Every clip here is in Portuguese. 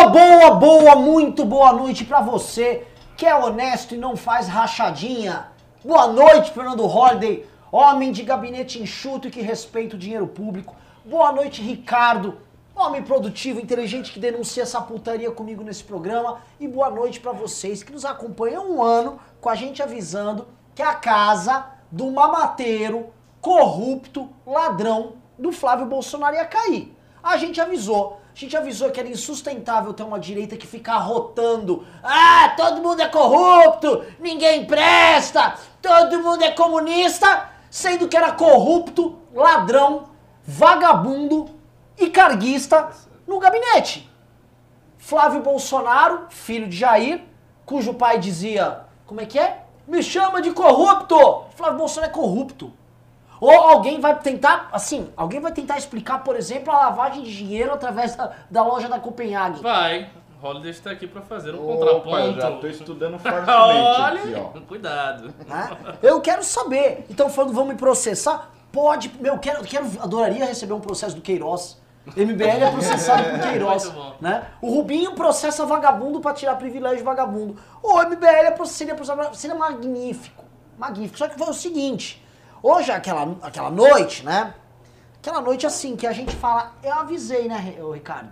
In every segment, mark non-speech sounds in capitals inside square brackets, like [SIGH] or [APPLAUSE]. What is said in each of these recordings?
Boa, boa, boa, muito boa noite pra você que é honesto e não faz rachadinha. Boa noite, Fernando Holliday, homem de gabinete enxuto e que respeita o dinheiro público. Boa noite, Ricardo, homem produtivo, inteligente que denuncia essa putaria comigo nesse programa. E boa noite pra vocês que nos acompanham um ano com a gente avisando que a casa do mamateiro, corrupto, ladrão do Flávio Bolsonaro ia cair. A gente avisou. A gente avisou que era insustentável ter uma direita que fica rotando. Ah, todo mundo é corrupto, ninguém presta, todo mundo é comunista, sendo que era corrupto, ladrão, vagabundo e carguista no gabinete. Flávio Bolsonaro, filho de Jair, cujo pai dizia, como é que é? Me chama de corrupto! Flávio Bolsonaro é corrupto. Ou alguém vai tentar, assim, alguém vai tentar explicar, por exemplo, a lavagem de dinheiro através da, da loja da Copenhague. Vai. Holiday está aqui para fazer um Opa, eu contraponto. já tô estudando [LAUGHS] fortemente aqui, Olha, ó. cuidado. né? Eu quero saber. Então, falando, vão me processar? Pode. Meu, quero, quero, adoraria receber um processo do Queiroz. MBL é processado por Queiroz. [LAUGHS] Né? O Rubinho processa vagabundo pra tirar privilégio de vagabundo. O MBL é proce- seria, processado- seria magnífico. Magnífico. Só que foi o seguinte. Hoje, aquela, aquela noite, né? Aquela noite assim, que a gente fala. Eu avisei, né, Ricardo?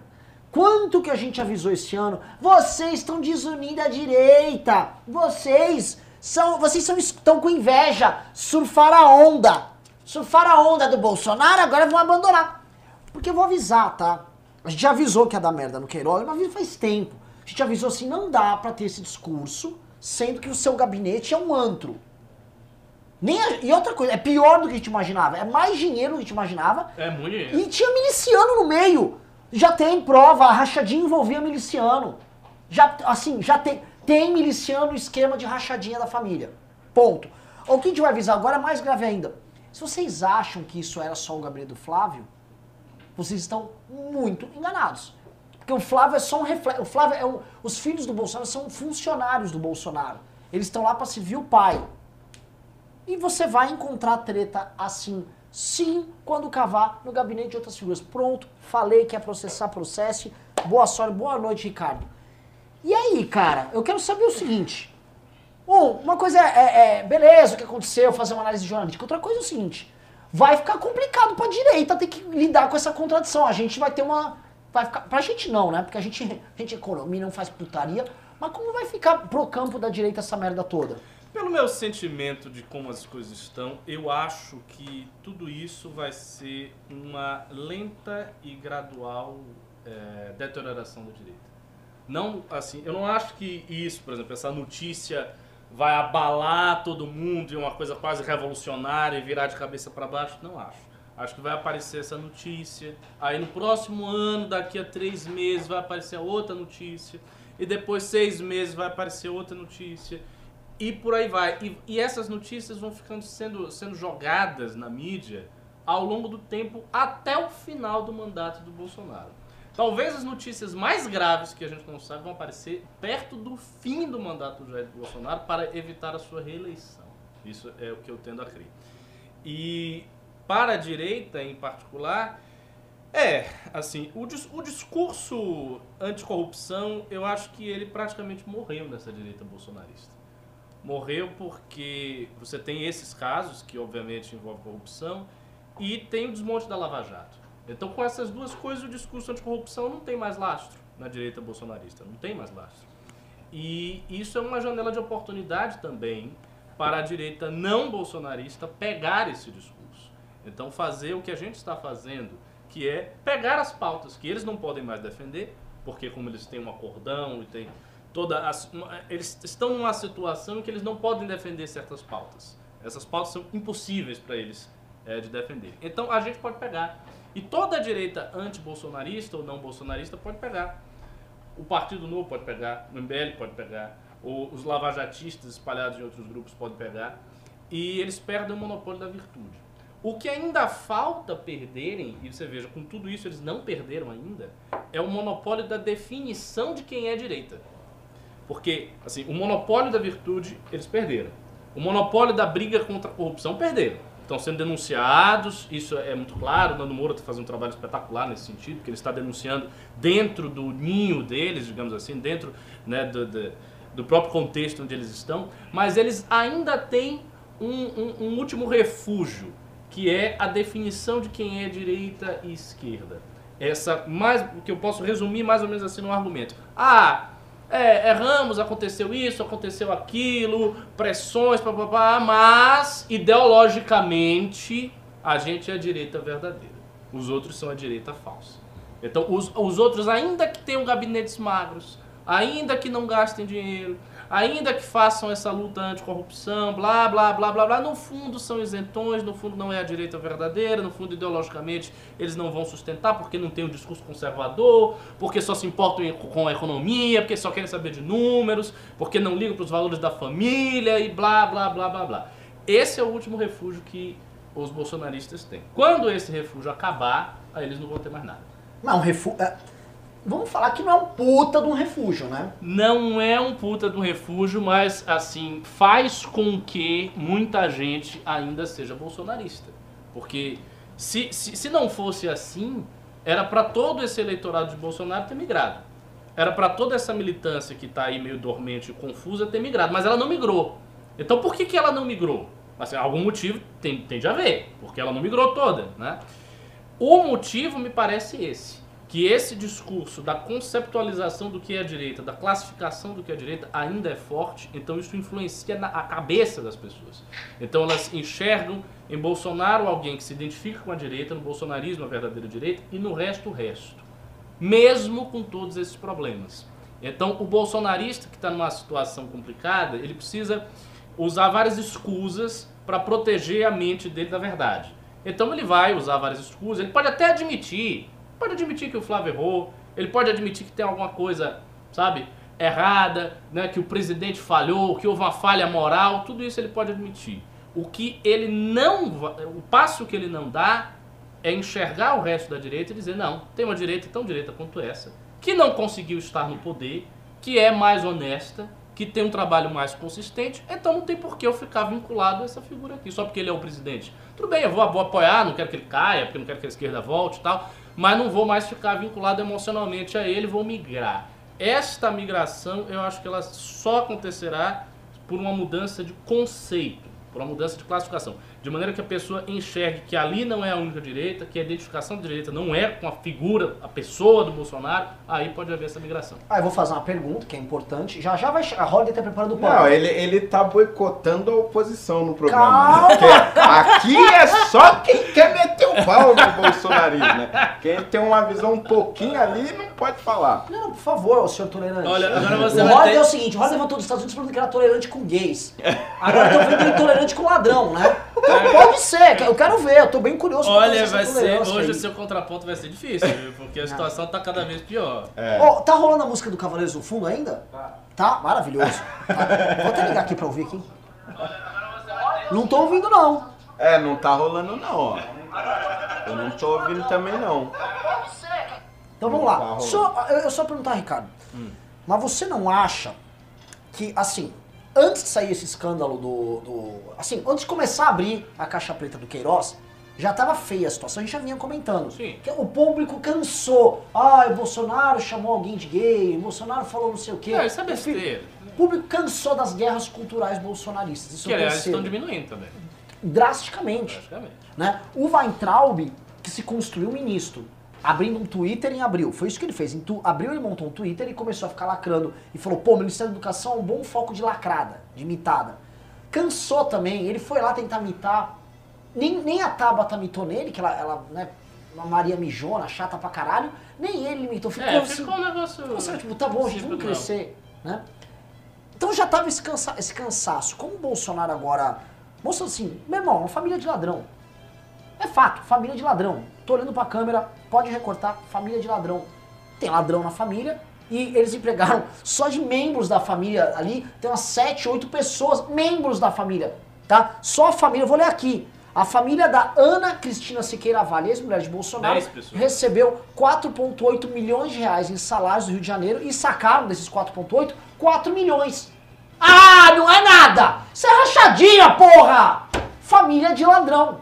Quanto que a gente avisou esse ano? Vocês estão desunindo a direita. Vocês são, vocês são, estão com inveja. Surfar a onda. Surfar a onda do Bolsonaro, agora vão abandonar. Porque eu vou avisar, tá? A gente já avisou que ia dar merda no Queiroz, mas avisou faz tempo. A gente avisou assim, não dá pra ter esse discurso, sendo que o seu gabinete é um antro. Nem a- e outra coisa, é pior do que a gente imaginava. É mais dinheiro do que a gente imaginava. É muito dinheiro. E tinha miliciano no meio. Já tem prova, a rachadinha envolvia miliciano. Já, assim, já tem, tem miliciano no esquema de rachadinha da família. Ponto. O que a gente vai avisar agora é mais grave ainda. Se vocês acham que isso era só o gabinete do Flávio, vocês estão muito enganados. Porque o Flávio é só um reflexo. O Flávio é um, os filhos do Bolsonaro são funcionários do Bolsonaro. Eles estão lá para servir o pai. E você vai encontrar treta assim, sim, quando cavar no gabinete de outras figuras. Pronto, falei que é processar, processe. Boa sorte, boa noite, Ricardo. E aí, cara, eu quero saber o seguinte. Um, uma coisa é, é- é, beleza, o que aconteceu, fazer uma análise jornalística. Outra coisa é o seguinte, vai ficar complicado pra direita ter que lidar com essa contradição. A gente vai ter uma... Vai ficar, pra gente não, né? Porque a gente, a gente é economia, não faz putaria. Mas como vai ficar pro campo da direita essa merda toda? Pelo meu sentimento de como as coisas estão, eu acho que tudo isso vai ser uma lenta e gradual eh, deterioração da direita. Não, assim, eu não acho que isso, por exemplo, essa notícia vai abalar todo mundo e uma coisa quase revolucionária e virar de cabeça para baixo. Não acho. Acho que vai aparecer essa notícia. Aí no próximo ano, daqui a três meses, vai aparecer outra notícia. E depois seis meses vai aparecer outra notícia. E por aí vai. E, e essas notícias vão ficando sendo, sendo jogadas na mídia ao longo do tempo até o final do mandato do Bolsonaro. Talvez as notícias mais graves que a gente não sabe vão aparecer perto do fim do mandato do Jair Bolsonaro para evitar a sua reeleição. Isso é o que eu tendo a crer. E para a direita em particular, é, assim, o, dis- o discurso anticorrupção, eu acho que ele praticamente morreu nessa direita bolsonarista. Morreu porque você tem esses casos, que obviamente envolvem corrupção, e tem o desmonte da Lava Jato. Então, com essas duas coisas, o discurso anticorrupção não tem mais lastro na direita bolsonarista. Não tem mais lastro. E isso é uma janela de oportunidade também para a direita não bolsonarista pegar esse discurso. Então, fazer o que a gente está fazendo, que é pegar as pautas que eles não podem mais defender, porque como eles têm um acordão e tem toda as, uma- eles estão numa situação em que eles não podem defender certas pautas. Essas pautas são impossíveis para eles eh, de defender. Então, a gente pode pegar. E toda a direita anti-bolsonarista ou não bolsonarista pode pegar. O Partido Novo pode pegar, o MBL pode pegar, os lavajatistas espalhados em outros grupos podem pegar. E eles perdem o monopólio da virtude. O que ainda falta perderem, e você veja, com tudo isso eles não perderam ainda, é o monopólio da definição de quem é direita. Porque, assim, o monopólio da virtude eles perderam. O monopólio da briga contra a corrupção perderam. estão sendo denunciados, isso é muito claro. O Nando Moura está fazendo um trabalho espetacular nesse sentido, porque ele está denunciando dentro do ninho deles, digamos assim, dentro né, do, do, do próprio contexto onde eles estão, mas eles ainda têm um, um, um último refúgio, que é a definição de quem é direita e esquerda. Essa mais que eu posso resumir mais ou menos assim num argumento. Ah, é, erramos, aconteceu isso, aconteceu aquilo, pressões, papapá, mas ideologicamente a gente é a direita verdadeira. Os outros são a direita falsa. Então, os, os outros, ainda que tenham gabinetes magros, ainda que não gastem dinheiro, ainda que façam essa luta anticorrupção, blá, blá, blá, blá, blá, no fundo são isentões, no fundo não é a direita verdadeira, no fundo ideologicamente eles não vão sustentar porque não tem um discurso conservador, porque só se importam com a economia, porque só querem saber de números, porque não ligam para os valores da família e blá, blá, blá, blá, blá. Esse é o último refúgio que os bolsonaristas têm. Quando esse refúgio acabar, aí eles não vão ter mais nada. Não, refúgio... Vamos falar que não é um puta de um refúgio, né? Não é um puta de um refúgio, mas assim, faz com que muita gente ainda seja bolsonarista. Porque se, se, se não fosse assim, era para todo esse eleitorado de Bolsonaro ter migrado. Era para toda essa militância que está aí meio dormente e confusa ter migrado, mas ela não migrou. Então por que, que ela não migrou? Assim, algum motivo tem, tem de haver, porque ela não migrou toda, né? O motivo me parece esse que esse discurso da conceptualização do que é a direita, da classificação do que é a direita, ainda é forte, então isso influencia na a cabeça das pessoas. Então elas enxergam em Bolsonaro alguém que se identifica com a direita, no bolsonarismo a verdadeira direita, e no resto o resto. Mesmo com todos esses problemas. Então o bolsonarista que está numa situação complicada, ele precisa usar várias escusas para proteger a mente dele da verdade. Então ele vai usar várias escusas, ele pode até admitir pode admitir que o Flávio errou, ele pode admitir que tem alguma coisa, sabe, errada, né, que o presidente falhou, que houve uma falha moral, tudo isso ele pode admitir. O que ele não, o passo que ele não dá é enxergar o resto da direita e dizer, não, tem uma direita tão direita quanto essa, que não conseguiu estar no poder, que é mais honesta, que tem um trabalho mais consistente, então não tem por que eu ficar vinculado a essa figura aqui, só porque ele é o presidente. Tudo bem, eu vou, vou apoiar, não quero que ele caia, porque não quero que a esquerda volte e tal, mas não vou mais ficar vinculado emocionalmente a ele, vou migrar. Esta migração, eu acho que ela só acontecerá por uma mudança de conceito, por uma mudança de classificação de maneira que a pessoa enxergue que ali não é a única direita, que a identificação da direita não é com a figura, a pessoa do Bolsonaro, aí pode haver essa migração. Ah, eu vou fazer uma pergunta que é importante. Já já vai a Holly tá preparando o pano. Não, ele, ele tá boicotando a oposição no programa. Né? aqui é só quem quer meter o pau no bolsonarismo, né? Quem tem uma visão um pouquinho ali não pode falar. Não, por favor, senhor tolerante. Olha, agora você o Holly ter... é o seguinte, o Holly levantou dos Estados Unidos falando que era tolerante com gays. Agora estão vendo intolerante com ladrão, né? Então pode ser, eu quero ver, eu tô bem curioso. Olha, vai ser, hoje o seu contraponto vai ser difícil, porque a [LAUGHS] situação tá cada vez pior. É. Oh, tá rolando a música do Cavaleiros do Fundo ainda? Tá. Tá? Maravilhoso. Tá. Vou até ligar aqui pra ouvir aqui. Não tô ouvindo não. É, não tá rolando não, ó. Eu não tô ouvindo também não. Então vamos lá. Tá só, eu só perguntar, Ricardo. Hum. Mas você não acha que, assim, antes de sair esse escândalo do, do, Assim, antes de começar a abrir a caixa preta do Queiroz, já estava feia a situação, a gente já vinha comentando. Sim. Que o público cansou. Ah, o Bolsonaro chamou alguém de gay, o Bolsonaro falou não sei o quê. Não, isso é besteira. O público cansou das guerras culturais bolsonaristas. Isso que aliás estão diminuindo também. Drasticamente. Drasticamente. Né? O Weintraub, que se construiu ministro, abrindo um Twitter em abril. Foi isso que ele fez. Em tu, abril ele montou um Twitter e começou a ficar lacrando. E falou, pô, o Ministério da Educação é um bom foco de lacrada, de mitada. Cansou também, ele foi lá tentar mitar. Nem, nem a Tabata mitou nele, que ela, ela né, uma Maria mijona, chata pra caralho. Nem ele imitou. Ficou, é, assim, ficou um negócio... Assim, tipo, tá bom, gente, vamos crescer. Né? Então já tava esse, cansa esse cansaço. Como o Bolsonaro agora... Mostrou assim, meu irmão, uma família de ladrão. É fato, família de ladrão. Tô olhando pra câmera, pode recortar, família de ladrão. Tem ladrão na família e eles empregaram só de membros da família ali, tem umas 7, 8 pessoas, membros da família, tá? Só a família, eu vou ler aqui. A família da Ana Cristina Siqueira Vale, ex-mulher de Bolsonaro, recebeu 4,8 milhões de reais em salários do Rio de Janeiro e sacaram desses 4,8 4 milhões. Ah, não é nada! Isso é rachadinha, porra! família de ladrão.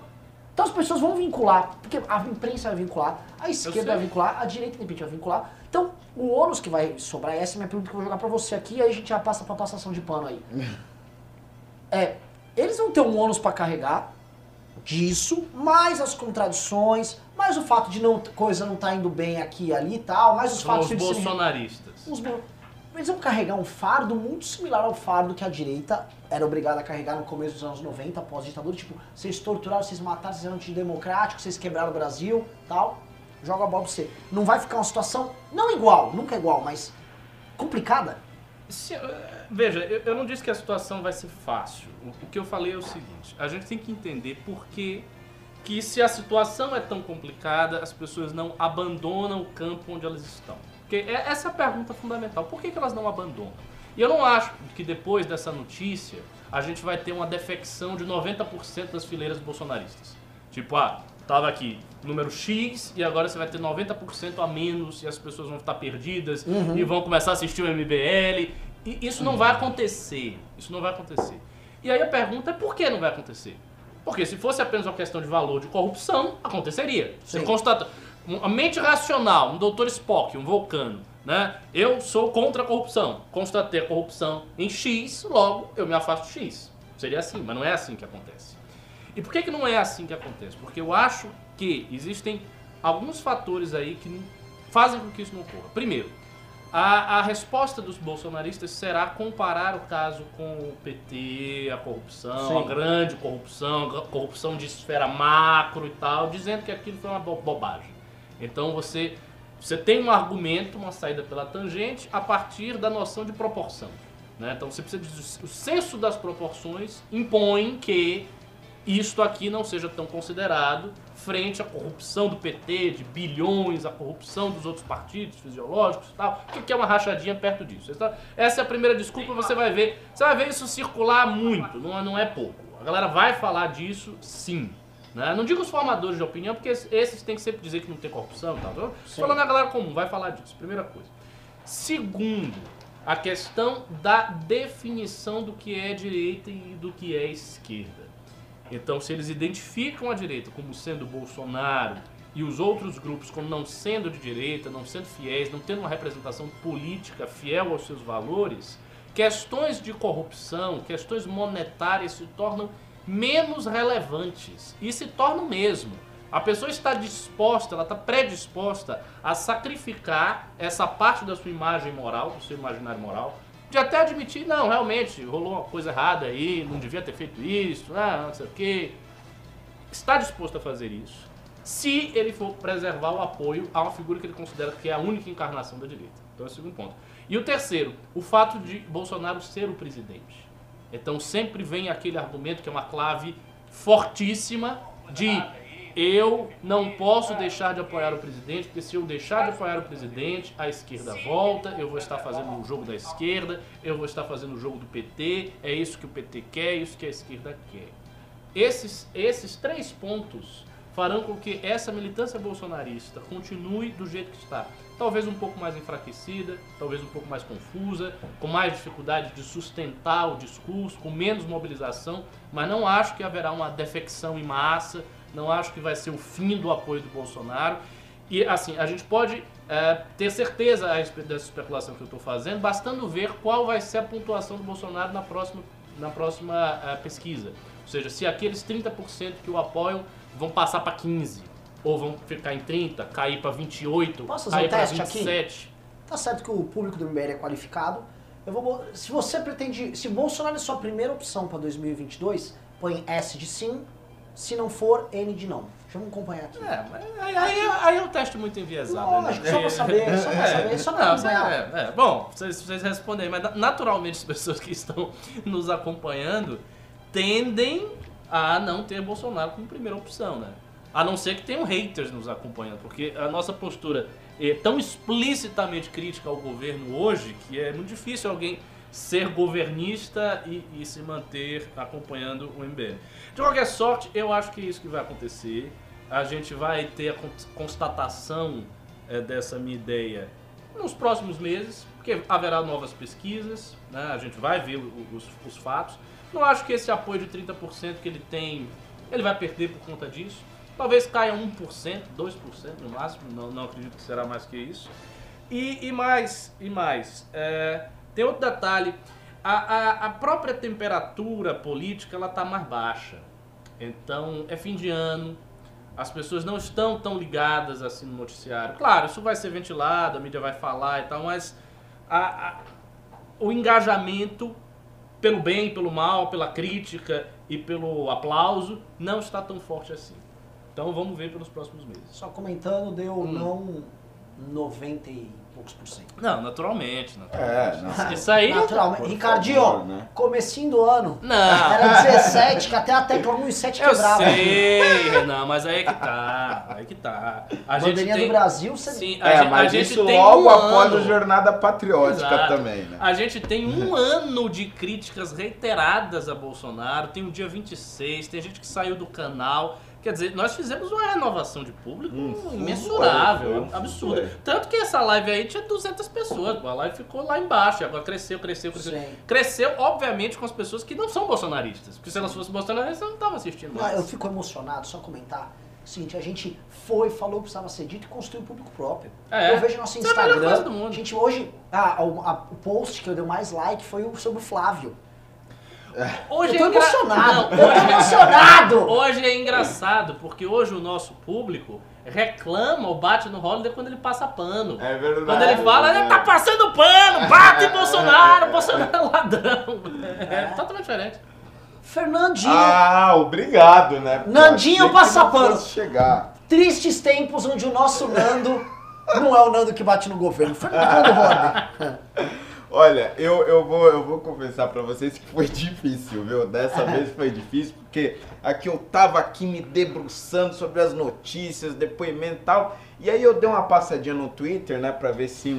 Então as pessoas vão vincular, porque a imprensa vai vincular, a esquerda vai vincular, a direita de repente vai vincular. Então, o ônus que vai sobrar, essa é a minha pergunta que eu vou jogar pra você aqui, aí a gente já passa pra passação de pano aí. [LAUGHS] É, eles vão ter um ônus pra carregar disso, mais as contradições, mais o fato de não coisa não tá indo bem aqui e ali e tal, mais os São fatos os bolsonaristas. os bo- Eles vão carregar um fardo muito similar ao fardo que a direita era obrigada a carregar no começo dos anos 90, após a ditadura. Tipo, vocês torturaram, vocês mataram, vocês eram antidemocráticos, vocês quebraram o Brasil, tal. Joga a bola pra você. Não vai ficar uma situação, não igual, nunca igual, mas complicada? Se- eh, veja, eu, eu não disse que a situação vai ser fácil. O, o que eu falei é o seguinte: a gente tem que entender por que, que se a situação é tão complicada, as pessoas não abandonam o campo onde elas estão. Porque é- essa é a pergunta fundamental. Por que, que elas não abandonam? E eu não acho que depois dessa notícia a gente vai ter uma defecção de 90% das fileiras bolsonaristas. Tipo, ah, tava aqui número X e agora você vai ter 90% a menos e as pessoas vão estar perdidas e vão começar a assistir o MBL. E isso não vai acontecer. Isso não vai acontecer. E aí a pergunta é por que não vai acontecer? Porque se fosse apenas uma questão de valor de corrupção, aconteceria. Você Sim. constata. A mente racional, um Dr. Spock, um vulcano, né? Eu sou contra a corrupção. Constatei a corrupção em X, logo eu me afasto de X. Seria assim, mas não é assim que acontece. E por que, que não é assim que acontece? Porque eu acho que existem alguns fatores aí que fazem com que isso não ocorra. Primeiro, a, a resposta dos bolsonaristas será comparar o caso com o PT, a corrupção, Sim. a grande corrupção, a corrupção de esfera macro e tal, dizendo que aquilo foi uma bo- bobagem. Então você, você tem um argumento, uma saída pela tangente, a partir da noção de proporção. né? Então você precisa de, o senso das proporções impõe que isto aqui não seja tão considerado frente à corrupção do PT de bilhões, a corrupção dos outros partidos fisiológicos e tal. O que é uma rachadinha perto disso? Essa essa é a primeira desculpa, você vai ver. Você vai ver isso circular muito, não, é- não é pouco. A galera vai falar disso sim. Né? Não digo os formadores de opinião, porque esses- têm que sempre dizer que não tem corrupção e tal. Sim. falando a galera comum, vai falar disso. Primeira coisa. Segundo, a questão da definição do que é direita e do que é esquerda. Então, se eles identificam a direita como sendo Bolsonaro e os outros grupos como não sendo de direita, não sendo fiéis, não tendo uma representação política fiel aos seus valores, questões de corrupção, questões monetárias se tornam menos relevantes e se tornam mesmo. A pessoa está disposta, ela está predisposta a sacrificar essa parte da sua imagem moral, do seu imaginário moral, de até admitir, não, realmente, rolou uma coisa errada aí, não devia ter feito isso, ah, não sei o quê. Está disposto a fazer isso se ele for preservar o apoio a uma figura que ele considera que é a única encarnação da direita. Então é o segundo ponto. E o terceiro, o fato de Bolsonaro ser o presidente. Então sempre vem aquele argumento que é uma clave fortíssima de eu não posso deixar de apoiar o presidente, porque se eu deixar de apoiar o presidente, a esquerda volta, eu vou estar fazendo o jogo da esquerda, eu vou estar fazendo o jogo do PT, é isso que o PT quer, é isso que a esquerda quer. Esses, esses três pontos farão com que essa militância bolsonarista continue do jeito que está. Talvez um pouco mais enfraquecida, talvez um pouco mais confusa, com mais dificuldade de sustentar o discurso, com menos mobilização, mas não acho que haverá uma defecção em massa, não acho que vai ser o fim do apoio do Bolsonaro. E assim, a gente pode é, ter certeza dessa especulação que eu estou fazendo, bastando ver qual vai ser a pontuação do Bolsonaro na próxima, na próxima é, pesquisa. Ou seja, se aqueles 30% que o apoiam vão passar para 15%, ou vão ficar em 30%, cair para 28%, Posso fazer cair um para teste aqui? 27%. Tá certo que o público do MBL é qualificado. Eu vou, se você pretende, se Bolsonaro é sua primeira opção para 2022, põe S de sim, se não for, N de não. Vamos acompanhar aqui. É, mas aí, aí, aí é um teste muito enviesado. Lógico, né? só pra saber, só pra saber, só pra Não, acompanhar. é, é. Bom, vocês, vocês respondem, mas na- naturalmente as [LAUGHS] pessoas que estão nos acompanhando tendem a não ter Bolsonaro como primeira opção, né? A não ser que tenham haters nos acompanhando, porque a nossa postura é tão explicitamente crítica ao governo hoje que é muito difícil alguém ser governista e, e se manter acompanhando o MBL. De qualquer sorte, eu acho que é isso que vai acontecer. A gente vai ter a con- constatação eh, dessa minha ideia nos próximos meses, porque haverá novas pesquisas, né? a gente vai ver os, os fatos. Não acho que esse apoio de 30% que ele tem, ele vai perder por conta disso. Talvez caia 1%, 2% no máximo, não, não acredito que será mais que isso. E, e mais, e mais, é, tem outro detalhe, a, a, a própria temperatura política ela está mais baixa. Então é fim de ano, as pessoas não estão tão ligadas assim no noticiário. Claro, isso vai ser ventilado, a mídia vai falar e tal, mas a, o engajamento pelo bem, pelo mal, pela crítica e pelo aplauso não está tão forte assim. Então vamos ver pelos próximos meses. Só comentando, deu hum. não 90 e poucos por cento. Não, naturalmente. naturalmente. É, não. Isso aí. Naturalmente. Ricardinho, favor, né? comecinho do ano. Não. Era 17, que até a tecla 1 e 7 quebrava. Eu sei, Renan, mas aí é que tá. Aí que tá. A Bandeirinha tem... do Brasil, você... Sim, a é, gente, mas a gente isso tem logo um após ano. a jornada patriótica Exato. também, né? A gente tem um [LAUGHS] ano de críticas reiteradas a Bolsonaro. Tem o dia 26, tem gente que saiu do canal. Quer dizer, nós fizemos uma renovação de público Hum, imensurável, foi, absurda. foi. Tanto que essa live aí tinha 200 pessoas, a live ficou lá embaixo, agora cresceu, cresceu, cresceu. Sim. Cresceu, obviamente, com as pessoas que não são bolsonaristas. Porque se elas fossem bolsonaristas, eu não estavam assistindo Não, eu fico emocionado, só comentar. Seguinte, a gente foi, falou que precisava ser dito e construiu um público próprio. É. Eu vejo nosso é a Instagram. coisa do mundo. A gente hoje, ah, o, a- o post que eu dei mais like foi o sobre o Flávio. Hoje eu tô é engra- emocionado. Não, eu [LAUGHS] tô hoje- emocionado. Hoje é engraçado, porque hoje o nosso público reclama ou bate no Holiday quando ele passa pano. É verdade. Quando ele fala, é ele tá passando pano, bate em [LAUGHS] Bolsonaro, Bolsonaro é ladrão. É totalmente diferente. Fernandinho. Ah, obrigado, né? Porque Nandinho passa pano. chegar. Tristes tempos onde o nosso Nando não é o Nando que bate no governo. Fernando Roda. [LAUGHS] Olha, eu, eu, vou, eu vou confessar pra vocês que foi [LAUGHS] difícil, viu? Dessa [LAUGHS] vez foi difícil, porque aqui eu tava aqui me debruçando sobre as notícias, depoimento e tal. E aí eu dei uma passadinha no Twitter, né, pra ver se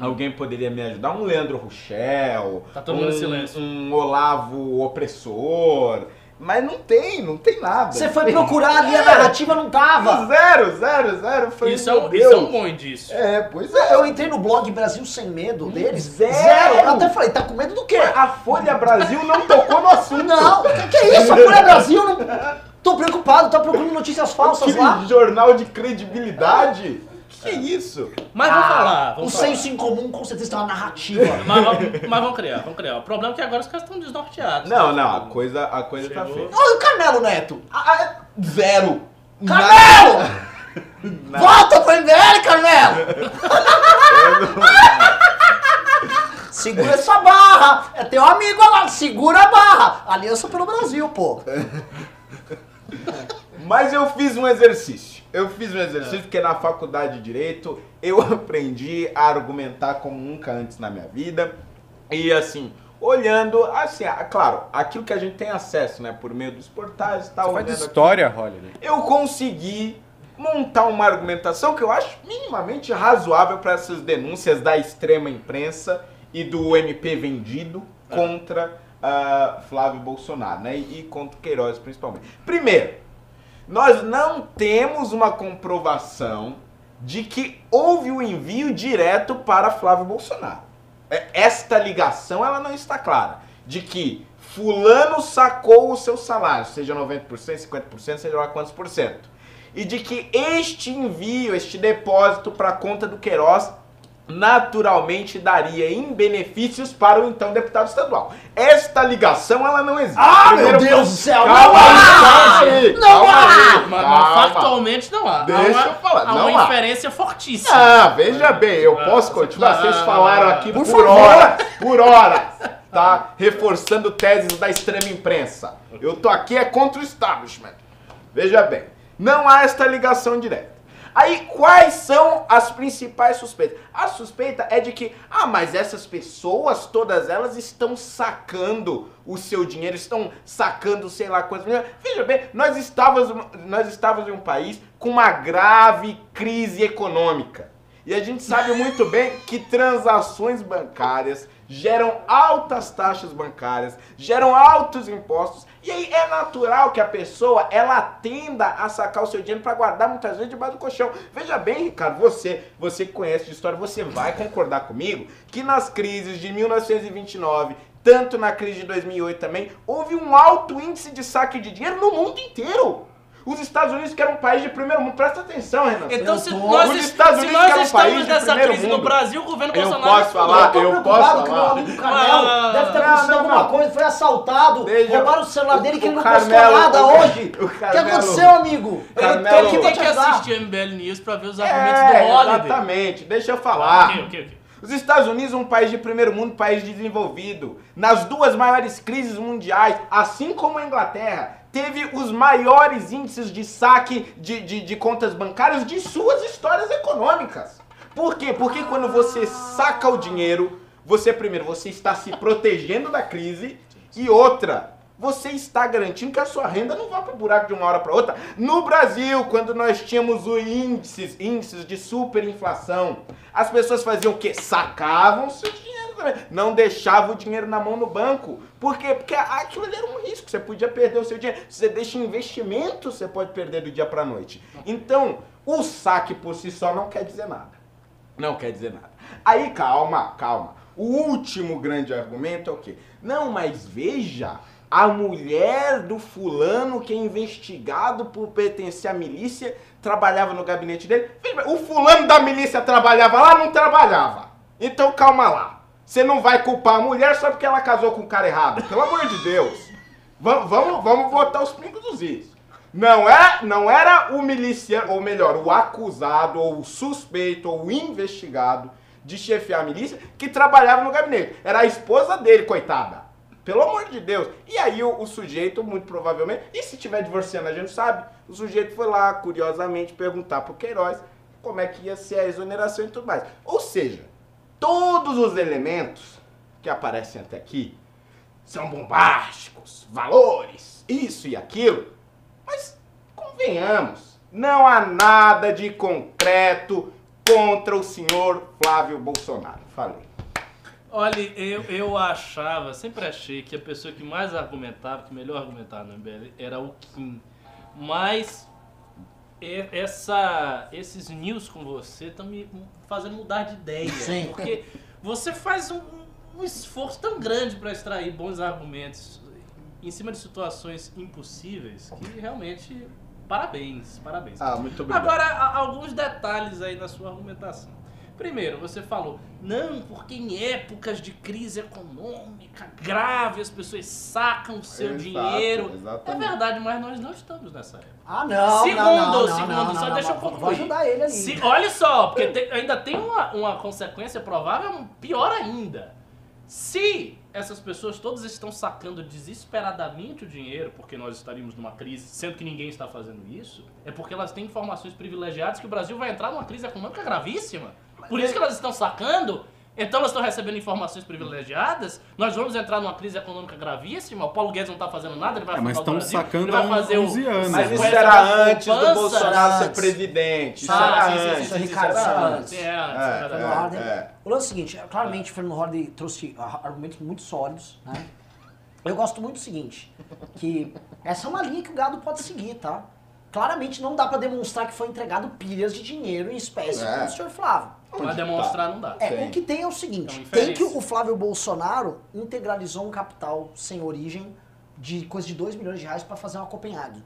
alguém poderia me ajudar. Um Leandro Rochel, Tá todo mundo um, em silêncio. um Olavo Opressor. Mas não tem, não tem nada. Você foi procurar ali, a narrativa não tava. Zero, zero, zero. Foi, Isso é, um, isso é um Deus. bom indício. É, pois é. Eu entrei no blog Brasil Sem Medo deles. Zero. Eu até falei, tá com medo do quê? A Folha Brasil não tocou no assunto. Não, que, que é isso? A Folha Brasil não... Tô preocupado, tô procurando notícias falsas Aquele lá. jornal de credibilidade. Que é isso? Mas vamos Ah, falar, O vamos falar. senso em comum com certeza tem uma narrativa. [LAUGHS] Mas, vamos- mas vamos criar, vamos criar. O problema é que agora os caras estão desnorteados. Não, não, a coisa, a coisa tá feia. Olha o Carmelo Neto. Ah, ah, zero. Carmelo! Nada. [LAUGHS] Volta pro MBL, Carmelo! [LAUGHS] Segura essa barra! É teu amigo lá, segura a barra! Aliança pelo Brasil, pô. Mas eu fiz um exercício. Eu fiz um exercício porque na faculdade de Direito eu [LAUGHS] aprendi a argumentar como nunca antes na minha vida. E assim, olhando, assim, ah, claro, aquilo que a gente tem acesso, né, por meio dos portais e tal. Você faz olhando aqui. história, Holiday. eu consegui montar uma argumentação que eu acho minimamente razoável para essas denúncias da extrema imprensa e do MP vendido contra ah, Flávio Bolsonaro, né? E, contra Queiroz principalmente. Primeiro, nós não temos uma comprovação de que houve o envio direto para Flávio Bolsonaro. É, Esta ligação ela não está clara. De que fulano sacou o seu salário, seja 90%, 50%, seja lá quantos por cento. E de que este envio, este depósito para a conta do Queiroz naturalmente daria em benefícios para o então deputado estadual. Esta ligação ela não existe. Ah, Primeiro meu Deus do céu! Calma não há! aí, Não há! aí, Mas, factualmente não há. há Deixa uma, eu falar, Há não uma há. inferência fortíssima. Ah, veja bem, eu Ah, posso continuar? Vocês ah, falaram aqui por por, hora, por hora, tá? Reforçando teses da extrema imprensa. Eu tô aqui é contra o establishment. Veja bem, não há esta ligação direta. Aí, quais são as principais suspeitas? A suspeita é de que, ah, mas essas pessoas, todas elas estão sacando o seu dinheiro, estão sacando sei lá quantos milhões. Veja bem, nós estávamos, nós estávamos em um país com uma grave crise econômica. E a gente sabe [LAUGHS] muito bem que transações bancárias geram altas taxas bancárias, geram altos impostos, e aí é natural que a pessoa ela tenda a sacar o seu dinheiro para guardar muitas vezes debaixo do colchão. Veja bem, Ricardo, você, você que conhece de história, você vai concordar comigo que nas crises de 1929, tanto na crise de 2008 também, houve um alto índice de saque de dinheiro no mundo inteiro. Os Estados Unidos, que era um país de primeiro mundo, presta atenção, Renan. Então, Eu se nós, Os es- Estados se Unidos, nós que é um estamos país de primeiro crise no mundo. Brasil, o governo Eu Bolsonaro... posso falar? Eu eu preocupado posso que o falar? amigo Não, Carmel não, não, deve ter não, acontecido alguma não. coisa, foi assaltado, Veja, roubaram o celular dele que ele não postou nada o- hoje. o O que aconteceu, amigo? Carmelo- Eu pra que assistir MBL News pra ver os argumentos É, do Holiday. exatamente. Deixa eu falar. Ok, ok, ok. Os Estados Unidos, um país de primeiro mundo, país desenvolvido, nas duas maiores crises mundiais, assim como a Inglaterra, teve os maiores índices de saque de, de, de contas bancárias de suas histórias econômicas. Por quê? Porque quando você saca o dinheiro, você primeiro você está se protegendo da crise e outra, você está garantindo que a sua renda não vá para o buraco de uma hora para outra. No Brasil, quando nós tínhamos os índices, índices de superinflação, as pessoas faziam o quê? Sacavam seu dinheiro também. Não deixavam o dinheiro na mão no banco. Por quê? Porque aquilo era um risco. Você podia perder o seu dinheiro. Se você deixa investimento, você pode perder do dia para noite. Então, o saque por si só não quer dizer nada. Não quer dizer nada. Aí, calma, calma. O último grande argumento é o quê? Não, mas veja, a mulher do fulano que é investigado por pertencer à milícia trabalhava no gabinete dele. O fulano da milícia trabalhava lá? Não trabalhava. Então calma lá. Você não vai culpar a mulher só porque ela casou com o cara errado. Pelo amor de Deus. Vamos, vamos, vamos botar os pingos dos is. Não, é, não era o miliciano, ou melhor, o acusado, ou o suspeito, ou o investigado de chefiar a milícia que trabalhava no gabinete. Era a esposa dele, coitada. Pelo amor de Deus. E aí o, o sujeito, muito provavelmente, e se tiver divorciando, a gente sabe, o sujeito foi lá, curiosamente, perguntar pro Queiroz como é que ia ser a exoneração e tudo mais. Ou seja, todos os elementos que aparecem até aqui são bombásticos, valores, isso e aquilo. Mas convenhamos, não há nada de concreto contra o senhor Flávio Bolsonaro. Falei. Olha, eu, eu achava, sempre achei que a pessoa que mais argumentava, que melhor argumentava no MBL era o Kim. Mas e- essa, esses news com você estão me fazendo mudar de ideia. Sim. Porque você faz um, um esforço tão grande para extrair bons argumentos em cima de situações impossíveis que realmente, parabéns, parabéns. Ah, muito Agora, a- alguns detalhes aí na sua argumentação. Primeiro, você falou, não, porque em épocas de crise econômica grave as pessoas sacam o seu Exato, dinheiro. É exatamente. verdade, mas nós não estamos nessa época. Ah, não, Segundo, não, não, segundo, não, só não, deixa eu concluir. Vou ajudar ele ali. Se- olha só, porque tem- ainda tem uma, uma consequência provável pior ainda. Se essas pessoas todas estão sacando desesperadamente o dinheiro, porque nós estaríamos numa crise, sendo que ninguém está fazendo isso, é porque elas têm informações privilegiadas que o Brasil vai entrar numa crise econômica gravíssima. Por isso que elas estão sacando. Então elas estão recebendo informações privilegiadas. Nós vamos entrar numa crise econômica gravíssima. O Paulo Guedes não está fazendo nada, ele vai É, mas o estão sacando ele vai fazer o- 11 anos. Mas isso era antes do. Bolsonaro ser Antes. presidente. Isso era antes. Isso é isso é antes. sim, é antes. No Harden. é. O lance é o seguinte, claramente o Fernando Harden trouxe argumentos muito sólidos, né? Eu gosto muito do seguinte, que essa é uma linha que o gado pode seguir, tá? Claramente não dá pra demonstrar que foi entregado pilhas de dinheiro em espécie É. pro senhor Flávio. Mas Onde demonstrar não dá. É, Tem. o que tem é o seguinte, É tem que o Flávio Bolsonaro integralizou um capital sem origem de coisa de 2 milhões de reais pra fazer uma Copenhague.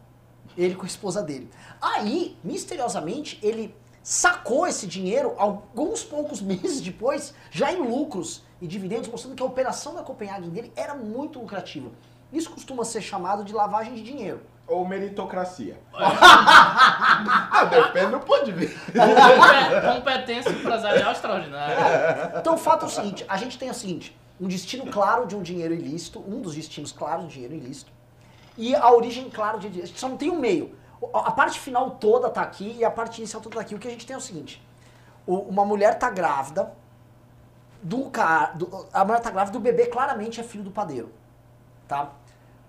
Ele com a esposa dele. Aí, misteriosamente, ele sacou esse dinheiro alguns poucos [LAUGHS] meses depois, já em lucros e dividendos, mostrando que a operação da Copenhague dele era muito lucrativa. Isso costuma ser chamado de lavagem de dinheiro. Ou meritocracia. [LAUGHS] ah, depende do ponto de vista. Compe- Competência empresarial extraordinária. Então o fato é o seguinte, a gente tem o seguinte, um destino claro de um dinheiro ilícito, um dos destinos claros de dinheiro ilícito, e a origem clara de a gente só não tem um meio. A parte final toda tá aqui e a parte inicial toda tá aqui. O que a gente tem é o seguinte, uma mulher tá grávida, do cara, do- a mulher tá grávida, o bebê claramente é filho do padeiro, tá?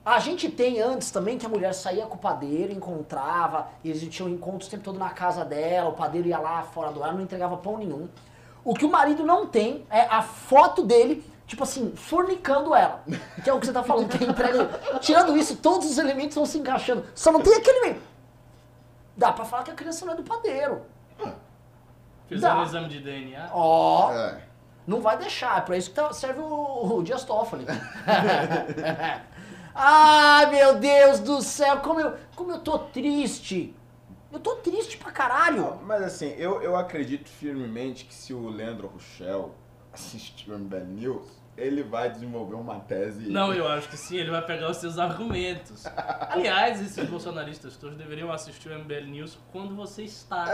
A gente tem antes também que a mulher saía com o padeiro, encontrava, eles tinham encontros o tempo todo na casa dela, o padeiro ia lá fora do ar, não entregava pão nenhum. O que o marido não tem é a foto dele, tipo assim, fornicando ela. Que é o que você tá falando, que é entrega. Tirando isso, todos os elementos vão se encaixando. Só não tem aquele meio. Dá pra falar que a criança não é do padeiro. Fizeram um exame de DNA. Ó. É. Não vai deixar, é pra isso que tá- serve o, o Dias Toffoli. [LAUGHS] Ai, meu Deus do céu, como eu, como eu tô triste. Eu tô triste pra caralho. Mas assim, eu, eu acredito firmemente que se o Leandro Rochel [LAUGHS] assistir o MBL News, ele vai desenvolver uma tese. Não, eu acho que sim, ele vai pegar os seus argumentos. [LAUGHS] Aliás, esses bolsonaristas todos deveriam assistir o MBL News quando você está.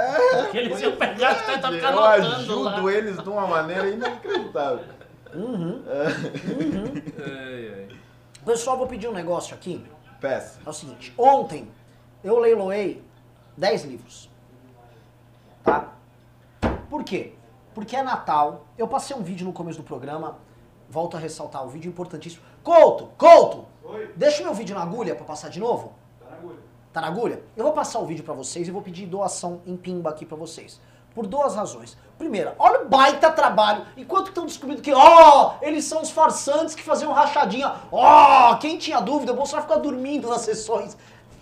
porque eles iam pegar e tentar ficar Eu ajudo lá. eles de uma maneira inacreditável. Ai, ai. Pessoal, vou pedir um negócio aqui. Peça. É o seguinte, ontem eu leiloei 10 livros. Tá? Por quê? Porque é Natal. Eu passei um vídeo no começo do programa. Volto a ressaltar, o vídeo importantíssimo. Couto, Couto! Deixa o meu vídeo na agulha pra passar de novo. Tá na agulha. Tá na agulha? Eu vou passar o vídeo pra vocês e vou pedir doação em pimba aqui pra vocês. Por duas razões. Primeira, olha o baita trabalho. Enquanto estão descobrindo que, ó, eles são os farsantes que faziam rachadinha. Ó, quem tinha dúvida, o Bolsonaro ficava dormindo nas sessões.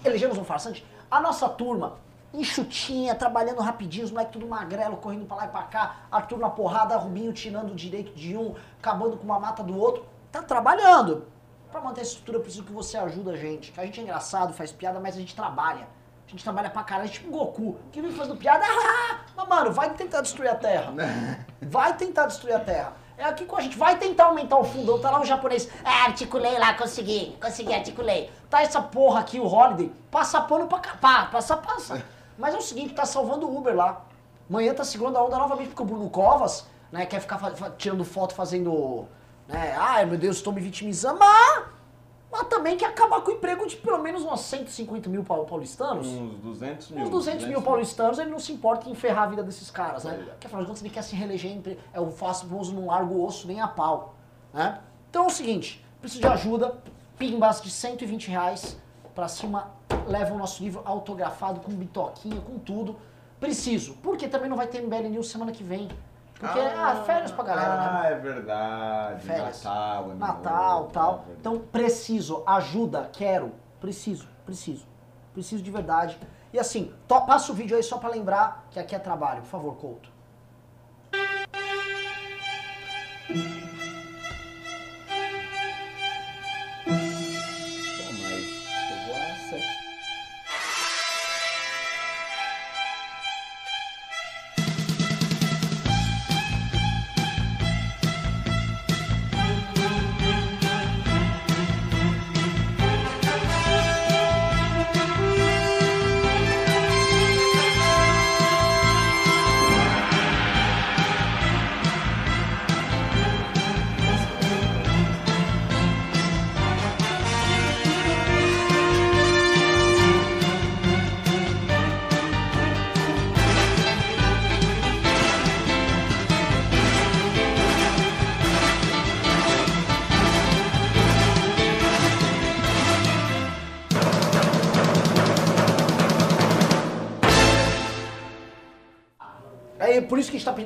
Elegemos um farsante. A nossa turma, enxutinha, trabalhando rapidinho, os moleques tudo magrelo, correndo pra lá e pra cá, Arthur na porrada, Rubinho tirando o direito de um, acabando com uma mata do outro. Tá trabalhando. Pra manter essa estrutura, eu preciso que você ajude a gente. Que a gente é engraçado, faz piada, mas a gente trabalha. A gente trabalha pra caralho, tipo Goku, que vem fazendo piada, ah, mas mano, vai tentar destruir a Terra. [LAUGHS] Vai tentar destruir a Terra. É aqui com a gente, vai tentar aumentar o fundão, tá lá o japonês, ah, articulei lá, consegui, consegui, articulei. Tá essa porra aqui, o Holiday, passa pano pra capar, passa, passa. Mas é o seguinte, tá salvando o Uber lá. Amanhã tá segurando a onda novamente, porque o Bruno Covas, né, quer ficar tirando foto, fazendo, né, ai meu Deus, estou me vitimizando, mas, mas também quer acabar com o emprego de pelo menos uns 150 mil pau- paulistanos. Uns 200 mil. Uns 200 mil paulistanos, ele não se importa em ferrar a vida desses caras, né? Porque afinal de contas ele quer se reeleger, entre, é o famoso não largo osso nem a pau, né? Então é o seguinte, preciso de ajuda, pimbas de 120 reais pra cima, leva o nosso livro autografado com bitoquinha, com tudo. Preciso, porque também não vai ter MBL News semana que vem. Porque, ah, férias pra galera, né? Ah, é verdade. Férias. Natal, Natal, tal. é. Então, preciso, ajuda, quero, preciso, preciso. Preciso de verdade. E assim, to- passa o vídeo aí só pra lembrar que aqui é trabalho. Por favor, Couto.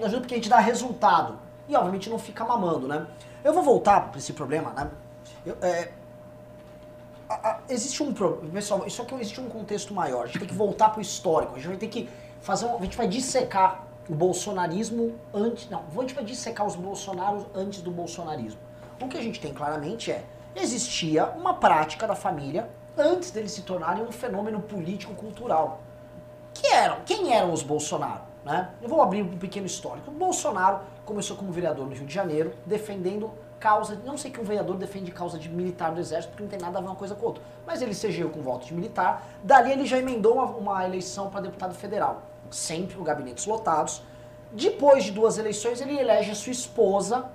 Que ajuda, porque a gente dá resultado. E obviamente não fica mamando, né? Eu vou voltar pra esse problema, né? Eu, é, a- a- existe um problema. Pessoal, isso aqui existe um contexto maior. A gente tem que voltar pro histórico. A gente vai ter que fazer um, A gente vai dissecar o bolsonarismo antes. Não, a gente vai dissecar os bolsonaros antes do bolsonarismo. O que a gente tem claramente é. Existia uma prática da família antes deles se tornarem um fenômeno político-cultural que eram, quem eram os Bolsonaro? Né? Eu vou abrir um pequeno histórico. O Bolsonaro começou como vereador no Rio de Janeiro, defendendo causa, não sei que um vereador defende causa de militar do exército, porque não tem nada a ver uma coisa com outra. Mas ele se elegeu com voto de militar, dali ele já emendou uma, uma eleição para deputado federal, sempre com gabinetes lotados. Depois de duas eleições, ele elege a sua esposa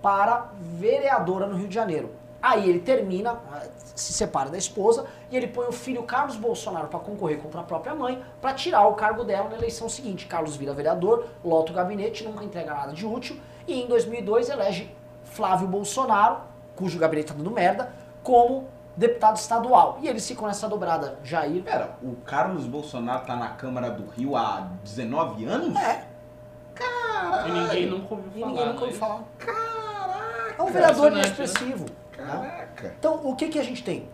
para vereadora no Rio de Janeiro. Aí ele termina, ah, se separa da esposa e ele põe o filho Carlos Bolsonaro para concorrer contra a própria mãe para tirar o cargo dela na eleição seguinte. Carlos vira vereador, lota o gabinete, nunca entrega nada de útil e em 2002 elege Flávio Bolsonaro, cujo gabinete tá dando merda, como deputado estadual. E eles ficam nessa dobrada, Jair. Pera, o Carlos Bolsonaro tá na Câmara do Rio há 19 anos? É, E ninguém nunca ouviu e falar. ninguém nunca ouviu né? falar. Caraca! É um vereador Impressionante, né? Caraca! Então, o que, que a gente tem?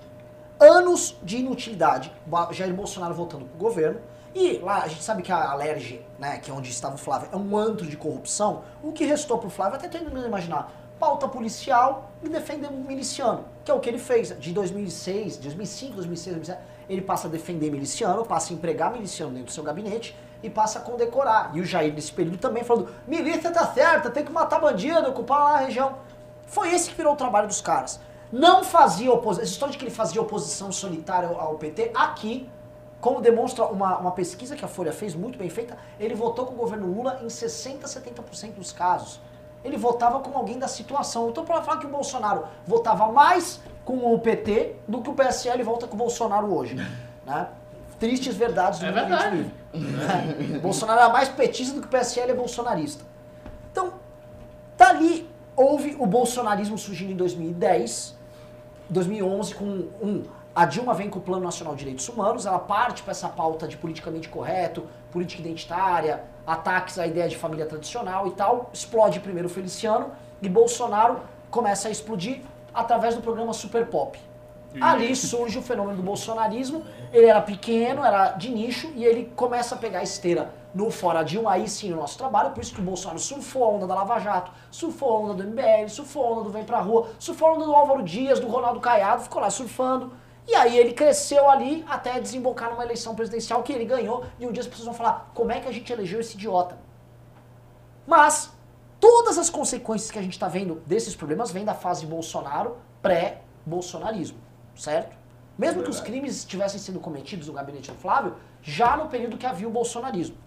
Anos de inutilidade, Jair Bolsonaro voltando pro governo, E lá, a gente sabe que a Alerge, né, que é onde estava o Flávio, é um antro de corrupção. O que restou pro Flávio, até tentando imaginar, pauta policial e defender miliciano, que é o que ele fez de 2006, 2005, 2006, 2007. Ele passa a defender miliciano, passa a empregar miliciano dentro do seu gabinete e passa a condecorar. E o Jair, nesse período, também falando: milícia tá certa, tem que matar bandido, ocupar lá a região. Foi esse que virou o trabalho dos caras. Não fazia oposição. Essa história de que ele fazia oposição solitária ao PT, aqui, como demonstra uma, uma pesquisa que a Folha fez, muito bem feita, ele votou com o governo Lula em 60%, 70% dos casos. Ele votava como alguém da situação. Então, para falar que o Bolsonaro votava mais com o PT do que o PSL volta com o Bolsonaro hoje. Né? Tristes verdades do É verdade. né? Bolsonaro era mais petista do que o PSL é bolsonarista. Então, dali houve o bolsonarismo surgindo em 2010, 2011 com um a Dilma vem com o Plano Nacional de Direitos Humanos, ela parte para essa pauta de politicamente correto, política identitária, ataques à ideia de família tradicional e tal, explode primeiro o Feliciano e Bolsonaro começa a explodir através do programa Super Pop. Ali surge o fenômeno do bolsonarismo. Ele era pequeno, era de nicho, e ele começa a pegar a esteira no Fora Dilma, aí sim no nosso trabalho. Por isso que o Bolsonaro surfou a onda da Lava Jato, surfou a onda do MBL, surfou a onda do Vem Pra Rua, surfou a onda do Álvaro Dias, do Ronaldo Caiado, ficou lá surfando. E aí ele cresceu ali até desembocar numa eleição presidencial que ele ganhou, e um dia as pessoas vão falar: como é que a gente elegeu esse idiota? Mas todas as consequências que a gente está vendo desses problemas vêm da fase Bolsonaro pré-bolsonarismo, certo? Mesmo que os crimes estivessem sendo cometidos no gabinete do Flávio, já no período que havia o bolsonarismo.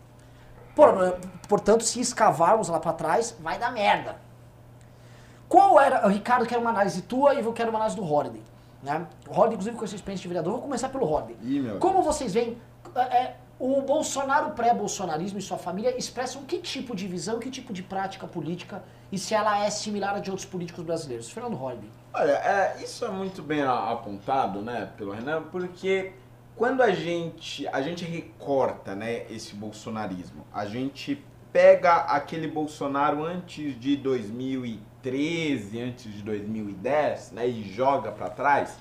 Por- portanto, se escavarmos lá para trás, vai dar merda. Qual era, Ricardo, quero uma análise tua e eu quero uma análise do Holiday. Né? O Holiday, inclusive, com essa experiência de vereador, vou começar pelo Holiday. Ih, Como vocês veem, é, é, o Bolsonaro pré-bolsonarismo e sua família expressam que tipo de visão, que tipo de prática política e se ela é similar a de outros políticos brasileiros? Fernando Holiday. Olha, é, isso é muito bem apontado, né, pelo Renan, porque quando a gente a gente recorta, né, esse bolsonarismo, a gente pega aquele Bolsonaro antes de 2013, antes de 2010, né, e joga para trás.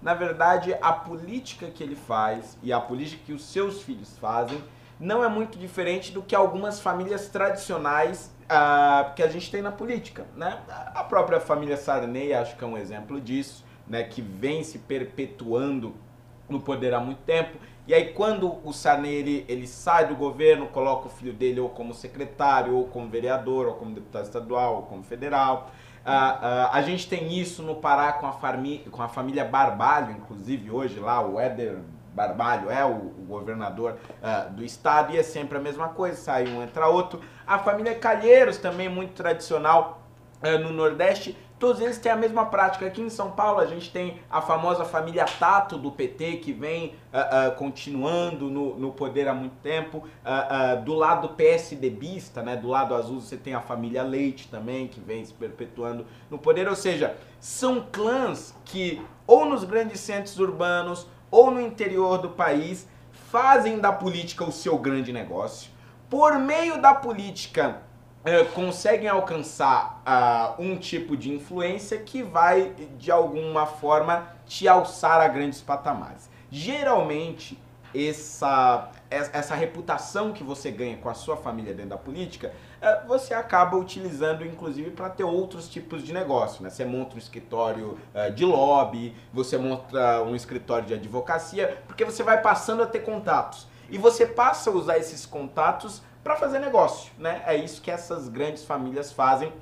Na verdade, a política que ele faz e a política que os seus filhos fazem não é muito diferente do que algumas famílias tradicionais ah, que a gente tem na política, né? A própria família Sarney acho que é um exemplo disso, né? Que vem se perpetuando no poder há muito tempo. E aí quando o Sarney ele, sai do governo, coloca o filho dele ou como secretário, ou como vereador, ou como deputado estadual, ou como federal. Ah, ah, a gente tem isso no Pará com a, farmi, com a família Barbalho, inclusive hoje lá, o Éder Barbalho é o, o governador ah, do estado e é sempre a mesma coisa, sai um, entra outro. A família Calheiros também muito tradicional ah, no Nordeste, todos eles têm a mesma prática. Aqui em São Paulo a gente tem a famosa família Tato do PT que vem ah, ah, continuando no, no poder há muito tempo. Ah, do lado PSDBista, né, do lado azul você tem a família Leite também que vem se perpetuando no poder. Ou seja, são clãs que ou nos grandes centros urbanos ou no interior do país fazem da política o seu grande negócio. Por meio da política eh, conseguem alcançar ah, um tipo de influência que vai, de alguma forma, te alçar a grandes patamares. Geralmente, essa, es- essa reputação que você ganha com a sua família dentro da política, eh, você acaba utilizando, inclusive, para ter outros tipos de negócio. Né? Você monta um escritório eh, de lobby, você monta um escritório de advocacia, porque você vai passando a ter contatos. E você passa a usar esses contatos para fazer negócio, né? É isso que essas grandes famílias fazem,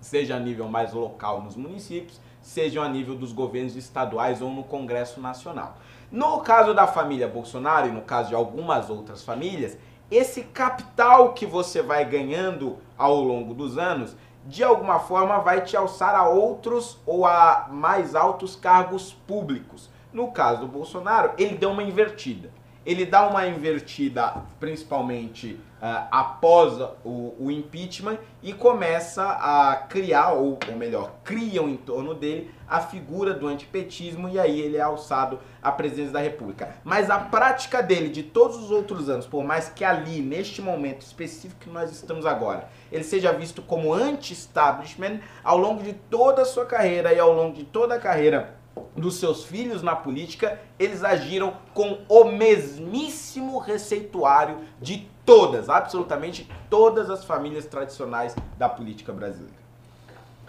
seja a nível mais local nos municípios, seja a nível dos governos estaduais ou no Congresso Nacional. No caso da família Bolsonaro e no caso de algumas outras famílias, esse capital que você vai ganhando ao longo dos anos, de alguma forma vai te alçar a outros ou a mais altos cargos públicos. No caso do Bolsonaro, ele deu uma invertida ele dá uma invertida, principalmente ah, após o, o impeachment, e começa a criar, ou, ou melhor, criam em torno dele a figura do antipetismo, e aí ele é alçado à presidência da República. Mas a prática dele de todos os outros anos, por mais que ali, neste momento específico que nós estamos agora, ele seja visto como anti-establishment, ao longo de toda a sua carreira e ao longo de toda a carreira dos seus filhos na política, eles agiram com o mesmíssimo receituário de todas, absolutamente todas as famílias tradicionais da política brasileira.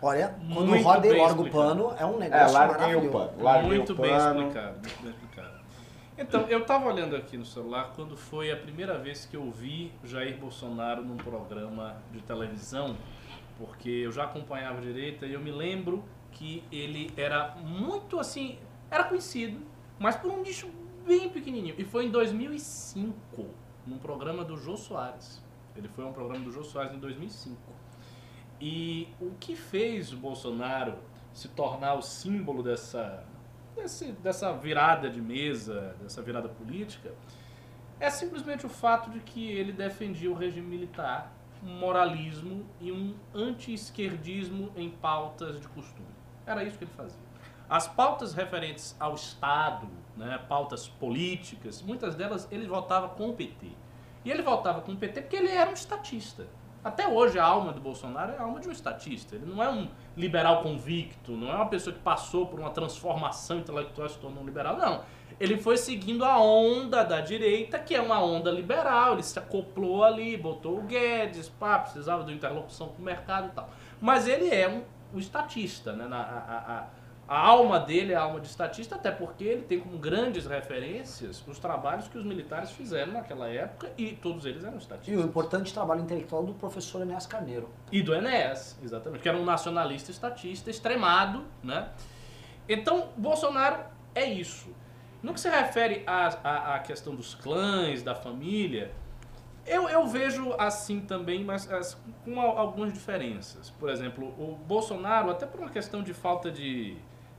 Olha, quando Muito o Rodney bem larga o pano, é um É, negócio larguei o pano. Larguei muito o bem pano. explicado, muito bem explicado. Então, eu estava olhando aqui no celular quando foi a primeira vez que eu vi Jair Bolsonaro num programa de televisão, porque eu já acompanhava a direita e eu me lembro que ele era muito assim, era conhecido, mas por um nicho bem pequenininho. E foi em 2005, num programa do Jô Soares. Ele foi a um programa do Jô Soares em 2005. E o que fez o Bolsonaro se tornar o símbolo dessa, desse- dessa virada de mesa, dessa virada política, é simplesmente o fato de que ele defendia o regime militar, um moralismo e um anti-esquerdismo em pautas de costume. Era isso que ele fazia. As pautas referentes ao Estado, né, pautas políticas, muitas delas ele votava com o PT. E ele votava com o PT porque ele era um estatista. Até hoje a alma do Bolsonaro é a alma de um estatista. Ele não é um liberal convicto, não é uma pessoa que passou por uma transformação intelectual e se tornou um liberal, não. Ele foi seguindo a onda da direita, que é uma onda liberal, ele se acoplou ali, botou o Guedes, pá, precisava de interlocução com o mercado e tal. Mas ele é um, um estatista, né? Na- a, a- a- alma dele é a alma de estatista, até porque ele tem como grandes referências os trabalhos que os militares fizeram naquela época e todos eles eram E o estatistas. importante trabalho intelectual do professor Enéas Carneiro. E do Enéas, exatamente, que era um nacionalista estatista extremado, né? Então, Bolsonaro é isso. No que se refere à, à, questão dos clãs, da família, eu, eu vejo assim também, mas as- com al- algumas diferenças. Por exemplo, o Bolsonaro, até por uma questão de falta de,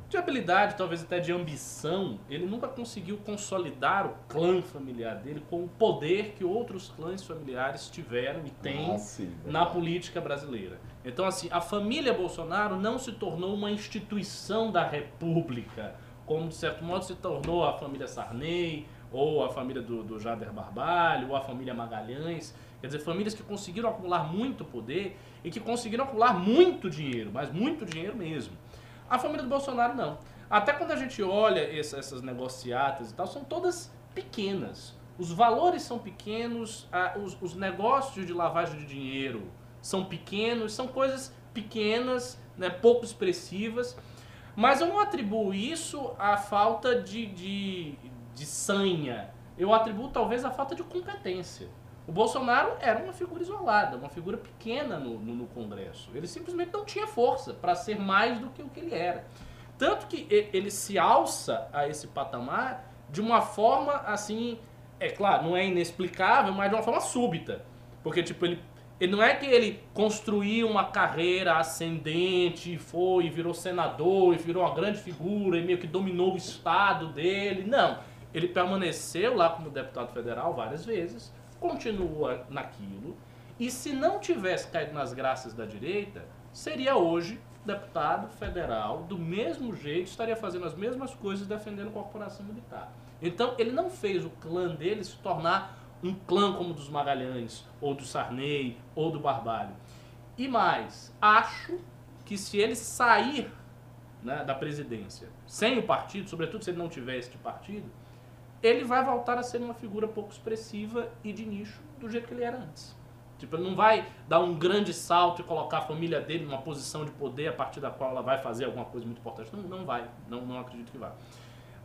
de habilidade, talvez até de ambição, ele nunca conseguiu consolidar o clã familiar dele com o poder que outros clãs familiares tiveram e têm Ah, sim, na política brasileira. Então, assim, a família Bolsonaro não se tornou uma instituição da República, como de certo modo se tornou a família Sarney, ou a família do, do Jader Barbalho, ou a família Magalhães. Quer dizer, famílias que conseguiram acumular muito poder e que conseguiram acumular muito dinheiro, mas muito dinheiro mesmo. A família do Bolsonaro não. Até quando a gente olha essa- essas negociatas e tal, são todas pequenas. Os valores são pequenos, ah, os, os negócios de lavagem de dinheiro são pequenos, são coisas pequenas, né, pouco expressivas. Mas eu não atribuo isso à falta de, de, de sanha. Eu atribuo talvez à falta de competência. O Bolsonaro era uma figura isolada, uma figura pequena no, no, no Congresso. Ele simplesmente não tinha força para ser mais do que o que ele era. Tanto que ele se alça a esse patamar de uma forma assim, é claro, não é inexplicável, mas de uma forma súbita. Porque, tipo, ele, ele não é que ele construiu uma carreira ascendente, foi e virou senador, e virou uma grande figura, e meio que dominou o estado dele. Não. Ele permaneceu lá como deputado federal várias vezes, continua naquilo, e se não tivesse caído nas graças da direita, seria hoje deputado federal, do mesmo jeito, estaria fazendo as mesmas coisas defendendo a corporação militar. Então, ele não fez o clã dele se tornar um clã como o dos Magalhães, ou do Sarney, ou do Barbalho. E mais, acho que se ele sair né, da presidência sem o partido, sobretudo se ele não tiver este partido, ele vai voltar a ser uma figura pouco expressiva e de nicho do jeito que ele era antes. Tipo, ele não vai dar um grande salto e colocar a família dele numa posição de poder a partir da qual ela vai fazer alguma coisa muito importante. Não, não vai, não, não acredito que vai.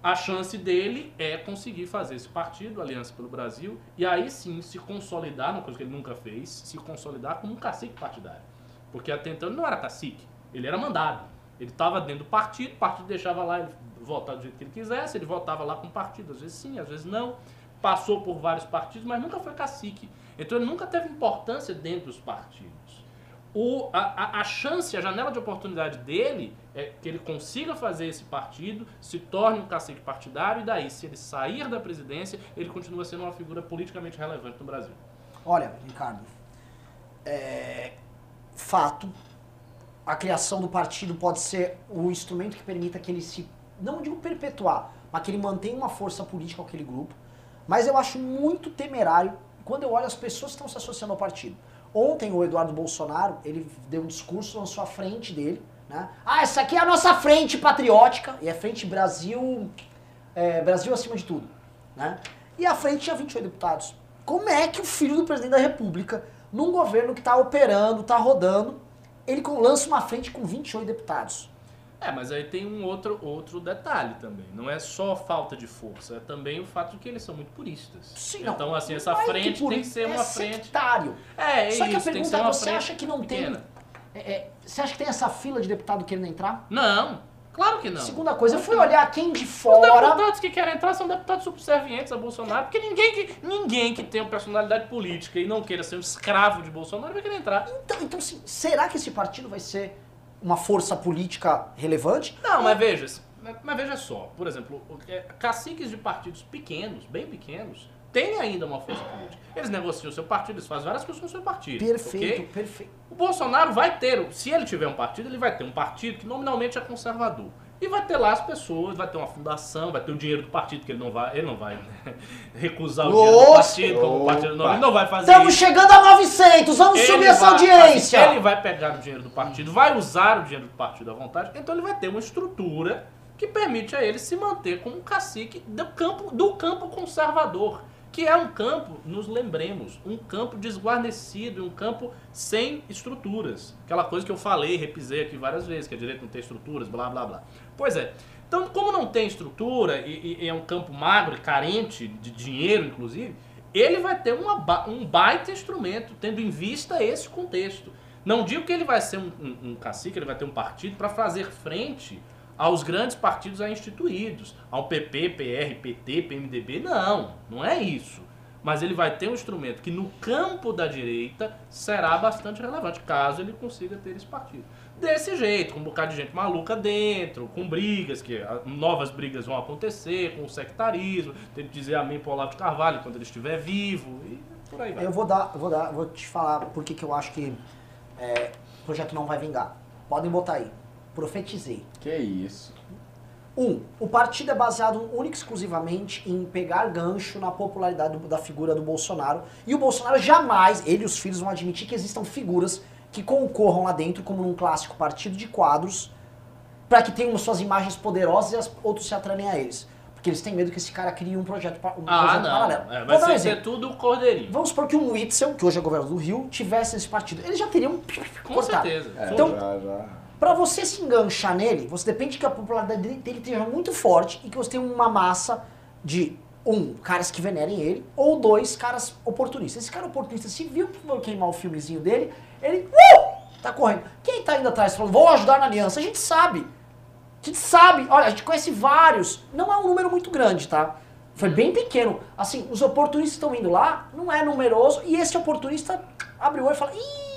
A chance dele é conseguir fazer esse partido, Aliança pelo Brasil, e aí sim se consolidar, uma coisa que ele nunca fez, se consolidar como um cacique partidário. Porque até então ele não era cacique, ele era mandado. Ele estava dentro do partido, o partido deixava lá ele votar do jeito que ele quisesse, ele votava lá com partido, às vezes sim, às vezes não. Passou por vários partidos, mas nunca foi cacique. Então ele nunca teve importância dentro dos partidos. O, a, a, a chance, a janela de oportunidade dele é que ele consiga fazer esse partido, se torne um cacique partidário, e daí, se ele sair da presidência, ele continua sendo uma figura politicamente relevante no Brasil. Olha, Ricardo, é, fato, a criação do partido pode ser o instrumento que permita que ele se, não digo perpetuar, mas que ele mantenha uma força política aquele grupo. Mas eu acho muito temerário quando eu olho as pessoas que estão se associando ao partido. Ontem o Eduardo Bolsonaro, ele deu um discurso, lançou à frente dele, Né? Ah, essa aqui é a nossa frente patriótica, e é frente Brasil, é, Brasil acima de tudo. Né? E a frente tinha 28 deputados. Como é que o filho do presidente da república, num governo que está operando, está rodando, ele lança uma frente com 28 deputados? É, mas aí tem um outro, outro detalhe também. Não é só falta de força, é também o fato de que eles são muito puristas. Sim, não. então, assim, essa é frente por tem que ser é uma frente. sectário. É, é Só que a isso, tem que ser pergunta é, uma você acha que não pequena. tem... é, é, você acha que tem essa fila de deputado querendo entrar? Não, claro que não. Segunda coisa, eu fui que olhar quem de Os fora... deputados que querem entrar são deputados subservientes a Bolsonaro, porque ninguém que, ninguém que tenha personalidade política e não queira ser um escravo de Bolsonaro vai querer entrar. Então, então será que esse partido vai ser uma força política relevante? Não, mas veja, mas veja só, por exemplo, é, caciques de partidos pequenos, bem pequenos, têm ainda uma força política. Eles negociam o seu partido, eles fazem várias coisas com o seu partido. Perfeito, ok? perfeito. O Bolsonaro vai ter, se ele tiver um partido, ele vai ter um partido que nominalmente é conservador. E vai ter lá as pessoas, vai ter uma fundação, vai ter o dinheiro do partido, que ele não vai, ele não vai [LAUGHS] recusar o dinheiro do partido, como o partido não, ele não vai fazer Estamos isso. chegando a 900, vamos Ele subir essa audiência! Ele vai pegar o dinheiro do partido, vai usar o dinheiro do partido à vontade, então ele vai ter uma estrutura que permite a ele se manter como um cacique do campo, do campo conservador, que é um campo, nos lembremos, um campo desguarnecido, um campo sem estruturas. Aquela coisa que eu falei, repisei aqui várias vezes, que a direita não tem estruturas, blá blá blá. Pois é. Então, como não tem estrutura e, e é um campo magro, e carente de dinheiro, inclusive, ele vai ter uma um baita instrumento, tendo em vista esse contexto. Não digo que ele vai ser um, um- um cacique, ele vai ter um partido para fazer frente aos grandes partidos aí instituídos, ao PP, PR, PT, PMDB. Não, não é isso. Mas ele vai ter um instrumento que no campo da direita será bastante relevante, caso ele consiga ter esse partido. Desse jeito, com um bocado de gente maluca dentro, com brigas, que ah, novas brigas vão acontecer, com o sectarismo, tem que dizer amém pro Olavo de Carvalho quando ele estiver vivo, e por aí vai. Eu vou dar, vou dar, vou te falar por que eu acho que é, o projeto não vai vingar. Podem botar aí. Profetizei. Que isso. Um, o partido é baseado única e exclusivamente em pegar gancho na popularidade do- da figura do Bolsonaro. E o Bolsonaro jamais, ele e os filhos vão admitir que existam figuras que concorram lá dentro, como num clássico partido de quadros, para que tenham suas imagens poderosas e as, outros se atranem a eles. Porque eles têm medo que esse cara crie um projeto, um Ah, projeto não. paralelo. É, vai um ser, tudo cordeirinho. Vamos supor que um Witzel, que hoje é governador do Rio, tivesse esse partido. Eles já teriam Com cortado. certeza. É, Então- já, já. Pra você se enganchar nele, você depende que a popularidade dele, dele esteja muito forte e que você tenha uma massa de, um, caras que venerem ele, ou dois, caras oportunistas. Esse cara oportunista, se viu que vou queimar o filmezinho dele, ele uh, tá correndo. Quem tá indo atrás falando, vou ajudar na aliança? A gente sabe. A gente sabe, olha, a gente conhece vários. Não é um número muito grande, tá? Foi bem pequeno. Assim, os oportunistas estão indo lá, não é numeroso, e esse oportunista abre o olho e fala, ih,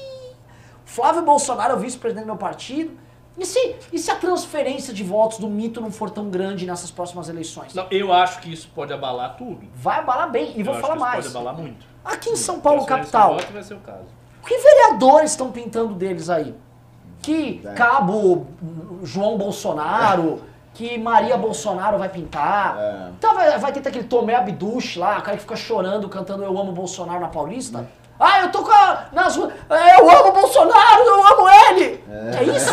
Flávio Bolsonaro é o vice-presidente do meu partido. E se, e se a transferência de votos do mito não for tão grande nessas próximas eleições? Não, eu acho que isso pode abalar tudo. Vai abalar bem. E Eu vou acho falar que isso mais. Pode abalar muito. Aqui em São Paulo, capital, voto vai ser o caso. que vereadores estão pintando deles aí? Que É. Cabo João Bolsonaro, que Maria Bolsonaro vai pintar. É. Então vai, vai ter aquele Tomé Abduch lá, o cara que fica chorando, cantando Eu Amo Bolsonaro na Paulista. Ah, eu tô com a, nas é, Eu amo Bolsonaro, eu amo ele! É, isso?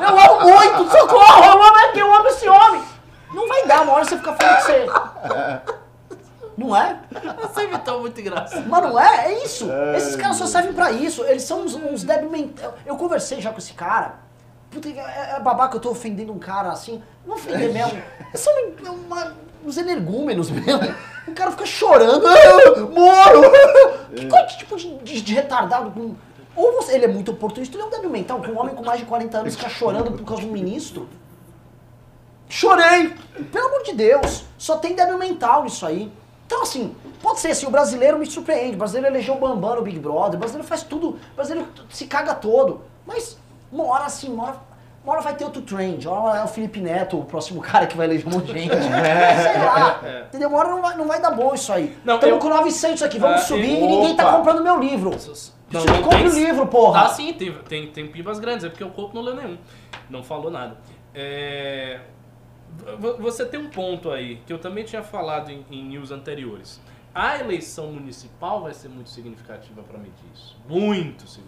eu amo muito, socorro! Eu amo ele, eu amo esse homem! Não vai dar, uma hora você fica falando que você. [LAUGHS] Não é? Você imitou muito engraçado. Mas não é? É isso. Esses caras só servem pra isso. Eles são uns, uns débil mental. Eu conversei já com esse cara. Puta, é, é babaca, eu tô ofendendo um cara assim. Não ofender mesmo. Eles são uma- uns energúmenos [LAUGHS] mesmo. O cara fica chorando. "Ah, [LAUGHS] Moro! Que coisa tipo de, de- de retardado. Ou você, ele é muito oportunista, ele é um débil mental. Com um homem com mais de 40 anos fica chorando por causa de um ministro. Chorei! Pelo amor de Deus! Só tem débil mental nisso aí. Então, assim, pode ser assim, o brasileiro me surpreende. O brasileiro elegeu o Bambam no Big Brother, o brasileiro faz tudo, o brasileiro se caga todo. Mas, uma hora assim, uma hora, uma hora vai ter outro trend. Uma hora é o Felipe Neto, o próximo [LAUGHS] cara que vai eleger um monte de gente. [LAUGHS] Sei lá. Entendeu? Uma hora não vai, não vai dar bom isso aí. Estamos eu- com 900 aqui, vamos Ah, subir eu- e ninguém tá Opa. comprando meu livro. Não, não compra o livro, porra. Ah, sim, tem, tem, tem pibas grandes, é porque o corpo não leu nenhum. Não falou nada. É, vo- Você tem um ponto aí, que eu também tinha falado em, em news anteriores. A eleição municipal vai ser muito significativa para medir isso. Muito significativa.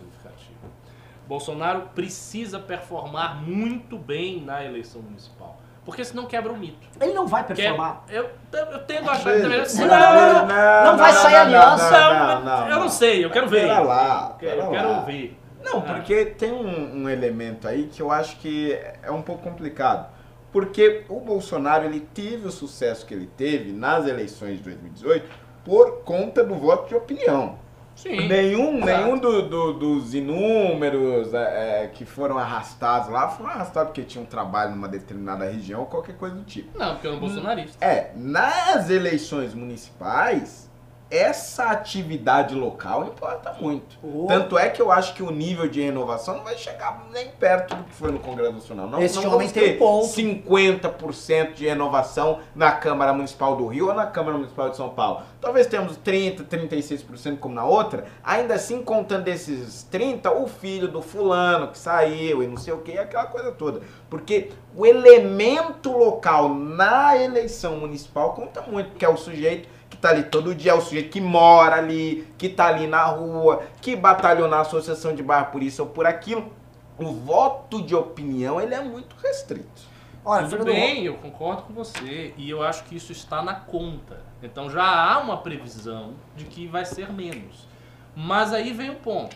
Bolsonaro precisa performar muito bem na eleição municipal. Porque senão quebra o mito. Ele não vai Que performar. eu, eu tendo a achar que também. Não, não, não, não vai sair aliança. eu não sei, eu quero ver. Pera lá, Eu quero, pera eu quero lá. ver. Não, Ah. porque tem um, um elemento aí que eu acho que é um pouco complicado. Porque o Bolsonaro ele teve o sucesso que ele teve nas eleições de 2018 por conta do voto de opinião. Sim. Nenhum, Exato. nenhum do- do- dos inúmeros é, é, que foram arrastados lá foram arrastados porque tinham trabalho numa determinada região ou qualquer coisa do tipo. Não, porque eu não bolsonarista. É, nas eleições municipais, essa atividade local importa muito. Oh. Tanto é que eu acho que o nível de renovação não vai chegar nem perto do que foi no Congresso Nacional. Não, Esse não vamos ter ponto. 50% de renovação na Câmara Municipal do Rio ou na Câmara Municipal de São Paulo. Talvez tenhamos 30%, 36% como na outra. Ainda assim, contando esses 30%, o filho do fulano que saiu e não sei o que, aquela coisa toda. Porque o elemento local na eleição municipal conta muito, porque é o sujeito que tá ali todo dia, é o sujeito que mora ali, que tá ali na rua, que batalhou na associação de bairro por isso ou por aquilo. O voto de opinião, ele é muito restrito. Olha, Tudo bem, eu concordo com você. E eu acho que isso está na conta. Então já há uma previsão de que vai ser menos. Mas aí vem o ponto.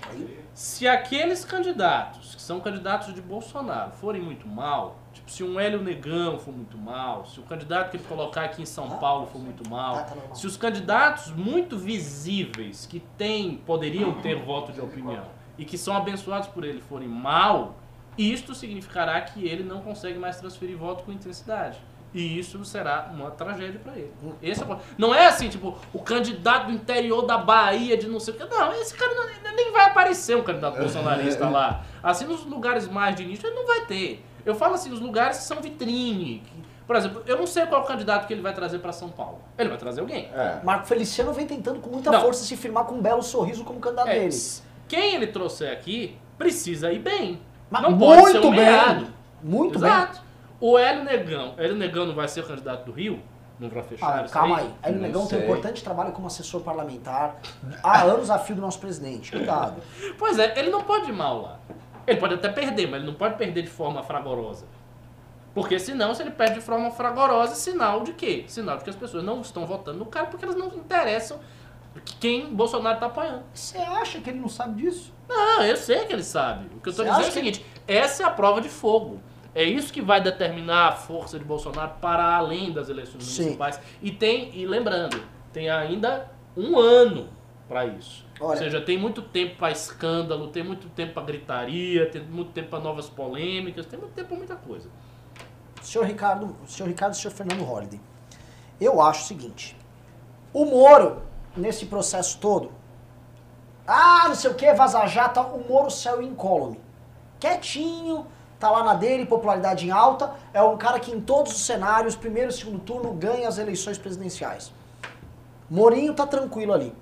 Se aqueles candidatos, que são candidatos de Bolsonaro, forem muito mal, tipo, se um Hélio Negão for muito mal, se o candidato que ele colocar aqui em São Ah. Paulo for muito mal, Tá, tá normal. se os candidatos muito visíveis que têm, poderiam ter voto de opinião e que são abençoados por ele forem mal, isto significará que ele não consegue mais transferir voto com intensidade. E isso será uma tragédia para ele. Esse é o. Não é assim, tipo, o candidato do interior da Bahia de não sei o que. Não, esse cara não- nem vai aparecer um candidato bolsonarista lá. Assim, nos lugares mais de nicho, ele não vai ter. Eu falo assim, os lugares que são vitrine. que- por exemplo, eu não sei qual é o candidato que ele vai trazer para São Paulo. Ele vai trazer alguém. É. Marco Feliciano vem tentando com muita Não. força se firmar com um belo sorriso como candidato É, dele. Quem ele trouxer aqui precisa ir bem. Mas não pode ser muito bem. Muito bem. O Hélio Negão. Hélio Negão não vai ser candidato do Rio? Não vai fechar Ah, calma aí. Aí o Não Negão tem um sei. importante trabalho como assessor parlamentar há anos a fio do nosso presidente. Cuidado. Pois é, ele não pode ir mal lá. Ele pode até perder, mas ele não pode perder de forma fragorosa. Porque senão, se ele perde de forma fragorosa, sinal de quê? Sinal de que as pessoas não estão votando no cara porque elas não interessam quem Bolsonaro está apoiando. Você acha que ele não sabe disso? Não, eu sei que ele sabe. O que eu estou dizendo é o seguinte: essa é a prova de fogo. É isso que vai determinar a força de Bolsonaro para além das eleições Sim. municipais. E tem, e lembrando, tem ainda um ano para isso. Ou Olha. seja, tem muito tempo para escândalo, tem muito tempo para gritaria, tem muito tempo para novas polêmicas, tem muito tempo para muita coisa. Senhor Ricardo, senhor Ricardo e senhor Fernando Holliday. Eu acho o seguinte. O Moro, nesse processo todo, ah, não sei o que, vaza jato, o Moro saiu incólume. Quietinho, tá lá na dele, popularidade em alta, é um cara que em todos os cenários, primeiro e segundo turno, ganha as eleições presidenciais. Morinho tá tranquilo ali.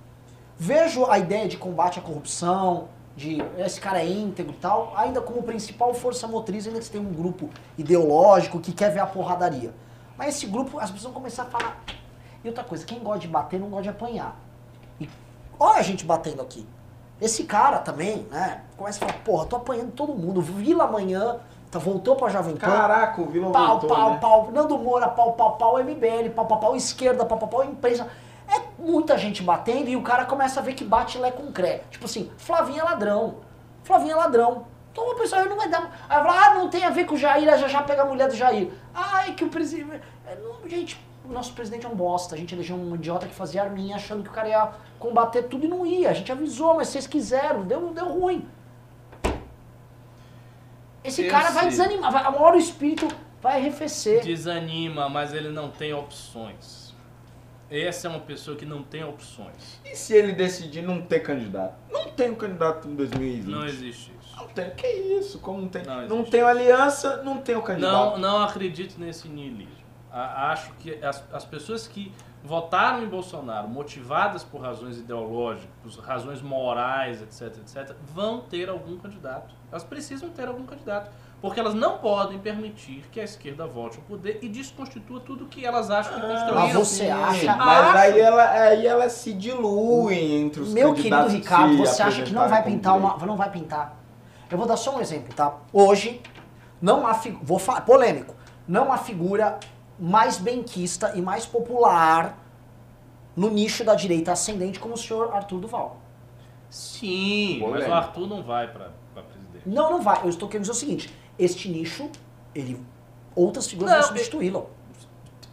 Vejo a ideia de combate à corrupção, de esse cara é íntegro e tal, ainda como principal força motriz, ainda que você tem um grupo ideológico que quer ver a porradaria. Mas esse grupo, as pessoas vão começar a falar. E outra coisa, quem gosta de bater não gosta de apanhar. E olha a gente batendo aqui. Esse cara também, né? Começa a falar, porra, tô apanhando todo mundo. Vila amanhã, tá, voltou pra Jovem Pan. Caraca, o Vila Pau, voltou, pau, né? pau, Nando Moura, pau, pau, pau, MBL, pau, pau, pau, esquerda, pau, pau, pau, imprensa. É muita gente batendo e o cara começa a ver que bate lé com cré. Tipo assim, Flavinha é ladrão. Flavinha é ladrão. Então a pessoa não vai dar. Aí fala, ah, não tem a ver com o Jair, aí já já pega a mulher do Jair. Ai, que o presidente. É, gente, o nosso presidente é um bosta. A gente elegeu um idiota que fazia arminha achando que o cara ia combater tudo e não ia. A gente avisou, mas vocês quiseram, deu, deu ruim. Esse Eu cara vai desanimar, vai, uma hora o espírito vai arrefecer. Desanima, mas ele não tem opções. Essa é uma pessoa que não tem opções. E se ele decidir não ter candidato? Não tem um candidato em 2020. Não existe isso. Não tem. Que isso? Como não tem? Não Não, tem aliança, não tem o Não, candidato. não acredito nesse niilismo. Acho que as, as pessoas que votaram em Bolsonaro, motivadas por razões ideológicas, razões morais, etc, etc, vão ter algum candidato. Elas precisam ter algum candidato. Porque elas não podem permitir que a esquerda volte ao poder e desconstitua tudo que elas acham que Ah, construíram. mas você acha- Mas aí ela, aí ela se dilui entre os Meu querido Ricardo, você acha que não vai pintar uma. Não vai pintar. Eu vou dar só um exemplo, tá? Hoje, não há vou falar polêmico, não há figura mais benquista e mais popular no nicho da direita ascendente como o senhor Arthur Duval. Sim, mas o Arthur não vai pra, pra presidente. Não, não vai. Eu estou querendo dizer o seguinte: este nicho, ele outras figuras Não, vão substituí-lo.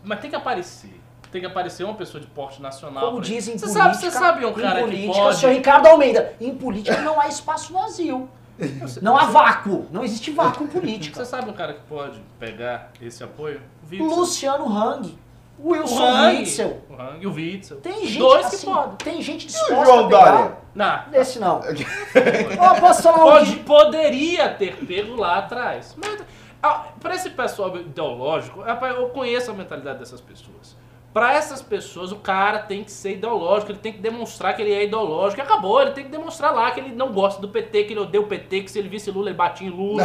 Mas tem que aparecer. Tem que aparecer uma pessoa de porte nacional. Como dizem em você política, sabe, você sabe um em cara que política, pode... senhor Ricardo Almeida, em política não há espaço vazio. [LAUGHS] Não há vácuo. Não existe vácuo em política. Você sabe um cara que pode pegar esse apoio? O Witzel. Luciano Hang, O Wilson Hang, Witzel. O Hang e o Witzel. Tem gente Dois assim, que podem. tem gente E disposta o João a pegar. Dória? Não, Esse não. [LAUGHS] Ó, posso falar um Pode, que- poderia ter pego lá atrás. Mas, ah, pra esse pessoal ideológico, rapaz, eu conheço a mentalidade dessas pessoas. Pra essas pessoas, o cara tem que ser ideológico, ele tem que demonstrar que ele é ideológico. E acabou, ele tem que demonstrar lá que ele não gosta do PT, que ele odeia o PT, que se ele visse Lula, ele batia em Lula,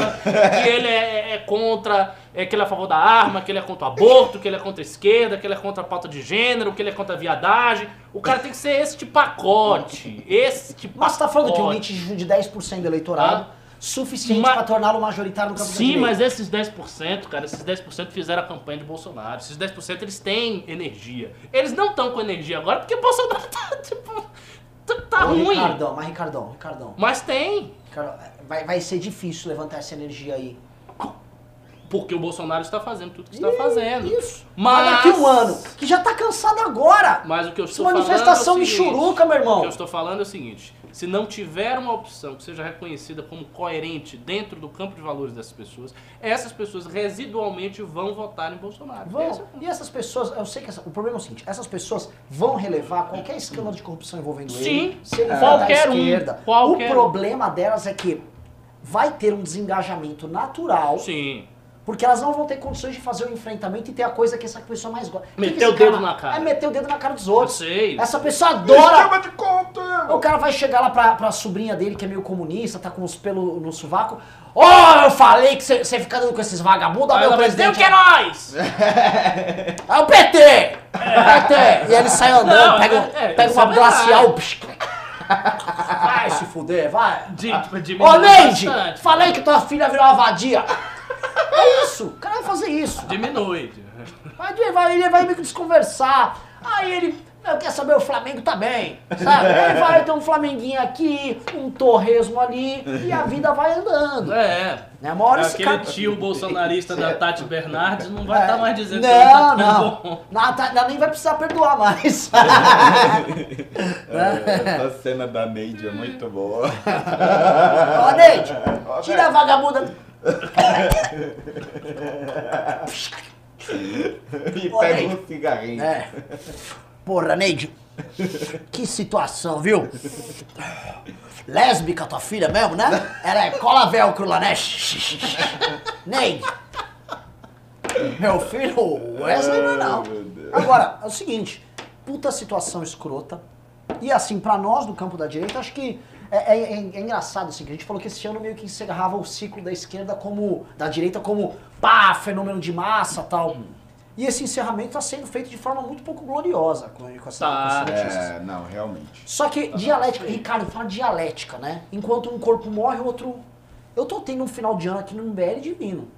que ele é, é contra, é, que ele é a favor da arma, que ele é contra o aborto, que ele é contra a esquerda, que ele é contra a pauta de gênero, que ele é contra a viadagem. O cara tem que ser este pacote. Este pacote. Mas você tá falando de um nicho de 10% do eleitorado, suficiente pra torná-lo majoritário no campo Sim, mas esses 10%, cara, esses 10% fizeram a campanha de Bolsonaro. Esses 10% eles têm energia. Eles não estão com energia agora porque o Bolsonaro [LAUGHS] tá, tipo, tá, tá Ô, ruim. Ricardão, mas Ricardão, Ricardão. Mas tem. Ricardão, vai, vai ser difícil levantar essa energia aí. Porque o Bolsonaro está fazendo tudo que está fazendo. Isso. Mas- daqui um ano, que já tá cansado agora. Mas o que eu estou manifestação falando é o seguinte, churuca, meu O irmão. que eu estou falando é o seguinte: se não tiver uma opção que seja reconhecida como coerente dentro do campo de valores dessas pessoas, essas pessoas residualmente vão votar em Bolsonaro. Esse é Vão. E essas pessoas, eu sei que essa- o problema é o seguinte, essas pessoas vão relevar qualquer escândalo de corrupção envolvendo Sim. ele, se ele for Qualquer da um, qualquer o problema delas é que vai ter um desengajamento natural, Sim. Porque elas não vão ter condições de fazer o enfrentamento e ter a coisa que essa pessoa mais gosta. Meter o dedo na cara. É meter o dedo na cara dos Eu outros. sei. Essa pessoa Me adora chama de conta! o cara vai chegar lá pra, pra sobrinha dele, que é meio comunista, tá com os pelos no sovaco. Ó, eu falei que você fica dando com esses vagabundos, ó, meu ela presidente. o que é nós? [LAUGHS] É o PT! É o PT! E ele sai andando, Não, pega, é, é, pega uma é glacial. [LAUGHS] Vai se fuder, vai. Di- Ô, Neide! Falei que tua filha virou uma vadia. É isso, o cara vai fazer isso. Diminui. Vai, vai, ele vai meio que desconversar. Aí ele, eu quero saber, o Flamengo tá bem, sabe? Aí vai ter um Flamenguinho aqui, um torresmo ali, e a vida vai andando. É. Né? Uma hora esse Aquele cara... tio bolsonarista da Tati Bernardes não vai É, estar mais dizendo que ele não, tá não, bom. não. tá- não, nem vai precisar perdoar mais. [LAUGHS] É, [LAUGHS] essa cena da Neide é muito boa. Ó, Neide, [LAUGHS] tira a vagabunda. [LAUGHS] E pega Neide. um cigarrinho. É. Porra, Neide. Que situação, viu? Lésbica tua filha mesmo, né? Ela é cola velcro lá, né? Neide. Meu filho, Wesley não é não. Agora, é o seguinte. Puta situação escrota. E assim, pra nós do campo da direita, acho que é, é- é- é engraçado assim, que a gente falou que esse ano meio que encerrava o ciclo da esquerda como. da direita como pá, fenômeno de massa tal. E esse encerramento está sendo feito de forma muito pouco gloriosa com, com essa, Tá. com essa notícia. É, não, realmente. Só que dialética, Ricardo, fala dialética, né? Enquanto um corpo morre, o outro. Eu tô tendo um final de ano aqui no MBL divino.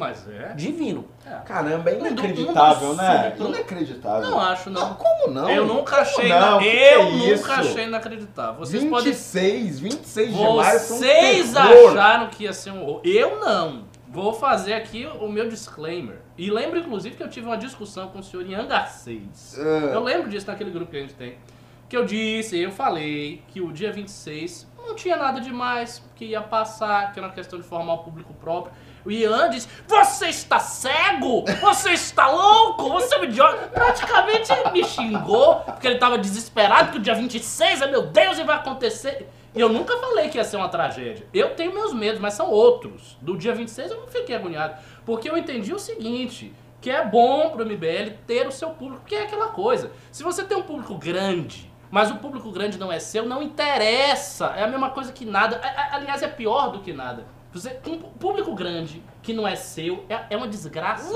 Mas é. Divino. Caramba, é Não, inacreditável, não, né? não, Inacreditável. Não acho, não. Como não? Eu nunca Como achei. não? na- Eu é nunca achei inacreditável. Vocês podem 26, 26 de maio um Vocês terror. acharam que ia ser um horror. Eu não. Vou fazer aqui o meu disclaimer. E lembro, inclusive, que eu tive uma discussão com o senhor Ian Garcês. Ah. Eu lembro disso naquele grupo que a gente tem. Que eu disse, eu falei que o dia 26 não tinha nada demais, que ia passar, que era uma questão de formar o público próprio. O Ian disse, você está cego? Você está louco? Você é um idiota? Praticamente me xingou, porque ele estava desesperado que o dia 26, é meu Deus, e vai acontecer. E eu nunca falei que ia ser uma tragédia. Eu tenho meus medos, mas são outros. Do dia 26 eu não fiquei agoniado. Porque eu entendi o seguinte, que é bom pro MBL ter o seu público, porque é aquela coisa. Se você tem um público grande, mas o público grande não é seu, não interessa. É a mesma coisa que nada. Aliás, é pior do que nada. Você, um público grande que não é seu é, é uma desgraça.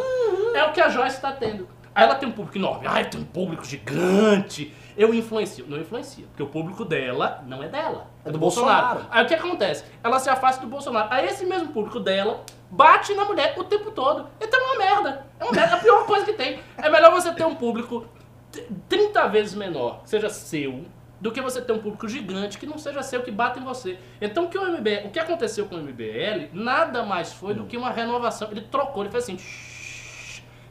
É o que a Joyce está tendo. Aí ela tem um público enorme. Ai, tem um público gigante. Eu influencio. Não influencia, porque o público dela não é dela. É do Bolsonaro. Aí o que acontece? Ela se afasta do Bolsonaro. Aí esse mesmo público dela bate na mulher o tempo todo. Então é uma merda. É uma merda. É a pior coisa que tem. É melhor você ter um público t- 30 vezes menor, que seja seu, do que você ter um público gigante que não seja seu, que bata em você. Então o que, o MBL, o que aconteceu com o MBL nada mais foi do que uma renovação. Ele trocou, ele fez assim.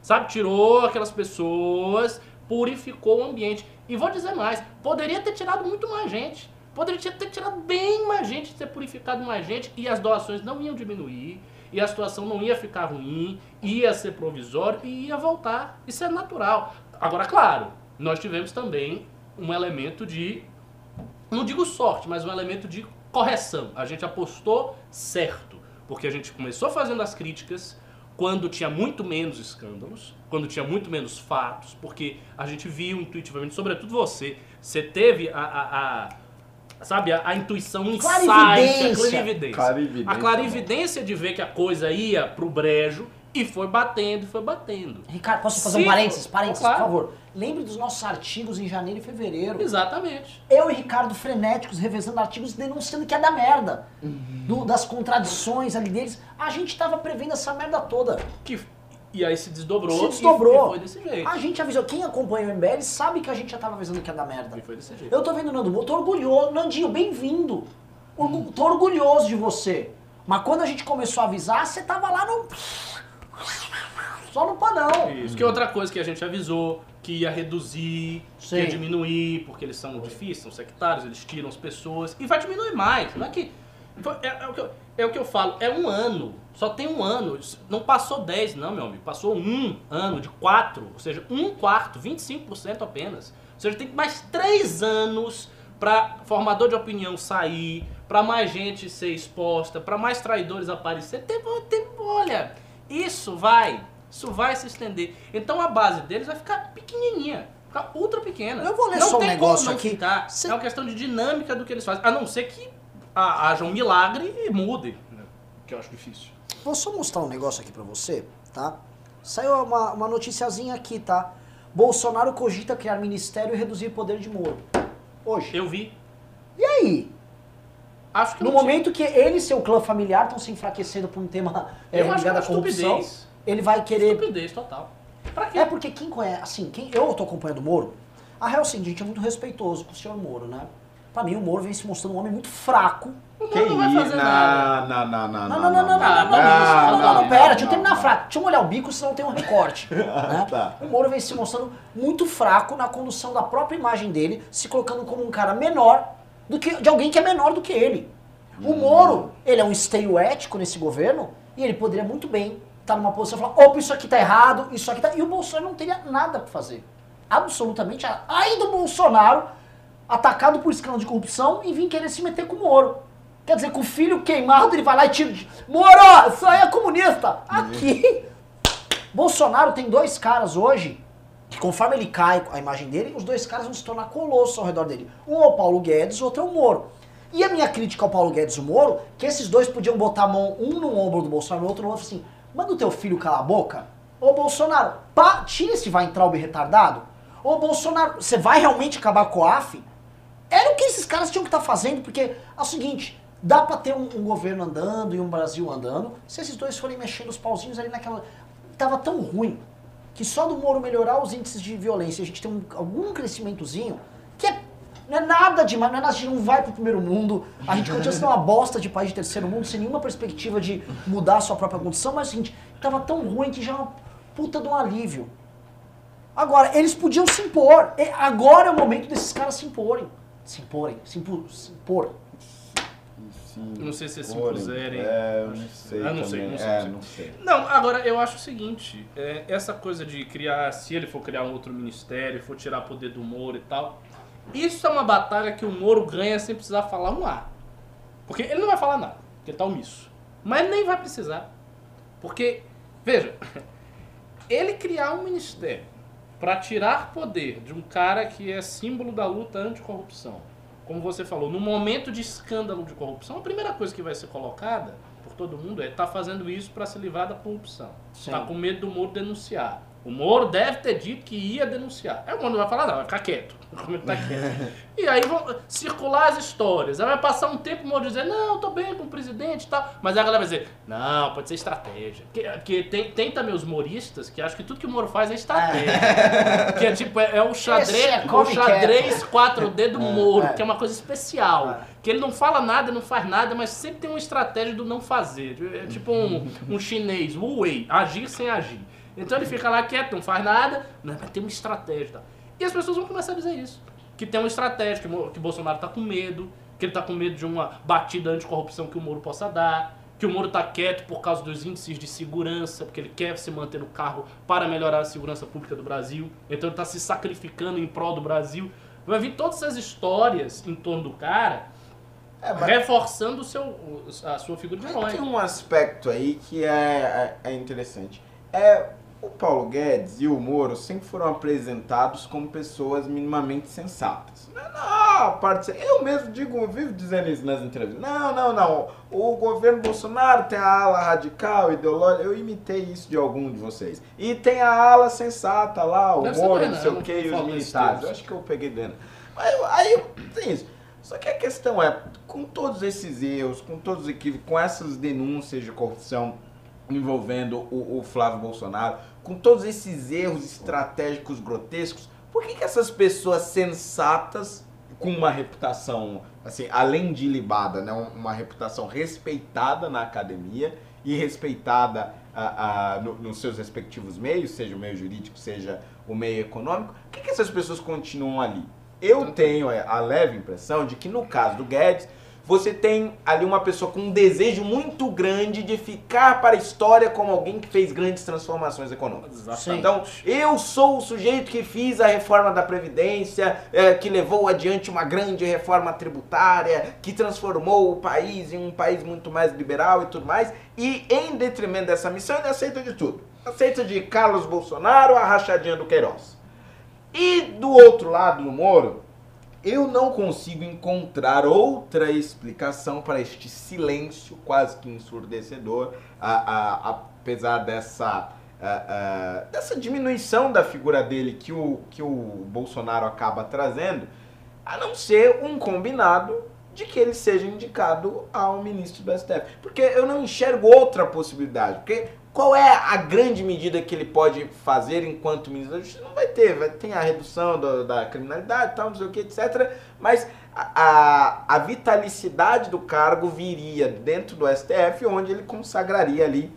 Sabe? Tirou aquelas pessoas, purificou o ambiente. E vou dizer mais, poderia ter tirado muito mais gente. Poderia ter tirado bem mais gente, ter purificado mais gente, e as doações não iam diminuir, e a situação não ia ficar ruim, ia ser provisório e ia voltar. Isso é natural. Agora, claro, nós tivemos também um elemento de, não digo sorte, mas um elemento de correção. A gente apostou certo, porque a gente começou fazendo as críticas quando tinha muito menos escândalos, quando tinha muito menos fatos, porque a gente viu intuitivamente, sobretudo você, você teve a, a- a- sabe, a, a intuição, um insight, a Clarividência. clarividência. Clarividência, A clarividência de ver que a coisa ia pro brejo e foi batendo, e foi batendo. Ricardo, posso fazer Sim, um parênteses? Parênteses, claro. por favor. Lembre dos nossos artigos em janeiro e fevereiro. Exatamente. Eu e Ricardo frenéticos revezando artigos denunciando que é da merda. Do- das contradições ali deles. A gente tava prevendo essa merda toda. Que, e aí se desdobrou. Se desdobrou. E, foi desse jeito. A gente avisou. Quem acompanha o MBL sabe que a gente já tava avisando que é da merda. E foi desse jeito. Eu tô vendo o Nando Moura, tô orgulhoso. Nandinho, bem-vindo. Orgu- Tô orgulhoso de você. Mas quando a gente começou a avisar, você tava lá no. Só no panão. Isso. Que outra coisa que a gente avisou, que ia reduzir, que Sim. ia diminuir, porque eles são difíceis, são sectários, eles tiram as pessoas. E vai diminuir mais. Não é que. É, é o, que eu, é o que eu falo, é um ano. Só tem um ano. Não passou 10, não, meu amigo. Passou um ano de 4. Ou seja, um quarto, 25% apenas. Ou seja, tem mais 3 anos para formador de opinião sair, para mais gente ser exposta, para mais traidores aparecer. Tem, tem, olha, isso vai, isso vai se estender. Então a base deles vai ficar pequenininha, ficar ultra pequena. Eu vou ler não só um tem negócio como aqui. Ficar. Cê- É uma questão de dinâmica do que eles fazem. A não ser que ha- haja um milagre e mude, né? que eu acho difícil. Vou só mostrar um negócio aqui pra você, tá? Saiu uma, uma noticiazinha aqui, tá? Bolsonaro cogita criar ministério e reduzir o poder de Moro. Hoje. Eu vi. E aí? Acho que No não tinha- momento que ele e seu clã familiar estão se enfraquecendo por um tema é, Eu acho que é ligado à corrupção, estupidez. ele vai querer Estupidez total. Pra quê? É porque quem conhece, assim, quem eu tô acompanhando o Moro, a real é o seguinte, a gente é muito respeitoso com o senhor Moro, né? Pra mim, o Moro vem se mostrando um homem muito fraco. O Que Moro não vai isso? fazer nada. Não, não, não, Não, não, não, não, não, não, não, não, pera, deixa eu terminar a frase. Deixa eu molhar o bico, senão tem um recorte. [LAUGHS] né? Tá. O Moro vem se mostrando muito fraco na condução da própria imagem dele, se colocando como um cara menor do que de alguém que é menor do que ele. O Moro, ele é um esteio ético nesse governo e ele poderia muito bem estar numa posição e falar, opa, isso aqui tá errado, isso aqui tá... E o Bolsonaro não teria nada pra fazer. Absolutamente nada. Aí do Bolsonaro, atacado por escândalo de corrupção e vir querer se meter com o Moro. Quer dizer, com o filho queimado, ele vai lá e tira... Moro, isso aí é comunista! Aqui... Bolsonaro tem dois caras hoje que conforme ele cai a imagem dele, os dois caras vão se tornar colossos ao redor dele. Um é o Paulo Guedes, outro é o Moro. E a minha crítica ao Paulo Guedes e o Moro, que esses dois podiam botar a mão um no ombro do Bolsonaro, o outro no outro, assim, manda o teu filho calar a boca. Ô Bolsonaro, pá, tira esse vai entrar o retardado. Ô Bolsonaro, você vai realmente acabar com a AF? Era o que esses caras tinham que estar fazendo, porque é o seguinte, dá pra ter um, um governo andando e um Brasil andando, se esses dois forem mexendo os pauzinhos ali naquela... Tava tão ruim, que só do Moro melhorar os índices de violência, a gente tem um- algum crescimentozinho, que é, não é nada demais, não é nada, a gente não vai pro primeiro mundo, a gente continua sendo uma bosta de país de terceiro mundo, sem nenhuma perspectiva de mudar a sua própria condição, mas é o seguinte, tava tão ruim que já é uma puta de um alívio. Agora, eles podiam se impor. Agora é o momento desses caras se imporem. Se imporem, se impor. Se impor. Sim, Não sei se eles se impuserem. É, eu não sei. Eu não sei, não sei, É, não sei. não sei. Não, agora eu acho o seguinte, é, essa coisa de criar, se ele for criar um outro ministério, for tirar poder do Moro e tal, isso é uma batalha que o Moro ganha sem precisar falar um A. Porque ele não vai falar nada, porque ele tá omisso. Mas ele nem vai precisar. Porque, veja, [LAUGHS] ele criar um ministério para tirar poder de um cara que é símbolo da luta anticorrupção, como você falou, no momento de escândalo de corrupção, a primeira coisa que vai ser colocada por todo mundo é tá fazendo isso para se livrar da corrupção. Sim. Tá com medo do Moro denunciar. O Moro deve ter dito que ia denunciar. Aí o Moro não vai falar, não, vai ficar quieto. Tá quieto. [LAUGHS] e aí vão circular as histórias. Aí vai passar um tempo o Moro dizer, não, tô bem com o presidente e tal. Mas aí a galera vai dizer, não, pode ser estratégia. Porque, porque tem, tem também os moristas que acham que tudo que o Moro faz é estratégia. que é tipo, é, é o xadrez, é o xadrez 4D do Moro, é. que é uma coisa especial. É. Que ele não fala nada, não faz nada, mas sempre tem uma estratégia do não fazer. É tipo um, um chinês, Wu Wei, agir sem agir. Então ele fica lá quieto, não faz nada, mas tem uma estratégia. e tal. E as pessoas vão começar a dizer isso. Que tem uma estratégia, que, que Bolsonaro tá com medo, que ele tá com medo de uma batida anticorrupção que o Moro possa dar, que o Moro tá quieto por causa dos índices de segurança, porque ele quer se manter no cargo para melhorar a segurança pública do Brasil. Então ele tá se sacrificando em prol do Brasil. Vai vir todas essas histórias em torno do cara, É, reforçando o seu, a sua figura de herói. tem um aspecto aí que é, é, é interessante. É, o Paulo Guedes e o Moro sempre foram apresentados como pessoas minimamente sensatas. Não, não, parte, eu mesmo digo, eu vivo dizendo isso nas entrevistas. Não, não, não. O governo Bolsonaro tem a ala radical, ideológica. Eu imitei isso de algum de vocês. E tem a ala sensata lá, o Deve Moro, não sei o que, e os militares. Eu acho que eu peguei dentro. Mas aí tem isso. Só que a questão é, com todos esses erros, com todos os equívocos, com essas denúncias de corrupção envolvendo o, o Flávio Bolsonaro, com todos esses erros estratégicos grotescos, por que, que essas pessoas sensatas, com uma reputação, assim, além de ilibada, né, uma reputação respeitada na academia e respeitada ah, ah, no- nos seus respectivos meios, seja o meio jurídico, seja o meio econômico, por que, que essas pessoas continuam ali? Eu tenho é, a leve impressão de que no caso do Guedes, você tem ali uma pessoa com um desejo muito grande de ficar para a história como alguém que fez grandes transformações econômicas. Exatamente. Então, eu sou o sujeito que fiz a reforma da Previdência, eh, que levou adiante uma grande reforma tributária, que transformou o país em um país muito mais liberal e tudo mais, e em detrimento dessa missão, ele aceita de tudo. Aceita de Carlos Bolsonaro a rachadinha do Queiroz. E do outro lado, no Moro, eu não consigo encontrar outra explicação para este silêncio quase que ensurdecedor, a- a- apesar dessa, a- dessa diminuição da figura dele que o, que o Bolsonaro acaba trazendo, a não ser um combinado de que ele seja indicado ao ministro do STF. Porque eu não enxergo outra possibilidade. Porque qual é a grande medida que ele pode fazer enquanto ministro da Justiça? Não vai ter, vai ter a redução do- da criminalidade, tal, não sei o que, etc. Mas a, a, a vitalicidade do cargo viria dentro do STF, onde ele consagraria ali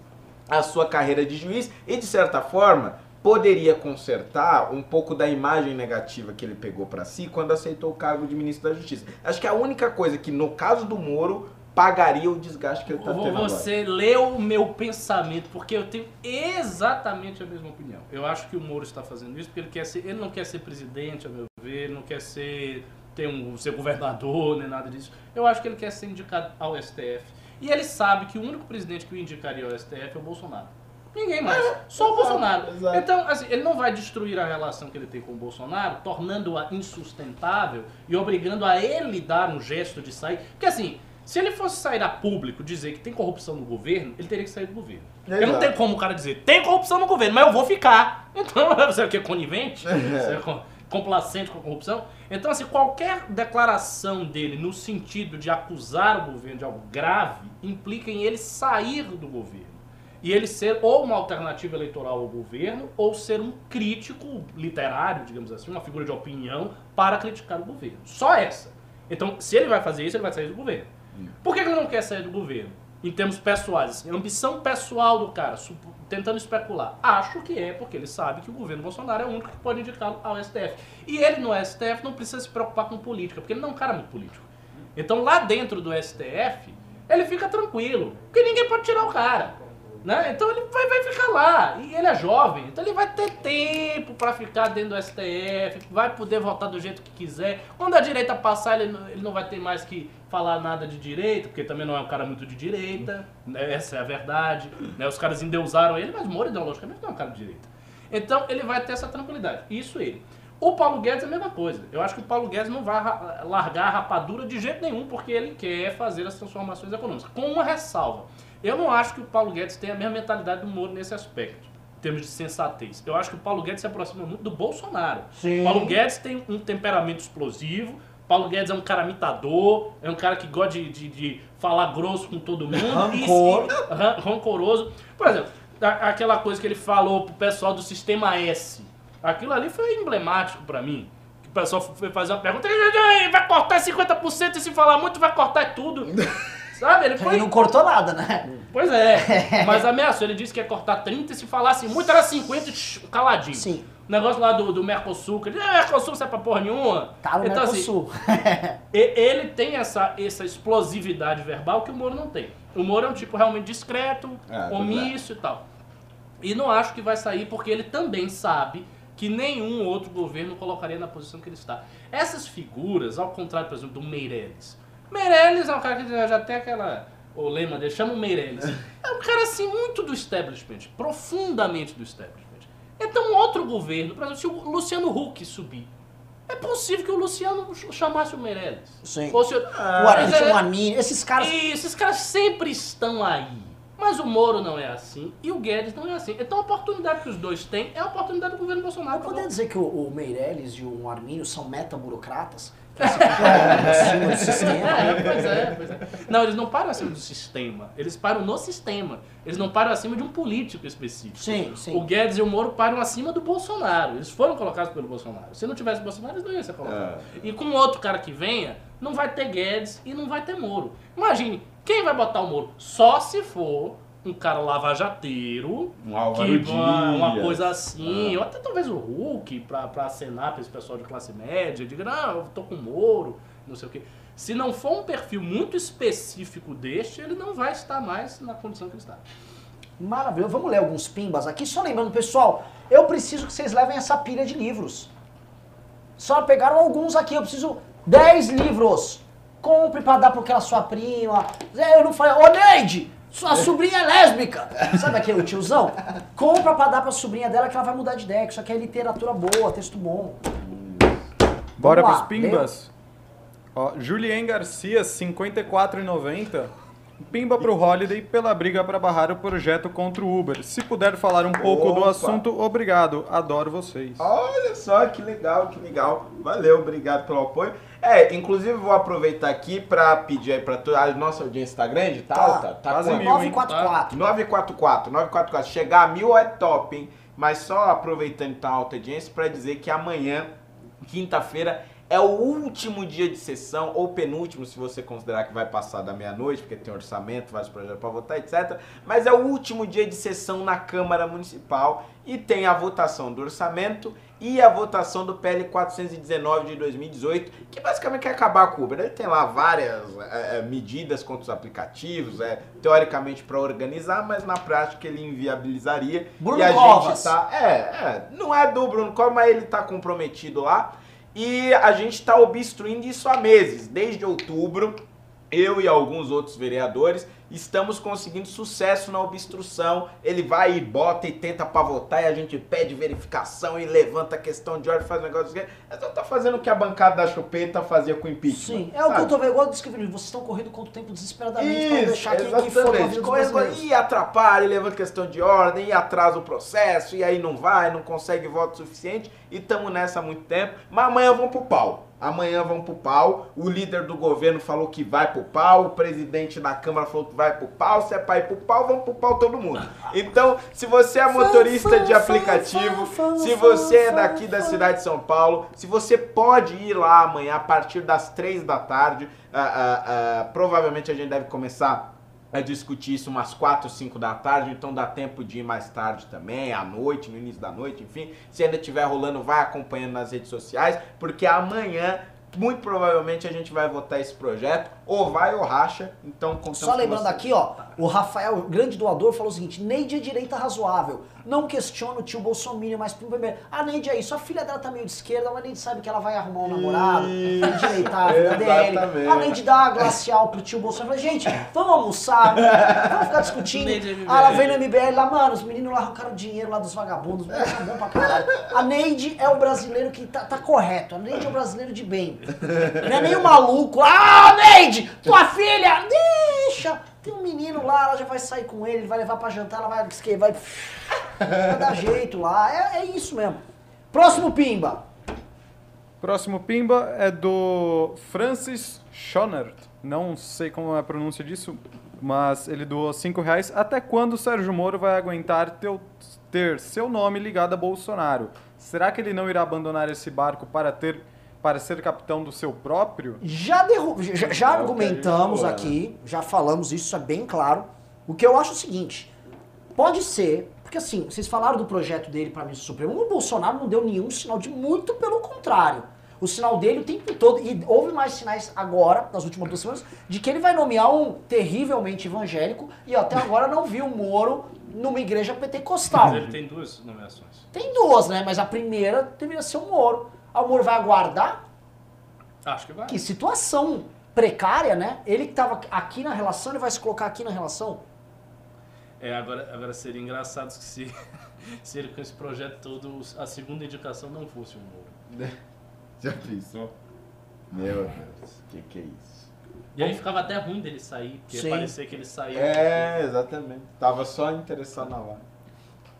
a sua carreira de juiz e, de certa forma, poderia consertar um pouco da imagem negativa que ele pegou para si quando aceitou o cargo de ministro da Justiça. Acho que a única coisa que, no caso do Moro, pagaria o desgaste que ele está tendo agora. Você leu o meu pensamento, porque eu tenho exatamente a mesma opinião. Eu acho que o Moro está fazendo isso porque ele quer ser, ele não quer ser presidente, a meu ver, ele não quer ser ter um, ser governador, nem nada disso. Eu acho que ele quer ser indicado ao STF. E ele sabe que o único presidente que o indicaria ao STF é o Bolsonaro. Ninguém mais. só o Bolsonaro. [LAUGHS] exato. Então, assim, ele não vai destruir a relação que ele tem com o Bolsonaro, tornando-a insustentável e obrigando a ele dar um gesto de sair. Porque assim, se ele fosse sair a público dizer que tem corrupção no governo, ele teria que sair do governo. Porque não tem como o cara dizer, tem corrupção no governo, mas eu vou ficar. [LAUGHS] Então, [LAUGHS] você é o que? Conivente? Você é co- complacente com a corrupção? Então, assim, qualquer declaração dele no sentido de acusar o governo de algo grave implica em ele sair do governo. E ele ser ou uma alternativa eleitoral ao governo, ou ser um crítico literário, digamos assim, uma figura de opinião para criticar o governo. Só essa. Então, se ele vai fazer isso, ele vai sair do governo. Por que ele não quer sair do governo? Em termos pessoais, assim, ambição pessoal do cara, tentando especular. Acho que é porque ele sabe que o governo Bolsonaro é o único que pode indicá-lo ao STF. E ele no STF não precisa se preocupar com política, porque ele não é um cara muito político. Então lá dentro do STF, ele fica tranquilo, porque ninguém pode tirar o cara. Né? Então ele vai, vai ficar lá. E ele é jovem, então ele vai ter tempo para ficar dentro do STF, vai poder votar do jeito que quiser. Quando a direita passar, ele, não- ele não vai ter mais que falar nada de direita, porque também não é um cara muito de direita, né? essa é a verdade. Né? Os caras endeusaram ele, mas Moro ideologicamente não é um cara de direita. Então ele vai ter essa tranquilidade. Isso ele. O Paulo Guedes é a mesma coisa. Eu acho que o Paulo Guedes não vai largar a rapadura de jeito nenhum, porque ele quer fazer as transformações econômicas. Com uma ressalva. Eu não acho que o Paulo Guedes tenha a mesma mentalidade do Moro nesse aspecto. em termos de sensatez. Eu acho que o Paulo Guedes se aproxima muito do Bolsonaro. Sim. O Paulo Guedes tem um temperamento explosivo. Paulo Guedes é um cara mitador, é um cara que gosta de, de, de falar grosso com todo mundo. Rancor. E, ran- rancoroso. Por exemplo, a- aquela coisa que ele falou pro pessoal do Sistema S. Aquilo ali foi emblemático pra mim. Que o pessoal foi fazer uma pergunta, "E vai cortar 50% e se falar muito vai cortar tudo. [LAUGHS] Sabe? Ele foi Ele não cortou nada, né? Pois é, [LAUGHS] mas ameaçou. Ele disse que ia cortar 30 e se falasse muito era 50 shh, caladinho. Sim. O negócio lá do, do Mercosul, que ele disse, ah, Mercosul não serve pra porra nenhuma. Tá no então, assim, Mercosul. [LAUGHS] e- ele tem essa, essa explosividade verbal que o Moro não tem. O Moro é um tipo realmente discreto, É, omisso e tal. E não acho que vai sair porque ele também sabe que nenhum outro governo colocaria na posição que ele está. Essas figuras, ao contrário, por exemplo, do Meirelles. Meirelles é um cara que já, já tem aquela... O lema dele, chama o Meirelles. É um cara, assim, muito do establishment. Profundamente do establishment. Então, outro governo, por exemplo, se o Luciano Huck subir, é possível que o Luciano ch- chamasse o Meirelles. Sim. Ou se- o é- Arthur Arminio, esses caras. e esses caras sempre estão aí. Mas o Moro não é assim e o Guedes não é assim. Então a oportunidade que os dois têm é a oportunidade do governo Bolsonaro. Eu poderia dizer que o, o Meirelles e o Arminio são meta-burocratas? Se acima do sistema. É, pois é, pois é. Não, eles não param acima do sistema. Eles param no sistema. Eles não param acima de um político específico. Sim, sim. O Guedes e o Moro param acima do Bolsonaro. Eles foram colocados pelo Bolsonaro. Se não tivesse Bolsonaro, eles não iam ser colocados. E com outro cara que venha, não vai ter Guedes e não vai ter Moro. Imagine, quem vai botar o Moro? Só se for um cara lavajateiro, Um Álvaro que Dias. uma coisa assim, ou até talvez o Hulk, pra, pra acenar pra esse pessoal de classe média, diga, não, eu tô com o Moro, não sei o quê. Se não for um perfil muito específico deste, ele não vai estar mais na condição que ele está. Maravilha. Vamos ler alguns pimbas aqui. Só lembrando, pessoal, eu preciso que vocês levem essa pilha de livros. Só pegaram alguns aqui. Eu preciso 10 livros. Compre pra dar pra aquela sua prima. Eu não falei, ô Neide, sua sobrinha é lésbica. Sabe aquele tiozão? Compra pra dar pra sobrinha dela que ela vai mudar de ideia. Que isso aqui é literatura boa, texto bom. Bora Vamos pros lá, pimbas? Ó, Julien Garcia, 54,90. Pimba pro Holiday pela briga para barrar o projeto contra o Uber. Se puder falar um pouco do Opa. assunto, obrigado. Adoro vocês. Olha só que legal, que legal. Valeu, obrigado pelo apoio. É, inclusive vou aproveitar aqui pra pedir aí pra toda a nossa audiência tá grande, tá, Tá. alta? Tá Quase quanto? mil. 944. 944, 944. Chegar a mil é top, hein? Mas só aproveitando então a alta audiência pra dizer que amanhã, quinta-feira, é o último dia de sessão, ou penúltimo, se você considerar que vai passar da meia-noite, porque tem orçamento, vários projetos para votar, etc. Mas é o último dia de sessão na Câmara Municipal e tem a votação do orçamento e a votação do PL 419 de 2018, que basicamente quer acabar com o Uber. Ele tem lá várias é, é, medidas contra os aplicativos, é, teoricamente para organizar, mas na prática ele inviabilizaria. Bruno e a Covas. gente tá. É, é, não é do Bruno Covas, mas ele tá comprometido lá. E a gente está obstruindo isso há meses. Desde outubro, eu e alguns outros vereadores estamos conseguindo sucesso na obstrução. Ele vai e bota e tenta para votar e a gente pede verificação e levanta a questão de ordem, faz um negócio só tá fazendo o que a bancada da chupeta fazia com o impeachment. Sim, é o que sabe? eu tô vendo. Igual que vocês estão correndo contra o tempo desesperadamente pra Isso, deixar quem que for a vida Correndo. E atrapalha, e levanta questão de ordem, e atrasa o processo, e aí não vai, não consegue voto suficiente, e estamos nessa há muito tempo. Mas amanhã vamos pro pau. Amanhã vamos pro pau. O líder do governo falou que vai pro pau, o presidente da Câmara falou que vai pro pau. Se é pra ir pro pau, vamos pro pau todo mundo. [LAUGHS] Então, se você é motorista de aplicativo, se você é daqui da cidade de São Paulo, se você pode ir lá amanhã a partir das três da tarde, ah, ah, ah, provavelmente a gente deve começar a discutir isso umas 4, 5 da tarde, então dá tempo de ir mais tarde também, à noite, no início da noite, enfim. Se ainda estiver rolando, vai acompanhando nas redes sociais, porque amanhã, muito provavelmente, a gente vai votar esse projeto, ou vai ou racha, então Só lembrando aqui, ó, o Rafael, grande doador, falou o seguinte: Neide é direita razoável. Não questiona o tio Bolsonaro, mas primeiro. A Neide é isso, a filha dela tá meio de esquerda, mas a Neide sabe que ela vai arrumar um namorado, vai endireitar a vida dele. A Neide dá a glacial pro tio Bolsonaro. Fala, gente, vamos almoçar, vamos ficar discutindo. Neide é. Ah, ela vem no MBL lá, mano, os meninos lá arrancaram dinheiro lá dos vagabundos, tá bom pra caralho. A Neide é o brasileiro que tá, tá correto, a Neide é o brasileiro de bem. Não é nem o maluco. Ah, Neide, tua filha, deixa. Tem um menino lá, ela já vai sair com ele, ele vai levar pra jantar, ela vai, vai [LAUGHS] Vai dar jeito lá. É, é isso mesmo. Próximo Pimba. Próximo pimba é do Francis Schonert. Não sei como é a pronúncia disso, mas ele doou 5 reais. Até quando o Sérgio Moro vai aguentar teu- ter seu nome ligado a Bolsonaro? Será que ele não irá abandonar esse barco para ter para ser capitão do seu próprio? Já, derru- já, já É argumentamos falou, aqui, já falamos isso, isso é bem claro. O que eu acho é o seguinte: pode ser, porque assim, vocês falaram do projeto dele para ministro supremo, o Bolsonaro não deu nenhum sinal de muito pelo contrário. O sinal dele o tempo todo, e houve mais sinais agora, nas últimas duas semanas, de que ele vai nomear um terrivelmente evangélico e até [LAUGHS] agora não viu o Moro numa igreja pentecostal. Mas ele tem duas nomeações. Tem duas, né? Mas a primeira deveria ser o Moro. O Moro vai aguardar? Acho que vai. Que situação precária, né? Ele que estava aqui na relação, ele vai se colocar aqui na relação? É, agora, agora seria engraçado se, [LAUGHS] se ele com esse projeto todo, a segunda indicação não fosse o Moro. [LAUGHS] Já pensou? Meu Deus, que que é isso? E aí ficava até ruim dele sair, porque Sim. parecia que ele saiu. É, exatamente. Tava só interessado na lá.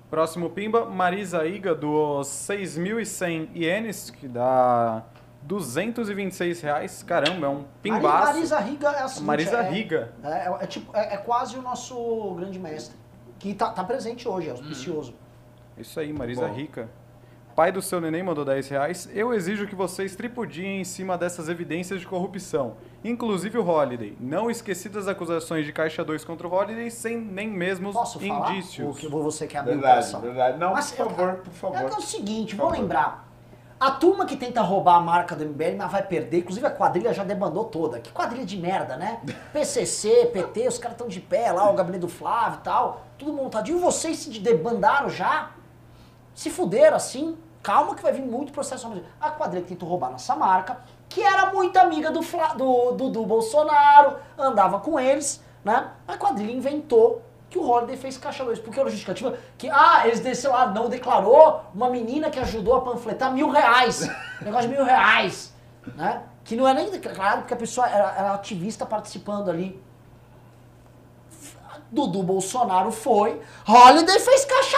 Próximo pimba, Marisa Iga doou 6.100 ienes, que dá 226 reais. Caramba, é um pimbaço. Marisa Riga é assim. Marisa é, Riga. É, é- é tipo, é, é quase o nosso grande mestre. Que tá, tá presente hoje, é auspicioso. Isso aí, Marisa Bom. Rica. Pai do seu neném mandou 10 reais. Eu exijo que vocês tripudiem em cima dessas evidências de corrupção. Inclusive o Holiday. Não esqueci das acusações de Caixa 2 contra o Holiday sem nem mesmo Posso falar? indícios. O que você quer abrir o Verdade, coração? verdade. Não, Mas, por favor, por É, favor. que é o seguinte, Por vou favor. lembrar. A turma que tenta roubar a marca do MBL, mas vai perder. Inclusive a quadrilha já debandou toda. Que quadrilha de merda, né? [LAUGHS] PCC, PT, os caras estão de pé lá, o gabinete do Flávio e tal. Tudo montadinho. E vocês se debandaram já? Se fuderam assim? Calma que vai vir muito processo. A quadrilha que tentou roubar nossa marca, que era muito amiga do, Fla- do, do, do Bolsonaro, andava com eles, né? A quadrilha inventou que o Holiday fez caixa 2. Porque a justificativa que, ah, eles desceram lá, não declarou uma menina que ajudou a panfletar mil reais. [LAUGHS] Negócio de mil reais, né? Que não é nem declarado porque a pessoa era, era ativista participando ali. Dudu Bolsonaro foi, Holiday fez caixa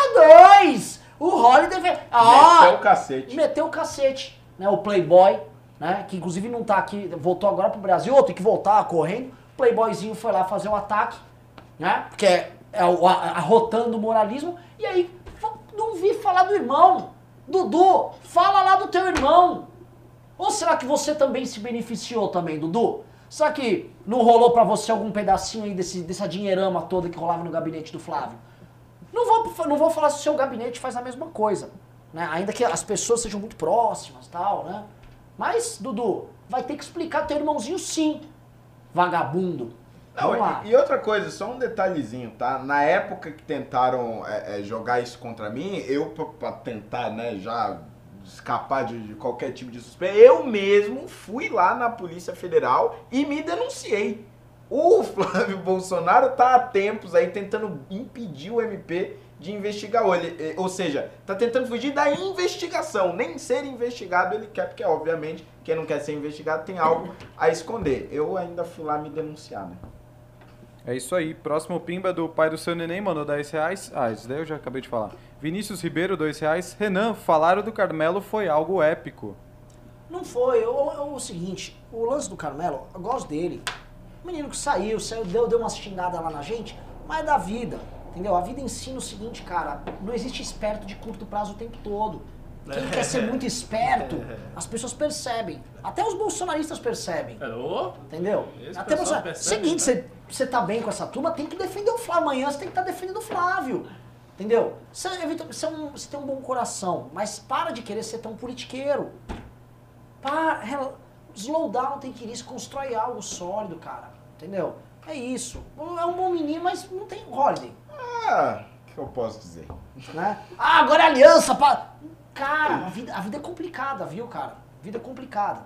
2. O Holiday fez... Ah, Meteu o cacete. meteu o cacete, né? O Playboy, né? Que inclusive não tá aqui, voltou agora pro Brasil, tem que voltar correndo. Playboyzinho foi lá fazer o ataque, né? Porque é, é arrotando o moralismo. E aí, não vi falar do irmão. Dudu, fala lá do teu irmão. Ou será que você também se beneficiou também, Dudu? Será que não rolou pra você algum pedacinho aí desse, dessa dinheirama toda que rolava no gabinete do Flávio? Não vou, não vou falar se o seu gabinete faz a mesma coisa, né? Ainda que as pessoas sejam muito próximas tal, né? Mas, Dudu, vai ter que explicar teu irmãozinho sim, vagabundo. Não, e, e outra coisa, só um detalhezinho, tá? Na época que tentaram é, é, jogar isso contra mim, eu, pra, pra tentar, né, já escapar de, de qualquer tipo de suspeita, eu mesmo fui lá na Polícia Federal e me denunciei. O [LAUGHS] Flávio Bolsonaro tá há tempos aí tentando impedir o MP de investigar ele. eh, Ou seja, tá tentando fugir da investigação. Nem ser investigado ele quer, porque obviamente quem não quer ser investigado tem algo a esconder. Eu ainda fui lá me denunciar, né? É isso aí. Próximo pimba do pai do seu neném mandou 10 reais. Ah, isso daí eu já acabei de falar. Vinícius Ribeiro, 2 reais. Renan, falaram do Carmelo foi algo épico. Não foi. O, o, o seguinte, o lance do Carmelo, eu gosto dele. O menino que saiu, saiu, deu, deu uma xingada lá na gente, mas é da vida. Entendeu? A vida ensina o seguinte, cara, não existe esperto de curto prazo o tempo todo. Quem quer ser muito esperto, [LAUGHS] as pessoas percebem. Até os bolsonaristas percebem. É, Entendeu? Esse Até você. percebe, Seguinte, né? você, você tá bem com essa turma, tem que defender o Flávio. Amanhã você tem que estar defendendo o Flávio. Entendeu? Você, você, é um- você tem um bom coração, mas para de querer ser tão politiqueiro. Para, slow down, tem que ir isso, constrói algo sólido, cara. Entendeu? É isso. É um bom menino, mas não tem holiday. Ah, o que eu posso dizer? Né? Ah, agora é aliança pra. Cara, a vida, a vida é complicada, viu, cara? A vida é complicada.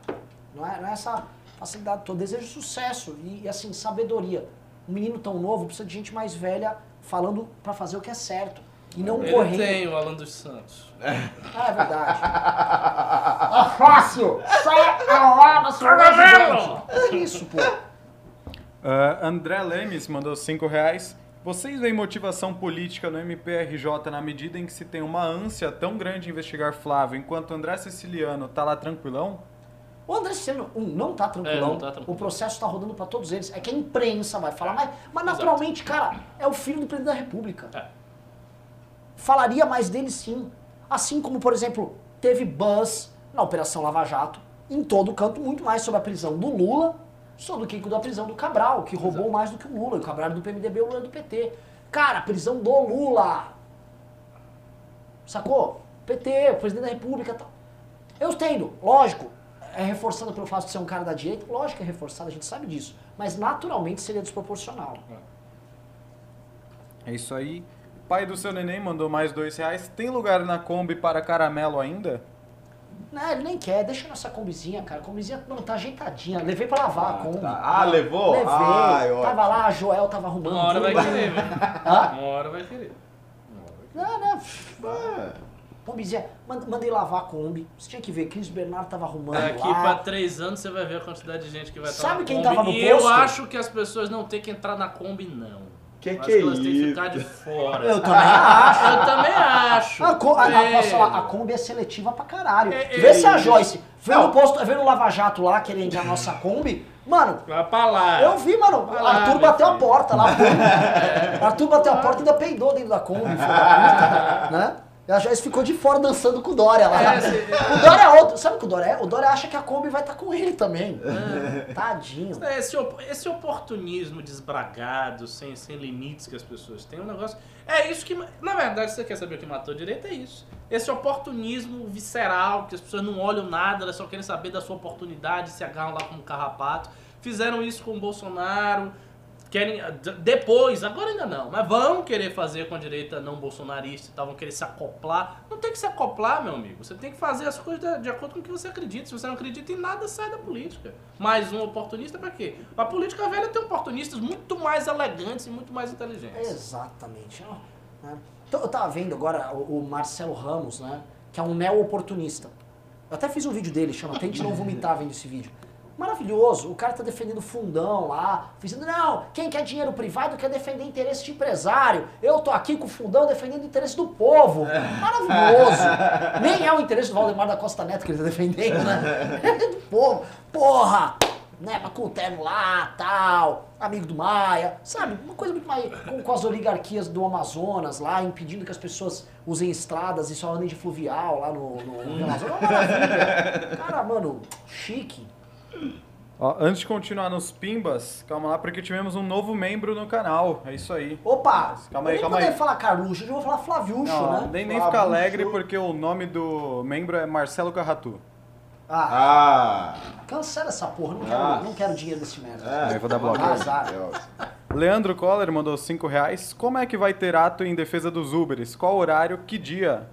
Não é, não é essa facilidade toda. Desejo sucesso e, e, assim, sabedoria. Um menino tão novo precisa de gente mais velha falando pra fazer o que é certo. E não ele correndo. tem o Alan dos Santos. Ah, é verdade. é [LAUGHS] fácil! Sai na sua gente. É isso, pô. Ah, André Lemes mandou 5 reais. Vocês veem motivação política no MPRJ na medida em que se tem uma ânsia tão grande em investigar Flávio, enquanto André Siciliano tá lá tranquilão? O André Cicilano um, não tá tranquilão. É, não tá tranquilo. O processo tá rodando pra todos eles. É que a imprensa vai falar, mas, mas naturalmente, cara, é o filho do presidente da República. É. Falaria mais dele sim. Assim como, por exemplo, teve buzz na Operação Lava Jato, em todo canto, muito mais sobre a prisão do Lula só do que da prisão do Cabral, que roubou mais do que o Lula. O Cabral era do PMDB, o Lula era do PT. Cara, prisão do Lula. Sacou? PT, o presidente da República tal. Eu entendo, lógico, é reforçado pelo fato de ser um cara da direita, lógico que é reforçado, a gente sabe disso. Mas naturalmente seria desproporcional. É isso aí. Pai do seu neném mandou mais dois reais. Tem lugar na Kombi para caramelo ainda? Não, ele nem quer, deixa nossa combizinha, cara. A combizinha não tá ajeitadinha. Levei pra lavar a Kombi. tá. Ah, levou? Levei. Ai, ótimo. tava lá, a Joel tava arrumando. Uma hora vai querer, velho. [LAUGHS] Hã? Uma hora vai querer. Não, não. É. Kombizinha, mand- mandei lavar a Kombi. Você tinha que ver, Cris Bernardo tava arrumando Daqui lá. pra três anos você vai ver a quantidade de gente que vai estar Sabe na quem Kombi. tava no E eu posto? acho que as pessoas não têm que entrar na Kombi, não. Que Acho que é elas têm que isso? ficar de fora. Eu também acho. Eu também acho. A, Co- a, a, posso falar, a. Kombi é seletiva pra caralho. É, Vê é se a isso. Joyce veio no posto, veio no Lava Jato lá, querer entrar na nossa Kombi. Mano, Vai pra lá. eu vi, mano, lá, Arthur bateu a porta lá. [LAUGHS] Arthur bateu a porta e ainda peidou dentro da Kombi, puta, né? E a Joyce ficou de fora dançando com o Dória lá. É, se- O Dória é outro. Sabe o que o Dória é? O Dória acha que a Kombi vai estar com ele também. Tadinho. É, Esse, esse oportunismo desbragado, sem, sem limites que as pessoas têm, é um negócio. É isso que. Na verdade, você quer saber o que matou a direita? É isso. Esse oportunismo visceral, que as pessoas não olham nada, elas só querem saber da sua oportunidade, se agarram lá como um carrapato. Fizeram isso com o Bolsonaro. Querem. Depois, agora ainda não, mas vão querer fazer com a direita não bolsonarista e tal, vão querer se acoplar. Não tem que se acoplar, meu amigo. Você tem que fazer as coisas de, acordo com o que você acredita. Se você não acredita em nada, sai da política. Mais um oportunista pra quê? A política velha tem oportunistas muito mais elegantes e muito mais inteligentes. Exatamente. né? Então, eu tava vendo agora o, o Marcelo Ramos, né? Que é um neo-oportunista. Eu até fiz um vídeo dele, chama Tente Não Vomitar, vendo esse vídeo. Maravilhoso. O cara tá defendendo fundão lá, dizendo, não, quem quer dinheiro privado quer defender interesse de empresário. Eu tô aqui com o fundão defendendo o interesse do povo. Maravilhoso. [LAUGHS] Nem é o interesse do Valdemar da Costa Neto que ele tá defendendo, né? [LAUGHS] É do povo. Porra! Né, mas com o terno lá, tal, amigo do Maia, sabe? Uma coisa muito mais com, com as oligarquias do Amazonas lá, impedindo que as pessoas usem estradas e só andem de fluvial lá no, no, no Amazonas. Uma maravilha. Cara, mano, chique. Ó, antes de continuar nos pimbas, calma lá, porque tivemos um novo membro no canal. É isso aí. Opa! Calma aí, eu nem calma poderia aí. falar Carluxo, hoje eu vou falar Flaviucho, Não, né? nem, nem fica bicho. alegre porque o nome do membro é Marcelo Carratu. Ah, Ah, cancela essa porra, não quero, Ah. não quero dinheiro desse merda. é. Eu vou dar bloco. Azar. Deus. Leandro Coller mandou 5 reais. Como é que vai ter ato em defesa dos Uberes? Qual horário? Que dia?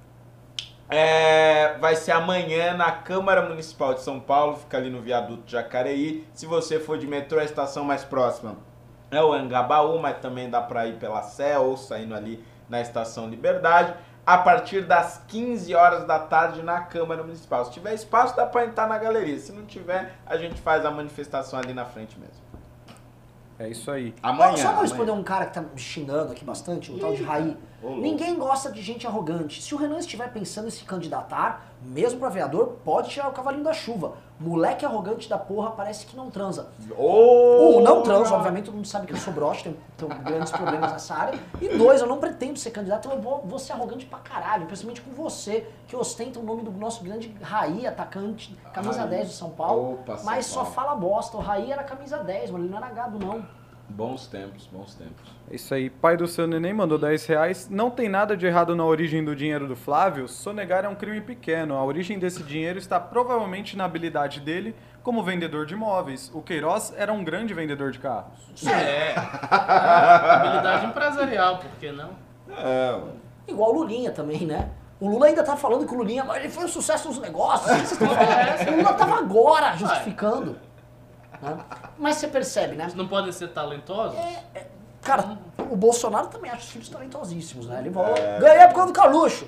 É, vai ser amanhã na Câmara Municipal de São Paulo, fica ali no viaduto Jacareí. Se você for de metrô, a estação mais próxima é o Angabaú, mas também dá pra ir pela Sé ou saindo ali na Estação Liberdade. A partir das 15 horas da tarde na Câmara Municipal. Se tiver espaço, dá pra entrar na galeria. Se não tiver, a gente faz a manifestação ali na frente mesmo. É isso aí. Amanhã. Só pra amanhã. responder um cara que tá me xingando aqui bastante, o tal de Raí. Ninguém gosta de gente arrogante. Se o Renan estiver pensando em se candidatar, mesmo pra vereador, pode tirar o cavalinho da chuva. Moleque arrogante da porra parece que não transa. Ô, Um, não transo, obviamente todo mundo sabe que eu sou broche, tenho, tenho grandes problemas nessa área. E dois, eu não pretendo ser candidato, eu vou, vou ser arrogante pra caralho, principalmente com você, que ostenta o nome do nosso grande Raí, atacante, camisa Raí. 10 do São Paulo. Opa, São mas só Paulo. fala bosta. O Raí era camisa 10, mano, ele não era gado, não. Bons tempos, bons tempos. É isso aí. Pai do seu neném mandou 10 reais. Não tem nada de errado na origem do dinheiro do Flávio. Sonegar é um crime pequeno. A origem desse dinheiro está provavelmente na habilidade dele como vendedor de imóveis. O Queiroz era um grande vendedor de carros. [LAUGHS] É. Habilidade empresarial, por que não? É, mano. Igual o Lulinha também, né? O Lula ainda tá falando que o Lulinha ele foi um sucesso nos negócios. [LAUGHS] Estão falando? O Lula tava agora justificando. Né? [LAUGHS] Mas você percebe, né? Eles não podem ser talentosos? Cara, o Bolsonaro também acha os filhos talentosíssimos, né? Ele falou, ganhei por causa do Carluxo.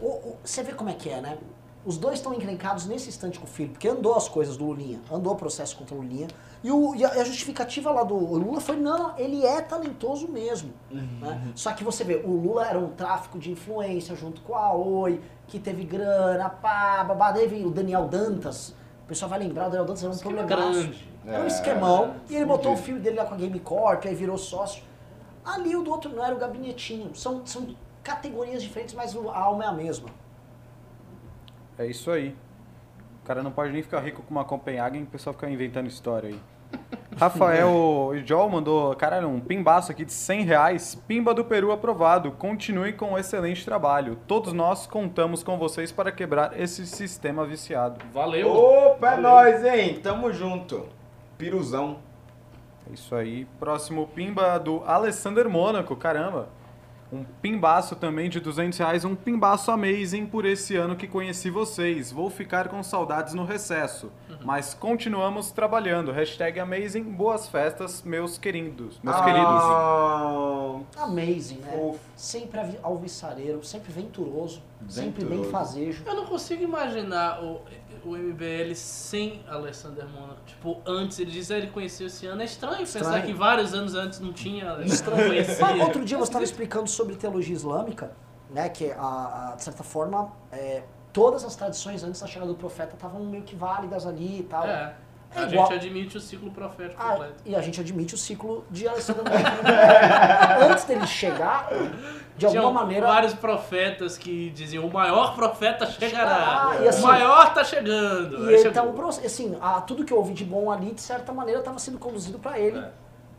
O- o- você vê como é que é, né? Os dois estão encrencados nesse instante com o filho, porque andou as coisas do Lulinha, andou o processo contra o Lulinha. E, o, e a, a justificativa lá do Lula foi: não, ele é talentoso mesmo. né? Só que você vê, o Lula era um tráfico de influência junto com a Oi, que teve grana, pá, babá. Daí veio o Daniel Dantas. O pessoal vai lembrar, o Daniel Dantas era um Esquema problemaço. grande. Era um É, esquemão. E ele botou o filho dele lá com a Game Corp, aí virou sócio. Ali o do outro não era o gabinetinho. São, são categorias diferentes, mas a alma é a mesma. É isso aí. O cara não pode nem ficar rico com uma Copenhagen, o pessoal fica inventando história aí. Rafael Jol mandou, caralho, um pimbaço aqui de 100 reais. Pimba do Peru aprovado. Continue com o excelente trabalho. Todos nós contamos com vocês para quebrar esse sistema viciado. Valeu. Opa, é nóis, hein? Tamo junto. Piruzão. É isso aí. Próximo pimba do Alessander Mônaco, caramba. Um pimbaço também de 200 reais, um pimbaço amazing por esse ano que conheci vocês. Vou ficar com saudades no recesso, mas continuamos trabalhando. Hashtag amazing, boas festas, meus queridos. Meus queridos. Ah, Amazing, né? Fofo. Sempre alvissareiro, sempre venturoso, sempre bem Venturoso. fazejo. Eu não consigo imaginar o, o MBL sem Alessander Monaco. Tipo, antes ele diz que ele conheceu esse ano. É estranho, pensar Estranho. que vários anos antes não tinha. Estranho. Mas outro dia você estava explicando sobre teologia islâmica, né? Que a, a- de certa forma é, todas as tradições antes da chegada do profeta estavam meio que válidas ali e tal. É. É A igual- gente admite o ciclo profético Ah, completo. e a gente admite o ciclo de Alessandro. [LAUGHS] Antes dele chegar, de alguma Tinham maneira. vários profetas que diziam o maior profeta chegará. E assim- o maior tá chegando. E Aí ele tá um. Assim, a, tudo que eu ouvi de bom ali, de certa maneira, estava sendo conduzido para ele. É.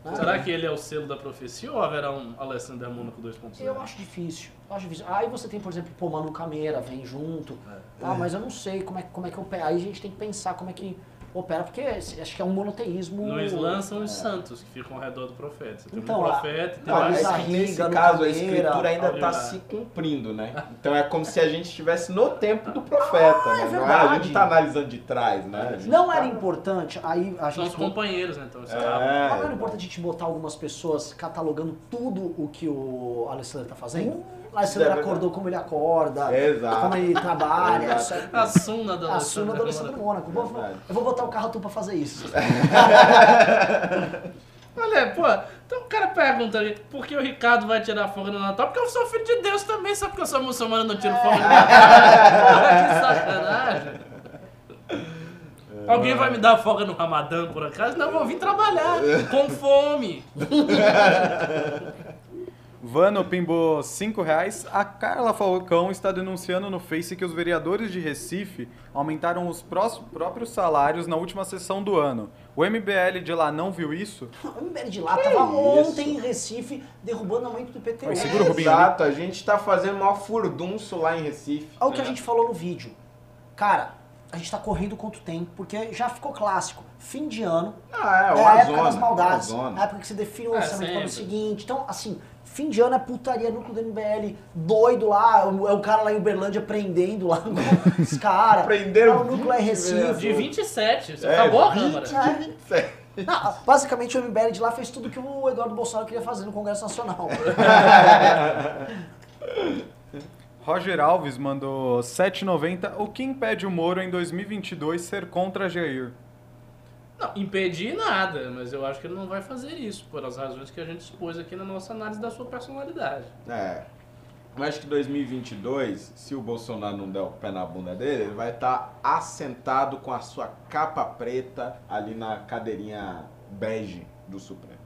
né? Será que ele é o selo da profecia ou haverá um Alessander Mônaco 2.0? Eu acho difícil. Eu acho difícil. Aí você tem, por exemplo, pô, Manu Cameira vem junto. Ah, mas eu não sei como é, como é que opera. Aí a gente tem que pensar como é que opera, porque acho que é um monoteísmo. No Islã são os santos que ficam ao redor do profeta. Você tem Então, um a- profeta e tem Não, é Arriga, nesse caso a escritura ainda está se cumprindo, né? Então é como se a gente estivesse no tempo do profeta, Ah, é né? Não é? A verdade. gente tá analisando de trás, né? A Não tá- era importante, aí a São gente. os companheiros, né? Então, É. não era importante a gente botar algumas pessoas catalogando tudo o que o Alessandro tá fazendo? O Alessandro Isso é acordou como ele acorda, Exato. como ele trabalha. É- A suna da A suma do Alessandro Mônaco. Vou- Verdade. Eu vou botar o carro tu pra fazer isso. [LAUGHS] Olha, pô, então o cara pergunta ali, por que o Ricardo vai tirar folga no Natal? Porque eu sou filho de Deus também, sabe que eu sou muçulmano e não tiro folga no Natal? Porra, que sacanagem. Alguém vai me dar folga no Ramadã, por acaso? Não, eu vou vir trabalhar, com fome. [LAUGHS] Vano pimbou 5 reais. A Carla Falcão está denunciando no Face que os vereadores de Recife aumentaram os próprios salários na última sessão do ano. O MBL de lá não viu isso? [LAUGHS] O MBL de lá tava ontem em Recife derrubando o aumento do IPTU. Oi, segura o Rubinho Exato, a gente tá fazendo maior furdunço lá em Recife. Olha o que a É. gente falou no vídeo. Cara, a gente tá correndo contra o tempo, porque já ficou clássico. Fim de ano, Ah, é, é a época zona, das maldades. É a época que você define o É, orçamento para o seguinte. Então, assim, fim de ano é putaria, núcleo do MBL, doido lá, o- é o cara lá em Uberlândia prendendo lá [LAUGHS] os caras. Prenderam É o núcleo é 20 Recife. De 27, você É, acabou a 20 Câmara. de 27. Não, basicamente o MBL de lá fez tudo que o Eduardo Bolsonaro queria fazer no Congresso Nacional. [LAUGHS] Roger Alves mandou 7,90. O que impede o Moro em 2022 ser contra Jair? Não, impedir nada, mas eu acho que ele não vai fazer isso, por as razões que a gente expôs aqui na nossa análise da sua personalidade. É. Eu acho que 2022, se o Bolsonaro não der o pé na bunda dele, ele vai estar assentado com a sua capa preta ali na cadeirinha bege do Supremo.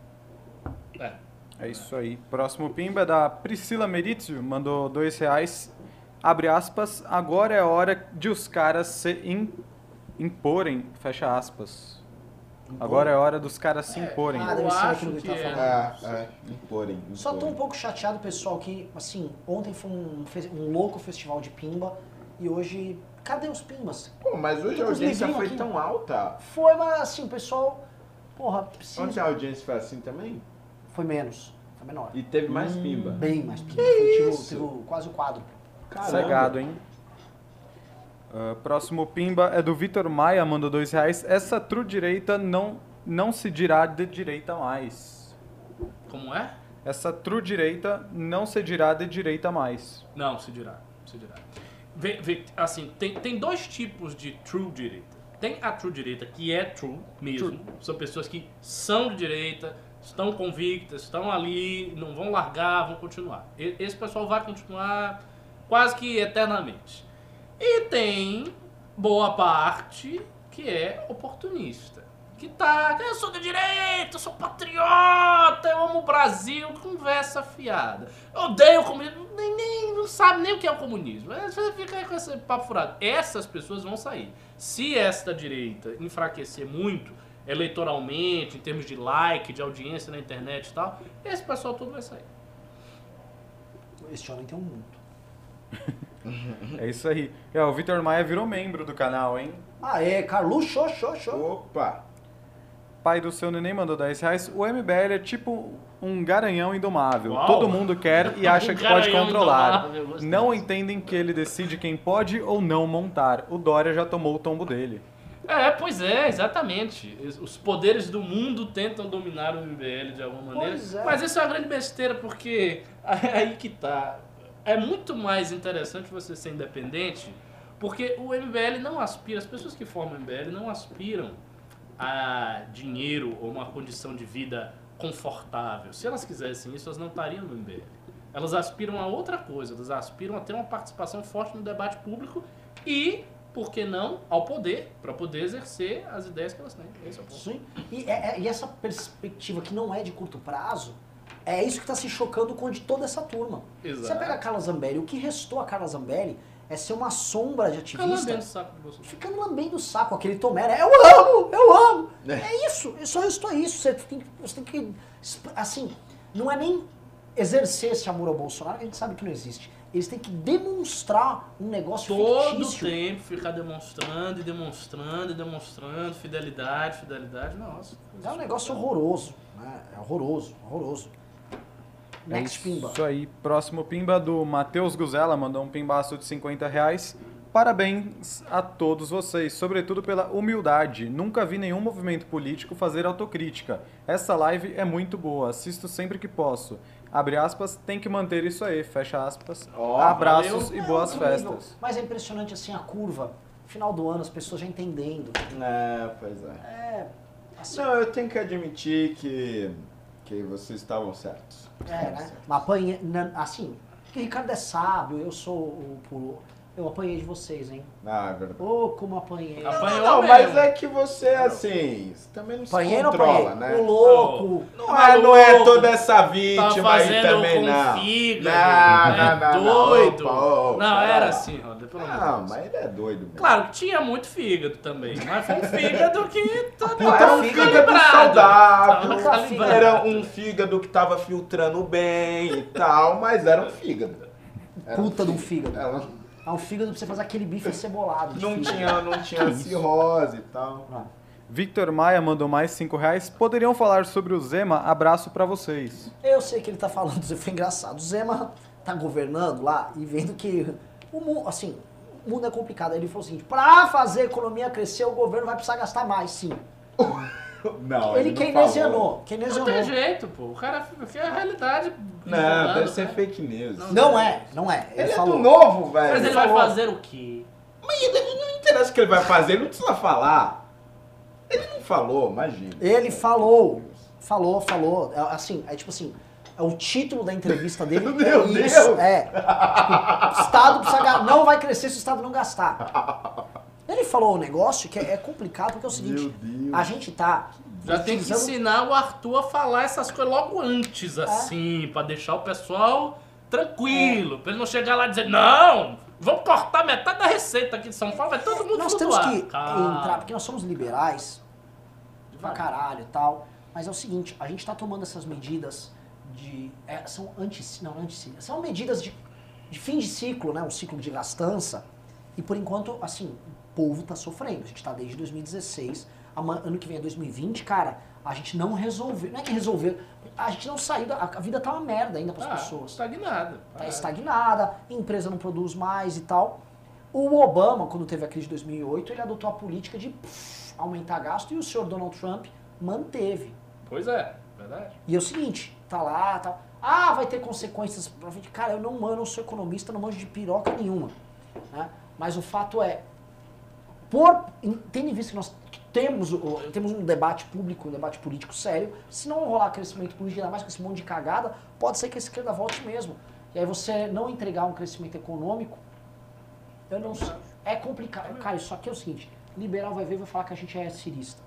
É. É isso aí. Próximo pimba é da Priscila Merizio, mandou dois reais. Abre aspas. Agora é hora de os caras se im- imporem. Fecha aspas. Agora é hora dos caras se imporem. Ah, deve ser acho aquilo que que ele tá é. falando. É, é, imporem. Só tô um imporem. pouco chateado, pessoal, que, assim, ontem foi um, fe- um louco festival de pimba e hoje, cadê os pimbas? Pô, mas hoje a os audiência livrinhos foi aqui. tão alta. Foi, mas assim, o pessoal, porra, precisa... Ontem a audiência foi assim também? Foi menos, foi menor. E teve mais pimba. Bem mais pimba. Foi, tipo, isso? teve quase o quadro. Caramba. Cegado, hein? Ah, próximo pimba é do Vitor Maia, mandou dois reais. Essa true direita não, não se dirá de direita mais. Como é? Essa true direita não se dirá de direita mais. Não, se dirá. Se dirá. vê- vê- assim, tem, tem dois tipos de true direita. Tem a true direita, que é true mesmo. São pessoas que são de direita, estão convictas, estão ali, não vão largar, vão continuar. Esse pessoal vai continuar quase que eternamente. E tem boa parte que é oportunista. Que tá, eu sou de direita, eu sou patriota, eu amo o Brasil, conversa fiada. Eu odeio o comunismo, nem, nem não sabe nem o que é o comunismo. Aí Você fica aí com esse papo furado. Essas pessoas vão sair. Se esta direita enfraquecer muito, eleitoralmente, em termos de like, de audiência na internet e tal, esse pessoal todo vai sair. Este homem tem um mundo. [LAUGHS] [LAUGHS] É isso aí. É, o Vitor Maia virou membro do canal, hein? Aê, Carlos, show, show, show. Opa! Pai do seu neném mandou 10 reais. O MBL é tipo um garanhão indomável. Uau. Todo mundo quer e [LAUGHS] acha Um que pode controlar. Não entendem que ele decide quem pode ou não montar. O Dória já tomou o tombo dele. É, pois é, exatamente. Os poderes do mundo tentam dominar o MBL de alguma maneira. Pois é. Mas isso é uma grande besteira, porque [LAUGHS] aí que tá. É muito mais interessante você ser independente, porque o MBL não aspira, as pessoas que formam o MBL não aspiram a dinheiro ou uma condição de vida confortável. Se elas quisessem isso, elas não estariam no MBL. Elas aspiram a outra coisa, elas aspiram a ter uma participação forte no debate público e, por que não, ao poder, para poder exercer as ideias que elas têm. Esse é o ponto. Sim. E, é- é- e essa perspectiva que não é de curto prazo, é isso que está se chocando com de toda essa turma. Exato. Você pega a Carla Zambelli, o que restou a Carla Zambelli é ser uma sombra de Fica lambendo o ativista. saco do Bolsonaro. Ficando lambendo o saco, aquele tomé, né? Eu amo, eu amo. É isso, só restou isso. Você tem, que- você tem que. Assim, não é nem exercer esse amor ao Bolsonaro, que a gente sabe que não existe. Eles têm que demonstrar um negócio Todo fictício. tempo ficar demonstrando e demonstrando e demonstrando fidelidade, fidelidade, nossa. É um negócio horroroso, né? É horroroso, horroroso. Next é Pimba. Isso aí. Próximo Pimba do Matheus Guzela mandou um pimbaço de 50 reais. Parabéns a todos vocês, sobretudo pela humildade. Nunca vi nenhum movimento político fazer autocrítica. Essa live é muito boa, assisto sempre que posso. Abre aspas, tem que manter isso aí, fecha aspas. Ó, Abraços valeu. e boas Não, incrível. festas. Mas é impressionante assim a curva. Final do ano, as pessoas já entendendo. É, pois é. É. Assim, Não, eu tenho que admitir que, que vocês estavam certos. é, né? Mas Assim, o Ricardo é sábio, eu sou o puro. Eu apanhei de vocês, hein? Ah, é verdade. Ô, como apanhei. Apanhei. Não, mesmo. mas é que você, assim, você também não se Apanhei não controla, apanhei? né? O louco. Não é, não é toda essa Tá vítima aí fazendo também, com não. fígado. Não, é não, não, não. doido. Opa, opa, não, era não. assim, Roder, pelo amor Não, mas ele é doido mesmo. Claro que tinha muito fígado também, mas foi um [LAUGHS] fígado que tá Não, era um fígado fígado calibrado. saudável, Tava era um fígado que tava filtrando bem e tal, mas era um fígado. Era Puta de um fígado. É um fígado pra você fazer aquele bife cebolado. não fígado. tinha, não [LAUGHS] tinha cirrose e tal. Ah. Victor Maia mandou mais 5 reais. Poderiam falar sobre o Zema? Abraço pra vocês. Eu sei que ele tá falando, foi engraçado. O Zema tá governando lá e vendo que o mundo, assim, o mundo é complicado. Aí ele falou assim: pra fazer a economia crescer, o governo vai precisar gastar mais, sim. [LAUGHS] Não, ele não keynesianou. falou. Não Keynesianou. tem jeito, pô. O cara porque é a realidade. Não, isolando, deve ser né? fake news. Não é, não é. Ele, Ele é falou. do novo, velho. Mas ele Ele vai falou. fazer o quê? Mas ele não interessa o que ele vai fazer, ele não precisa falar. Ele não falou, imagina. Ele falou. Falou, falou. É, Assim, é tipo assim. É o título da entrevista dele. [LAUGHS] Meu é Deus! isso. É. Tipo, o Estado precisa não vai crescer se o Estado não gastar. [LAUGHS] Ele falou um negócio que é é complicado porque é o seguinte: a gente tá. Já tem que ensinar o Arthur a falar essas coisas logo antes, assim, pra deixar o pessoal tranquilo, pra ele não chegar lá e dizer, não, vamos cortar metade da receita aqui de São Paulo, vai todo mundo Nós temos flutuar." que Calma. entrar, porque nós somos liberais pra caralho e tal. Mas é o seguinte, a gente tá tomando essas medidas de. é, são anti. Não, anti São medidas de, de fim de ciclo, né? Um ciclo de gastança. E por enquanto, assim, povo tá sofrendo. A gente tá desde 2016. ama- Ano que vem é 2020, cara, a gente não resolveu. Não é que resolveu. A gente não saiu da. A vida tá uma merda ainda pras Ah, pessoas estagnada. tá Ah, estagnada, empresa não produz mais e tal. O Obama, quando teve a crise de 2008, ele adotou a política de pff, aumentar gasto e o senhor Donald Trump manteve. Pois é, verdade. E é o seguinte, tá lá, tá. Ah, vai ter consequências pra frente. Cara, eu não, eu não sou economista, não manjo de piroca nenhuma. né? Mas o fato é, por, tendo em vista que nós temos, temos um debate público, um debate político sério, se não rolar crescimento político, ainda mais com esse monte de cagada, pode ser que a esquerda volte mesmo. E aí você não entregar um crescimento econômico, eu não sei. É complicado. Cara, só que é o seguinte, liberal vai ver e vai falar que a gente é cirista.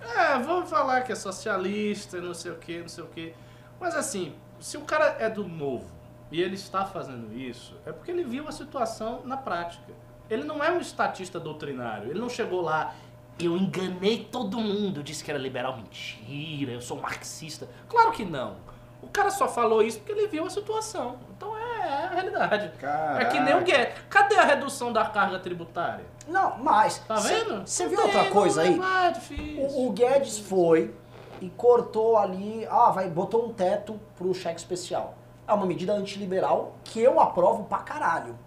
É, vamos falar que é socialista, não sei o que, não sei o que. Mas assim, se o cara é do novo e ele está fazendo isso, é porque ele viu a situação na prática. Ele não é um estatista doutrinário. Ele não chegou lá, eu enganei todo mundo, disse que era liberal. Mentira, eu sou marxista. Claro que não. O cara só falou isso porque ele viu a situação. Então é, é a realidade. É que nem o Guedes. Cadê a redução da carga tributária? Não, mas. Tá vendo? Você viu tem, outra coisa aí? vai, É difícil. O, o Guedes foi e cortou ali, ah, vai, botou um teto pro cheque especial. É uma medida antiliberal que eu aprovo pra caralho.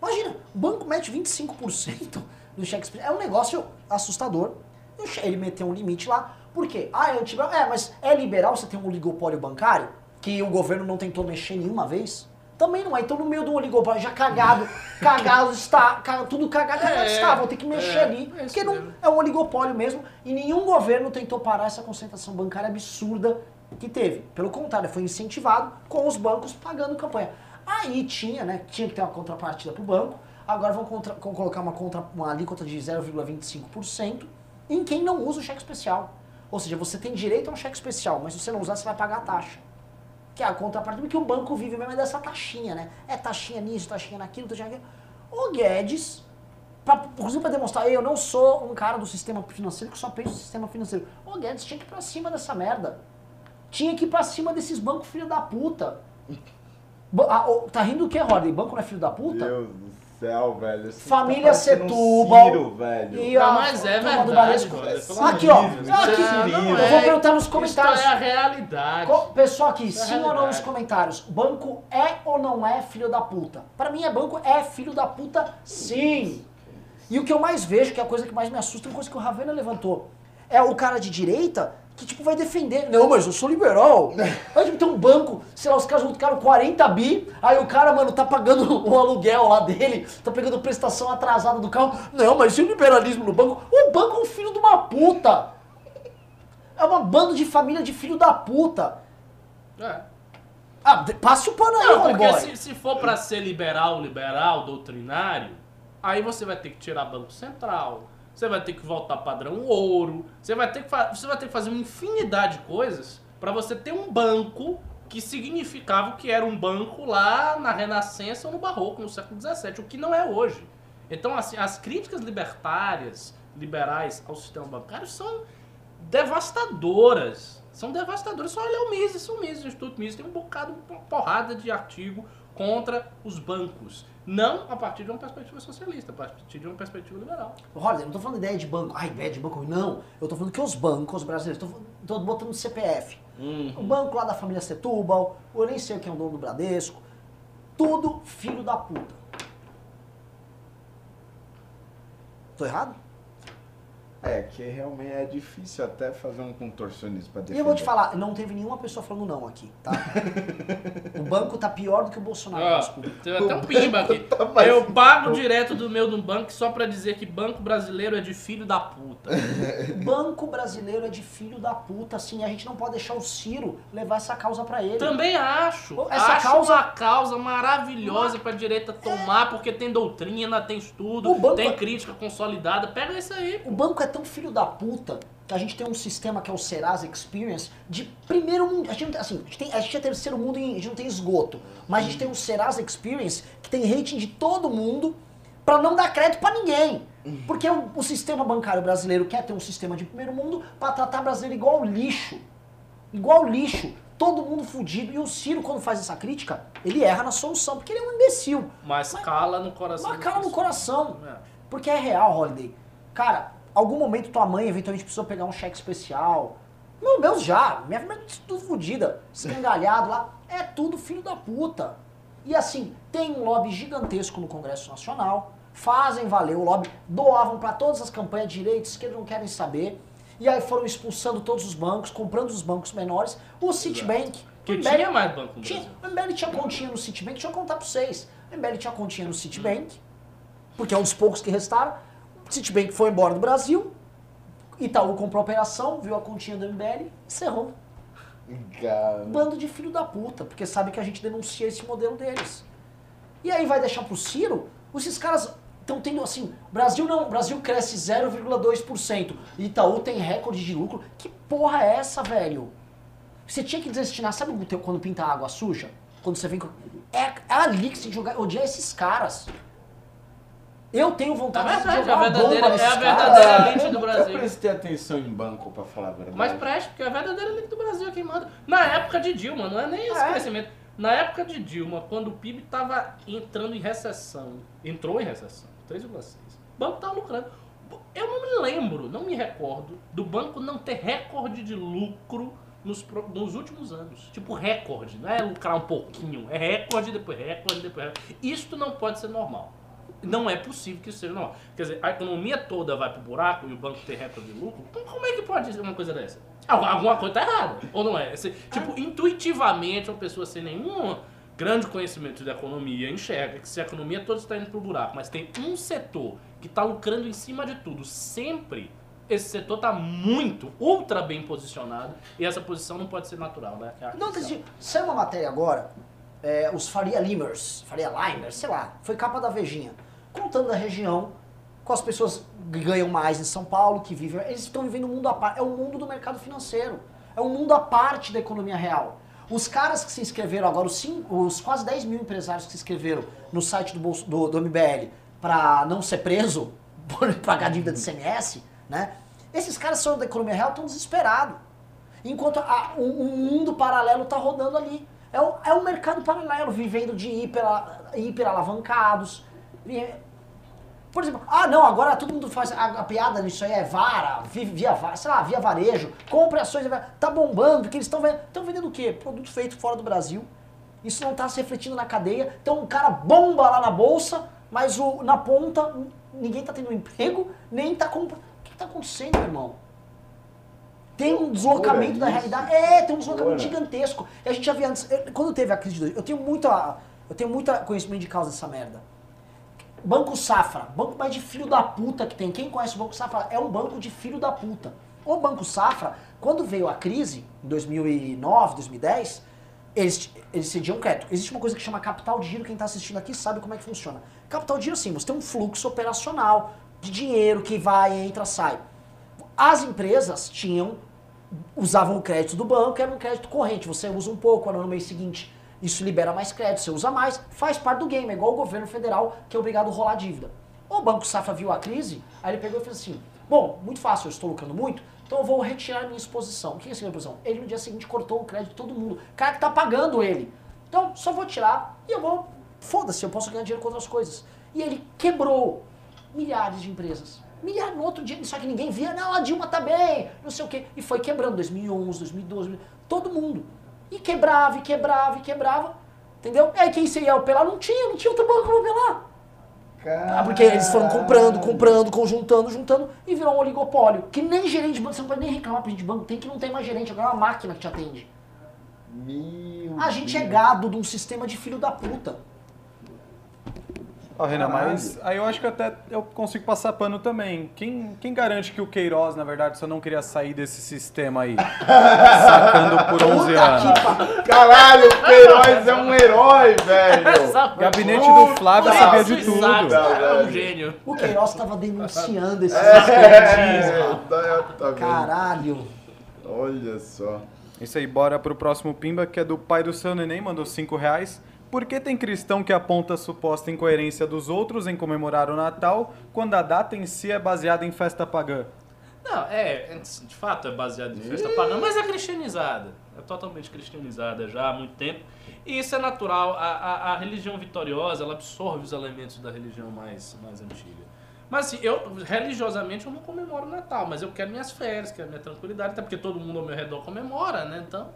Imagina, o banco mete 25% [LAUGHS] do cheque especial. É um negócio assustador. Ele meteu um limite lá. Por quê? Ah, é antiliberal. É, mas é liberal você tem um oligopólio bancário que o governo não tentou mexer nenhuma vez? Também não é. Então, no meio do oligopólio, já cagado, [LAUGHS] cagado está, tudo cagado, cagado É, está. Vou ter que mexer é, ali. é isso porque não, é um oligopólio mesmo. E nenhum governo tentou parar essa concentração bancária absurda que teve. Pelo contrário, foi incentivado com os bancos pagando campanha. Aí tinha, né? Tinha que ter uma contrapartida para o banco. Agora vão, contra- vão colocar uma, contra, uma alíquota de 0,25% em quem não usa o cheque especial. Ou seja, você tem direito a um cheque especial, mas se você não usar, você vai pagar a taxa. Que é a contrapartida, porque o banco vive mesmo é dessa taxinha, né? É taxinha nisso, taxinha naquilo, taxinha naquilo. O Guedes, pra, inclusive para demonstrar, eu não sou um cara do sistema financeiro que só pensa no sistema financeiro. O Guedes tinha que ir pra cima dessa merda. Tinha que ir pra cima desses bancos filho da puta. Ah, ô, tá rindo do que, Rodney? Banco não é filho da puta? Deus do céu, velho. Isso Família tá parecendo um Setúbal. Ciro, velho. E Não, a mas é turma do pelo Aqui, ó. Aqui, é- eu não vou é- perguntar nos comentários. Isso é a realidade. Co- Pessoal aqui, Isso é sim ou não nos comentários? Banco é ou não é filho da puta? Pra mim é banco é filho da puta, sim. E o que eu mais vejo, que é a coisa que mais me assusta, é uma coisa que o Ravena levantou. É o cara de direita que tipo vai defender. Não, mas eu sou liberal. [LAUGHS] Aí tipo, tem um banco, sei lá, os caras multiplicaram 40 bi, aí o cara, mano, tá pagando o [LAUGHS] aluguel lá dele, tá pegando prestação atrasada do carro. Não, mas e o liberalismo no banco? O banco é um filho de uma puta. É uma banda de família de filho da puta. É. Ah, de- passe o pano aí, Não, porque se, se for pra ser liberal, liberal, doutrinário, aí você vai ter que tirar Banco Central, você vai ter que voltar padrão ouro, você vai ter que, você vai ter que fazer uma infinidade de coisas pra você ter um banco que significava que era um banco lá na Renascença ou no Barroco, no século XVII, o que não é hoje. Então, assim, as críticas libertárias, liberais ao sistema bancário são devastadoras. São devastadoras. Só olha o Mises, o Mises, o Instituto Mises tem um bocado, uma porrada de artigo contra os bancos. Não a partir de uma perspectiva socialista, a partir de uma perspectiva liberal. Olha, eu não tô falando ideia de banco. Ah, ideia de banco. Não. Eu tô falando que os bancos brasileiros, tô botando CPF. O banco lá da família Setúbal, eu nem sei quem é o dono do Bradesco. Tudo filho da puta. Tô errado? É, que realmente é difícil até fazer um contorcionismo pra E defender. eu vou te falar, não teve nenhuma pessoa falando não aqui, tá? [LAUGHS] o banco tá pior do que o Bolsonaro. Desculpa. tem até um pimba aqui. mais- Eu pago direto do meu no banco só pra dizer que banco brasileiro é de filho da puta. [LAUGHS] Banco brasileiro é de filho da puta, assim, a gente não pode deixar o Ciro levar essa causa pra ele. Também acho. Essa acho causa- uma causa maravilhosa pra direita tomar, porque tem doutrina, tem estudo, O banco- tem crítica consolidada. Pega isso aí. O banco é tão filho da puta que a gente tem um sistema que é o Serasa Experience de primeiro mundo. A gente, assim, a gente, tem, a gente é terceiro mundo e a gente não tem esgoto. Mas a gente tem um Serasa Experience que tem rating de todo mundo pra não dar crédito pra ninguém. Porque o, o sistema bancário brasileiro quer ter um sistema de primeiro mundo pra tratar brasileiro igual lixo. Igual lixo. Todo mundo fudido. E o Ciro, quando faz essa crítica, ele erra na solução, porque ele é um imbecil. Mas cala no coração. Uma das cala no coração. É. Porque é real, Holiday. Cara, algum momento tua mãe eventualmente precisou pegar um cheque especial. Meu Deus, já. Minha família é tudo fodida. Escangalhado lá. É tudo filho da puta. E assim, tem um lobby gigantesco no Congresso Nacional. Fazem valer o lobby. Doavam pra todas as campanhas de direita, esquerda, não querem saber. E aí foram expulsando todos os bancos, comprando os bancos menores. O Citibank. Que o Mbele- tinha mais banco no tinha, Brasil. o MBL tinha continha no Citibank, deixa eu contar pra vocês. A MBL tinha continha no Citibank, porque é um dos poucos que restaram. Citibank foi embora do Brasil, Itaú comprou a operação, viu a continha do MBL, encerrou. Cara. Bando de filho da puta, porque sabe que a gente denuncia esse modelo deles. E aí vai deixar pro Ciro, esses caras estão tendo assim, Brasil não, Brasil cresce 0,2%, Itaú tem recorde de lucro. Que porra é essa, velho? Você tinha que destinar, sabe quando pinta água suja? Quando você vem com. É, é ali que você tem que jogar, odiar esses caras. Eu tenho É vontade de verdade, jogar a verdadeira, bomba é a verdadeira elite do Eu Brasil. prestei atenção em banco, pra falar a verdade. Mas preste, porque é a verdadeira elite do Brasil quem manda. Na época de Dilma, não é nem esse É. crescimento. Na época de Dilma, quando o PIB estava entrando em recessão, entrou em recessão, 3,6, o banco estava lucrando. Eu não me lembro, não me recordo do banco não ter recorde de lucro nos, nos últimos anos. Tipo, recorde, não é lucrar um pouquinho, é recorde, depois recorde, depois recorde. Isto não pode ser normal. Não é possível que isso seja normal. Quer dizer, a economia toda vai pro buraco e o banco tem recorde de lucro? Então, como é que pode ser uma coisa dessa? Algu- Alguma coisa tá errada, ou não é? Esse- tipo, intuitivamente, uma pessoa sem nenhum grande conhecimento da economia enxerga que se a economia toda está indo pro buraco, mas tem um setor que está lucrando em cima de tudo, sempre esse setor está muito, ultra bem posicionado e essa posição não pode ser natural, né? É Não, decidi. Saiu uma matéria agora, é, os Faria Limers, Faria Limers, sei lá, foi capa da Vejinha, contando da região, as pessoas ganham mais em São Paulo, que vivem. Eles estão vivendo um mundo à parte. É um mundo do mercado financeiro. É um mundo à parte da economia real. Os caras que se inscreveram agora, os, cinco, os quase 10 mil empresários que se inscreveram no site do, bolso, do, do MBL para não ser preso [LAUGHS] por pagar dívida de CMS, né? Esses caras são da economia real, estão desesperados. Enquanto a- um, um mundo paralelo está rodando ali. É um, é um mercado paralelo, vivendo de hiper, hiperalavancados. E- Por exemplo, ah não, agora todo mundo faz a, a piada nisso aí, é vara, vi- via, va- sei lá, via varejo, compre ações, tá bombando, porque eles estão vendendo. Estão vendendo o quê? Produto feito fora do Brasil. Isso não está se refletindo na cadeia. Então o cara bomba lá na bolsa, mas o, na ponta ninguém está tendo emprego, nem está comprando. O que está acontecendo, irmão? Tem um deslocamento da isso. realidade. É, tem um deslocamento Loucura. gigantesco. E a gente já via antes. eu- quando teve a crise de dois, eu tenho muita. Eu tenho muita conhecimento de causa dessa merda. Banco Safra, banco mais de filho da puta que tem. Quem conhece o Banco Safra é um banco de filho da puta. O Banco Safra, quando veio a crise, em 2009, 2010, eles, eles cediam crédito. Existe uma coisa que chama capital de giro, quem está assistindo aqui sabe como é que funciona. Capital de giro, sim, você tem um fluxo operacional de dinheiro que vai, entra, sai. As empresas tinham, usavam o crédito do banco, era um crédito corrente. Você usa um pouco, no mês seguinte isso libera mais crédito, você usa mais, faz parte do game, é igual o governo federal que é obrigado a rolar dívida. O Banco Safra viu a crise, aí ele pegou e fez assim: bom, muito fácil, eu estou lucrando muito, então eu vou retirar minha exposição. O que é essa exposição? Ele no dia seguinte cortou o crédito de todo mundo, o cara que tá pagando ele. Então, só vou tirar e eu vou, foda-se, eu posso ganhar dinheiro com outras coisas. E ele quebrou milhares de empresas. Milhares no outro dia, só que ninguém via, não, a Dilma tá bem, não sei o quê. E foi quebrando, 2011, 2012, todo mundo. E quebrava, e quebrava, e quebrava. Entendeu? E aí quem você ia apelar? Não tinha, não tinha outro banco pra apelar. Ah, porque eles foram comprando, comprando, conjuntando, juntando e virou um oligopólio. Que nem gerente de banco, você não pode nem reclamar pro gente de banco, tem que não tem mais gerente, agora é uma máquina que te atende. Meu A gente é Deus. gado de um sistema de filho da puta. Ó, Renan, mas aí eu acho que até eu consigo passar pano também. Quem, quem garante que o Queiroz, na verdade, só não queria sair desse sistema aí? [LAUGHS] sacando por 11 Puta anos. Caralho, o Queiroz é um herói, velho. [LAUGHS] Gabinete do Flávio Por sabia de tudo. Isaac, É um gênio. O Queiroz tava denunciando esse É, esquerdismo. tá, tá? Caralho. Olha só. Isso aí, bora pro próximo Pimba, que é do pai do seu neném, mandou 5 reais. Por que tem cristão que aponta a suposta incoerência dos outros em comemorar o Natal, quando a data em si é baseada em festa pagã? Não, é, de fato é baseado em festa pagã, mas é cristianizada. É totalmente cristianizada já há muito tempo. E isso é natural. A, a, a religião vitoriosa, ela absorve os elementos da religião mais, mais antiga. Mas assim, eu, religiosamente, eu não comemoro o Natal, mas eu quero minhas férias, quero minha tranquilidade, até porque todo mundo ao meu redor comemora, né? Então,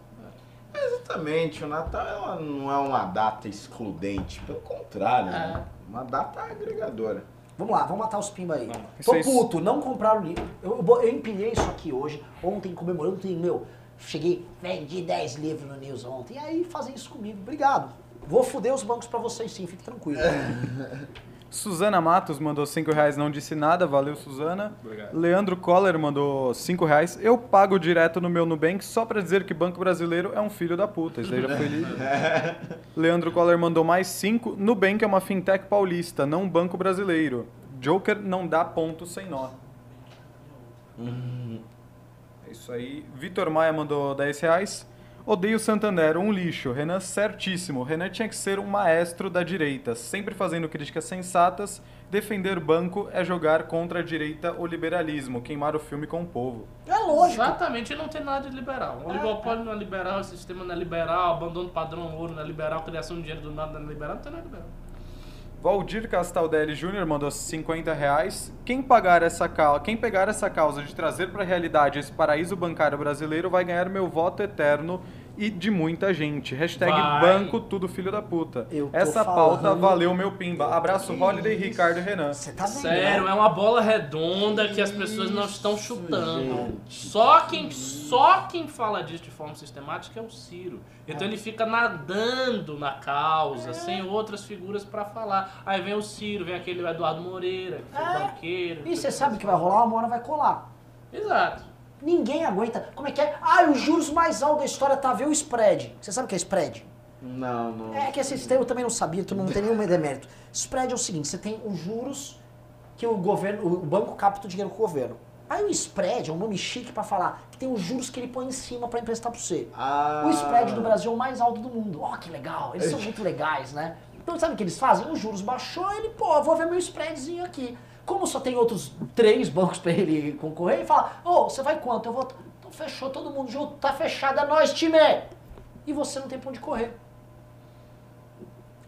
Exatamente, o Natal ela não é uma data excludente, pelo contrário, né? uma data agregadora. Vamos lá, vamos matar os pimba aí. Isso Tô puto, não compraram o livro. Eu, eu, eu empilhei isso aqui hoje, ontem comemorando, ontem, meu, cheguei, vendi 10 livros no News ontem. E aí fazem isso comigo. Obrigado. Vou fuder os bancos pra vocês sim, fique tranquilo. [LAUGHS] Suzana Matos mandou 5 reais, não disse nada, valeu Suzana. Obrigado. Leandro Coller mandou 5 reais. Eu pago direto no meu Nubank só pra dizer que Banco Brasileiro é um filho da puta. Foi lido. [LAUGHS] Leandro Coller mandou mais 5. Nubank é uma fintech paulista, não um banco brasileiro. Joker não dá ponto sem nó. É isso aí. Vitor Maia mandou 10 reais. Odeio Santander, um lixo. Renan, certíssimo. Renan tinha que ser um maestro da direita, sempre fazendo críticas sensatas. Defender banco é jogar contra a direita o liberalismo, queimar o filme com o povo. É lógico. Exatamente, não tem nada de liberal. O oligopólio não é liberal, o sistema não é liberal, abandono padrão ouro não é liberal, criação de dinheiro do nada não é liberal, não tem nada de liberal. Valdir Castaldelli Júnior mandou 50 reais. Quem, pagar essa cau- Quem pegar essa causa de trazer para a realidade esse paraíso bancário brasileiro vai ganhar meu voto eterno e de muita gente. Hashtag Vai. banco tudo filho da puta. Eu tô Essa falando- pauta valeu meu pimba. Abraço Holiday, Ricardo e Renan. Você tá vendo? Sério, né? é uma bola redonda que as pessoas não estão chutando. Só quem, só quem fala disso de forma sistemática é o Ciro. Então ele fica nadando na causa, sem outras figuras pra falar. Aí vem o Ciro, vem aquele Eduardo Moreira, que foi É. banqueiro. E você sabe que vai rolar, uma hora vai colar. Exato. Ninguém aguenta. Como é que é? Ah, os juros mais altos da história tá ver o spread. Você sabe o que é spread? Não, não. É que esse eu também não sabia, tu não tem nenhum demérito. Spread é o seguinte, você tem os juros que o governo, o banco capta o dinheiro com o governo. Aí o spread é um nome chique pra falar que tem os juros que ele põe em cima pra emprestar pra você. Ah. O spread do Brasil é o mais alto do mundo. Ó, que legal. Eles são [LAUGHS] muito legais, né? Então sabe o que eles fazem? Os juros baixou, ele, pô, vou ver meu spreadzinho aqui. Como só tem outros três bancos pra ele concorrer, ele fala, ô, você vai quanto? Eu vou. Então fechou todo mundo junto, tá fechado, é nóis, time! E você não tem pra onde correr.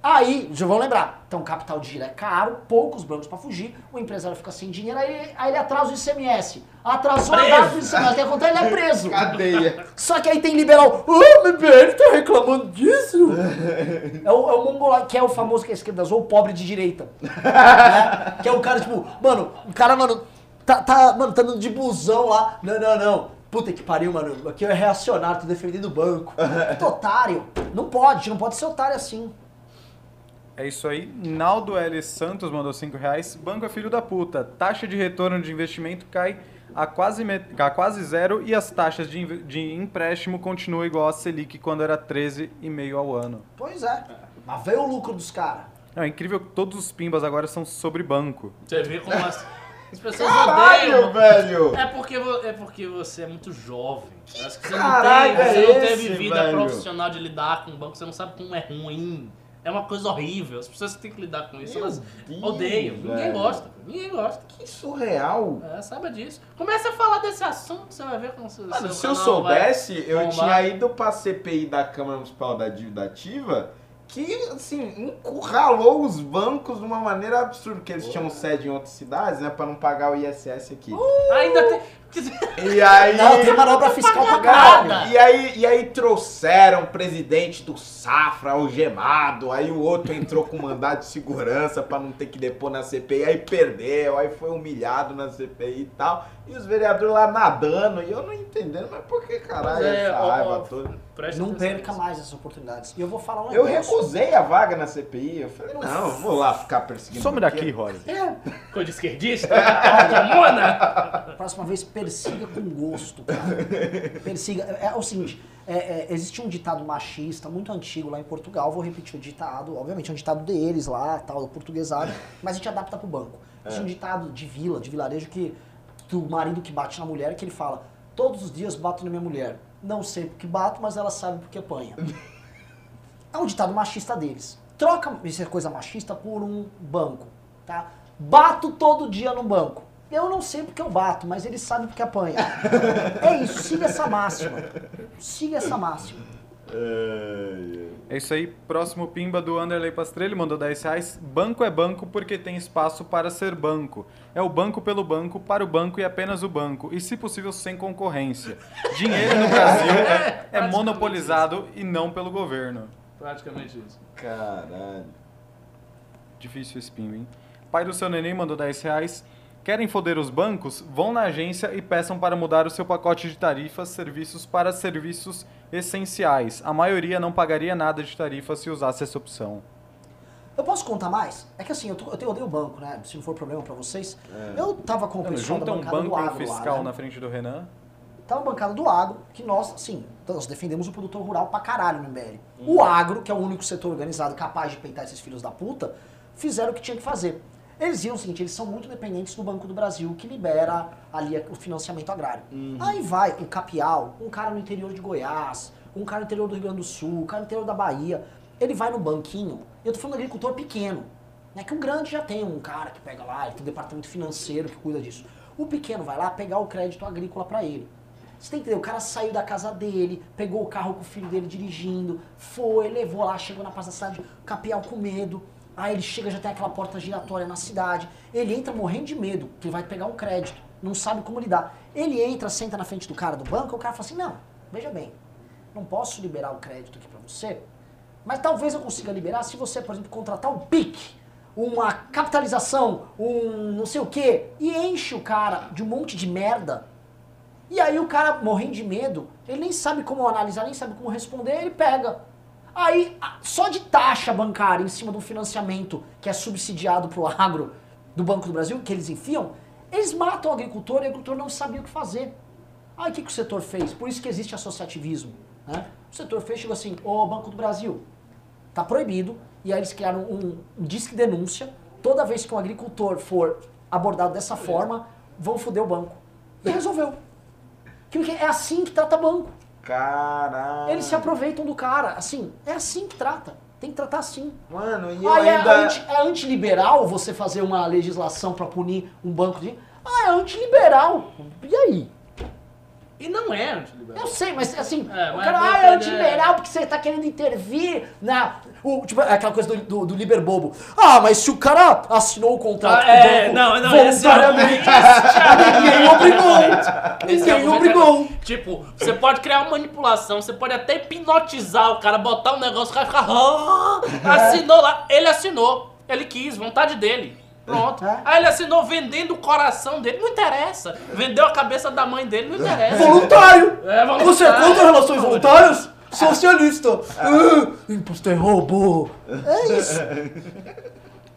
Aí, já vão lembrar, então capital de giro é caro, poucos bancos pra fugir, o empresário fica sem dinheiro, aí, aí ele atrasa o ICMS. Atrasou a data do ICMS, o que acontece? Ele é preso. [LAUGHS] Cadeia. Só que aí tem liberal. Ah, o MBL tá reclamando disso? [LAUGHS] é, o, é o mongolá, que é o famoso que é esquerda ou o pobre de direita. [LAUGHS] né? Que é o cara, tipo, mano, o cara, mano, tá, tá, mano, tá andando de busão lá. Não, não, não. Puta que pariu, mano. Aqui é reacionário, tô defendendo o banco. Puta otário. Não pode, não pode ser otário assim. É isso aí. Naldo L. Santos mandou 5 reais. Banco é filho da puta. Taxa de retorno de investimento cai a quase, me- a quase zero e as taxas de, inve- de empréstimo continuam igual a Selic quando era 13,5 ao ano. Pois é. Mas veio o lucro dos caras. É incrível que todos os pimbas agora são sobre banco. Você vê como as, as pessoas Caralho, odeiam. velho! É porque, é porque você é muito jovem. Acho que você não, tem, você é não teve esse, vida velho? profissional de lidar com o banco, você não sabe como é ruim. É uma coisa horrível. As pessoas que têm que lidar com isso, Meu elas Deus, odeiam. Ninguém velho. gosta. Ninguém gosta. Que surreal. É, saiba disso. Comece a falar desse assunto, você vai ver como você Mano, se eu soubesse, eu tinha ido pra CPI da Câmara Municipal da Dívida Ativa, que, assim, encurralou os bancos de uma maneira absurda, porque eles tinham sede em outras cidades, né, pra não pagar o ISS aqui. Ainda tem. E aí... Não, tem manobra fiscal pra caralho. E aí, e aí trouxeram o presidente do Safra algemado, aí o outro entrou com mandado de segurança pra não ter que depor na CPI, aí perdeu, aí foi humilhado na CPI e tal, e os vereadores lá nadando, e eu não entendendo, mas por que caralho Mas é, essa ó, raiva ó, toda? Presta Não perca nisso. mais essas oportunidades. E eu vou falar um Eu negócio. recusei a vaga na CPI, eu falei, não, eu vou lá ficar perseguindo. Some daqui, Rory. É, Coisa de esquerdista? Comuna? próxima vez persiga com gosto, cara. Persiga. É, é o seguinte, é, é, existe um ditado machista muito antigo lá em Portugal, vou repetir o ditado, obviamente é um ditado deles lá, tal, portuguesado, mas a gente adapta pro banco. Existe um ditado de vila, de vilarejo, que do marido que bate na mulher, que ele fala, todos os dias bato na minha mulher. Não sei porque bato, mas ela sabe porque apanha. É um ditado machista deles. Troca essa coisa machista por um banco, tá? Bato todo dia no banco. Eu não sei porque eu bato, mas ele sabe porque apanha. É isso, siga essa máxima. Siga essa máxima. É isso aí. Próximo pimba do Anderley Pastrelli mandou 10 reais. Banco é banco porque tem espaço para ser banco. É o banco pelo banco, para o banco e apenas o banco. E, se possível, sem concorrência. Dinheiro no Brasil é, é monopolizado e não pelo governo. Praticamente isso. Caralho. Difícil esse pimba, hein? Pai do seu neném mandou 10 reais. Querem foder os bancos? Vão na agência e peçam para mudar o seu pacote de tarifas, serviços para serviços essenciais. A maioria não pagaria nada de tarifa se usasse essa opção. Eu posso contar mais? É que assim, eu, tô- eu tenho- eu odeio banco, né? Se não for problema pra vocês. Eu tava com o pessoal da Junta um bancada do banco um agro fiscal lá, né? na frente do Renan. Tava a bancada do agro, que nós, assim, nós defendemos o produtor rural pra caralho no MBL. O agro, que é o único setor organizado capaz de peitar esses filhos da puta, fizeram o que tinha que fazer. Eles viram o seguinte, eles são muito dependentes do Banco do Brasil, que libera ali o financiamento agrário. Aí vai o Capial, um cara no interior de Goiás, um cara no interior do Rio Grande do Sul, um cara no interior da Bahia. Ele vai no banquinho, eu tô falando do agricultor pequeno, né, que o grande já tem um cara que pega lá, ele tem um departamento financeiro que cuida disso. O pequeno vai lá pegar o crédito agrícola pra ele. Você tem que entender, o cara saiu da casa dele, pegou o carro com o filho dele dirigindo, foi, levou lá, chegou na praça da cidade, capial com medo. Aí ele chega, já tem aquela porta giratória na cidade. Ele entra morrendo de medo, que ele vai pegar um crédito, não sabe como lidar. Ele entra, senta na frente do cara do banco, o cara fala assim: Não, veja bem, não posso liberar o crédito aqui pra você, mas talvez eu consiga liberar se você, por exemplo, contratar um PIC, uma capitalização, um não sei o quê, e enche o cara de um monte de merda. E aí o cara morrendo de medo, ele nem sabe como analisar, nem sabe como responder, ele pega. Aí, só de taxa bancária em cima de um financiamento que é subsidiado pro agro do Banco do Brasil, que eles enfiam, eles matam o agricultor e o agricultor não sabia o que fazer. Aí o que, que o setor fez? Por isso que existe associativismo. Né? O setor fez, chegou assim, ô Banco do Brasil, tá proibido. E aí eles criaram um, um disque denúncia. Toda vez que um agricultor for abordado dessa forma, vão foder o banco. E resolveu. Que é assim que trata banco. Caralho. Eles se aproveitam do cara. Assim, é assim que trata. Tem que tratar assim. Mano, e eu Ah, é, ainda... anti, é antiliberal você fazer uma legislação pra punir um banco de. Ah, é antiliberal. E aí? E não é antiliberal. Eu sei, mas assim, É, o mas cara, a ah, é antiliberal porque você tá querendo intervir na. O, tipo, aquela coisa do, do, do Liber Bobo. Ah, mas se o cara assinou o contrato Ah, com é, o banco não, não, voluntariamente, ninguém obrigou. Ninguém é- obrigou. Tipo, você pode criar uma manipulação, você pode até hipnotizar o cara, botar um negócio, o cara ficar. "Ah", assinou lá, ele assinou, ele quis, vontade dele. Pronto. É. Aí ele assinou vendendo o coração dele, não interessa. Vendeu a cabeça da mãe dele, não interessa. Voluntário! É, voluntário. Você é contra relações voluntárias? Socialista! Ah, impostor roubo! É isso!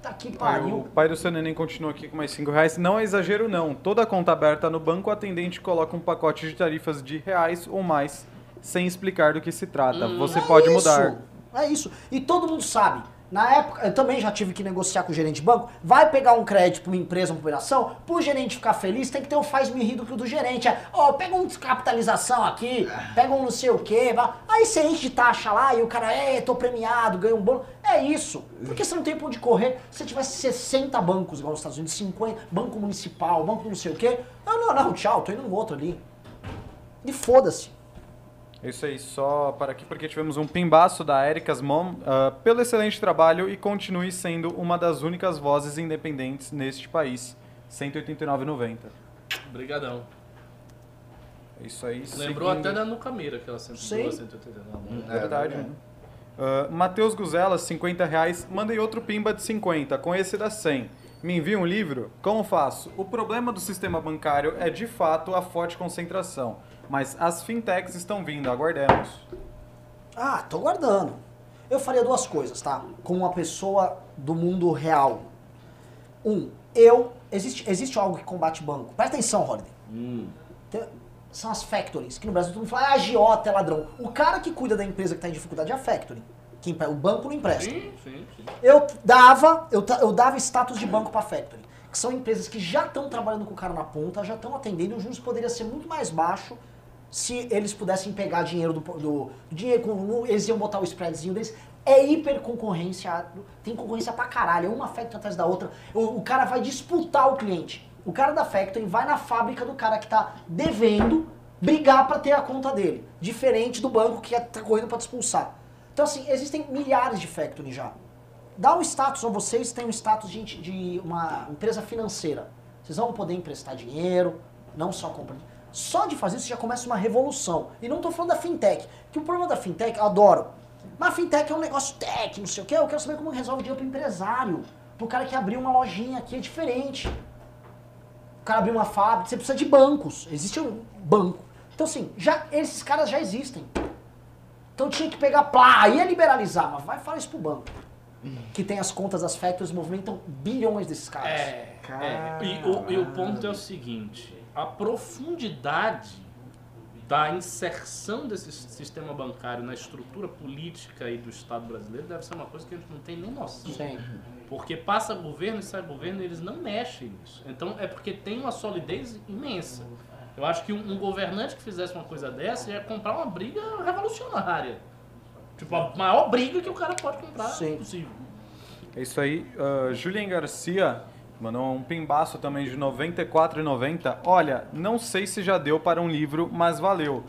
Tá que Aí o pariu. pai do seu neném continua aqui com mais 5 reais. Não é exagero, não. Toda conta aberta no banco, o atendente coloca um pacote de tarifas de reais ou mais, sem explicar do que se trata. Você pode É mudar. isso, É isso. E todo mundo sabe. Na época, eu também já tive que negociar com o gerente de banco. Vai pegar um crédito pra uma empresa, uma operação, pro gerente ficar feliz, tem que ter um faz-me rir do que o do gerente. É, ó, pega um descapitalização aqui, pega um não sei o quê. Aí você enche de taxa lá e o cara, é, tô premiado, ganha um bônus. É isso. Porque você não tem onde correr. Se tivesse 60 bancos, igual nos Estados Unidos, 50, banco municipal, banco não sei o quê. Não, não, não, tchau, tô indo no outro ali. E foda-se. É Isso aí, só para aqui porque tivemos um pimbaço da Ericas Mom ah, pelo excelente trabalho e continue sendo uma das únicas vozes independentes neste país. 189,90. Obrigadão. É isso aí. Lembrou seguindo- até da Nucamira, aquela Sim. 102, 189. É verdade. né? Ah, Matheus Guzela, 50 reais. Mandei outro pimba de 50, com esse dá 100. Me envia um livro? Como faço? O problema do sistema bancário é de fato a forte concentração, mas as fintechs estão vindo, aguardemos. Ah, tô guardando. Eu faria duas coisas, tá? Como uma pessoa do mundo real. Um, eu. Existe, existe algo que combate banco. Presta atenção, Holiday. Tem- são as factories, que no Brasil todo mundo fala, ah, agiota é ladrão. O cara que cuida da empresa que tá em dificuldade é a factory. Que empre- o banco não empresta. Sim, sim, sim. Eu dava, eu, eu dava status de banco para factory, que são empresas que já estão trabalhando com o cara na ponta, já estão atendendo, e o juros poderia ser muito mais baixo se eles pudessem pegar dinheiro do, do, dinheiro eles iam botar o spreadzinho deles. É hiper concorrência, tem concorrência pra caralho, é uma factory atrás da outra. O, o cara vai disputar o cliente. O cara da factory vai na fábrica do cara que tá devendo brigar pra ter a conta dele, diferente do banco que tá correndo pra te expulsar. Então assim, existem milhares de factory já. Dá um status, ou vocês têm um status de, de uma empresa financeira. Vocês vão poder emprestar dinheiro, não só comprar. Só de fazer isso já começa uma revolução. E não tô falando da fintech, que o problema da fintech, adoro. Mas a fintech é um negócio tech, não sei o quê. Eu quero saber como resolve dinheiro pro empresário. Pro cara que abriu uma lojinha aqui, é diferente. O cara abriu uma fábrica, você precisa de bancos. Existe um banco. Então assim, já, esses caras já existem. Então tinha que pegar plá, aí ia liberalizar, mas vai falar isso pro banco. Que tem as contas das factories movimentam bilhões desses caras. É, é. E, o, e o ponto é o seguinte: a profundidade da inserção desse sistema bancário na estrutura política e do Estado brasileiro deve ser uma coisa que a gente não tem nem noção. Sim. Porque passa governo e sai governo e eles não mexem nisso. Então é porque tem uma solidez imensa. Eu acho que um, um governante que fizesse uma coisa dessa ia comprar uma briga revolucionária. Tipo, a maior briga que o cara pode comprar Sim. possível. É isso aí. Uh, Julian Garcia mandou um pimbaço também de R$ 94,90. Olha, não sei se já deu para um livro, mas valeu.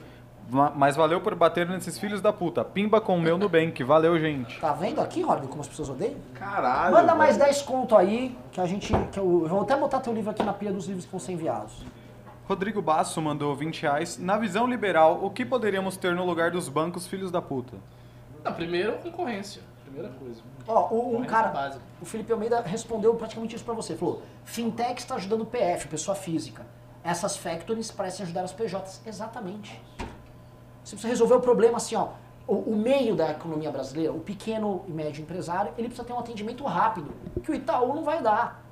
Ma- Mas valeu por bater nesses filhos da puta. Pimba com o meu Nubank. [LAUGHS] Valeu, gente. Tá vendo aqui, Robin, como as pessoas odeiam? Caralho. Manda mais velho. 10 conto aí, que a gente. Que eu, eu vou até botar teu livro aqui na pilha dos livros que vão ser enviados. Rodrigo Basso mandou 20 reais. Na visão liberal, o que poderíamos ter no lugar dos bancos filhos da puta? Não, primeiro, concorrência. Primeira coisa. Ó, o- um cara, básica. o Felipe Almeida respondeu praticamente isso pra você. Falou: Fintech está ajudando o PF, pessoa física. Essas factories parecem ajudar as PJs. Exatamente. Você precisa resolver o problema assim, ó. O, o meio da economia brasileira, o pequeno e médio empresário, ele precisa ter um atendimento rápido, que o Itaú não vai dar.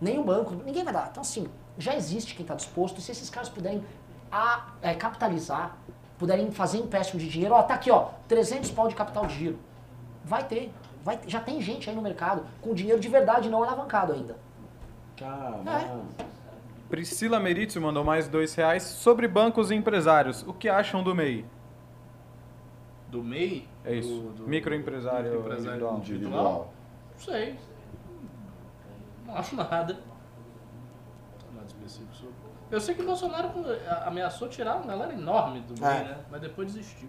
Nem o banco, ninguém vai dar. Então, assim, já existe quem está disposto, e se esses caras puderem a- é, capitalizar, puderem fazer empréstimo de dinheiro, ó, tá aqui, ó, 300 pau de capital de giro. Vai ter. Vai, já tem gente aí no mercado com dinheiro de verdade não alavancado ainda. Caralho. Priscila Meritio mandou mais dois reais. Sobre bancos e empresários, o que acham do MEI? Do MEI? É isso. Do, do- Microempresário microempresário individual. Individual. Não sei. Não acho nada. Nada específico sobre. Eu sei que o Bolsonaro ameaçou tirar uma galera enorme do MEI, É. né? Mas depois desistiu.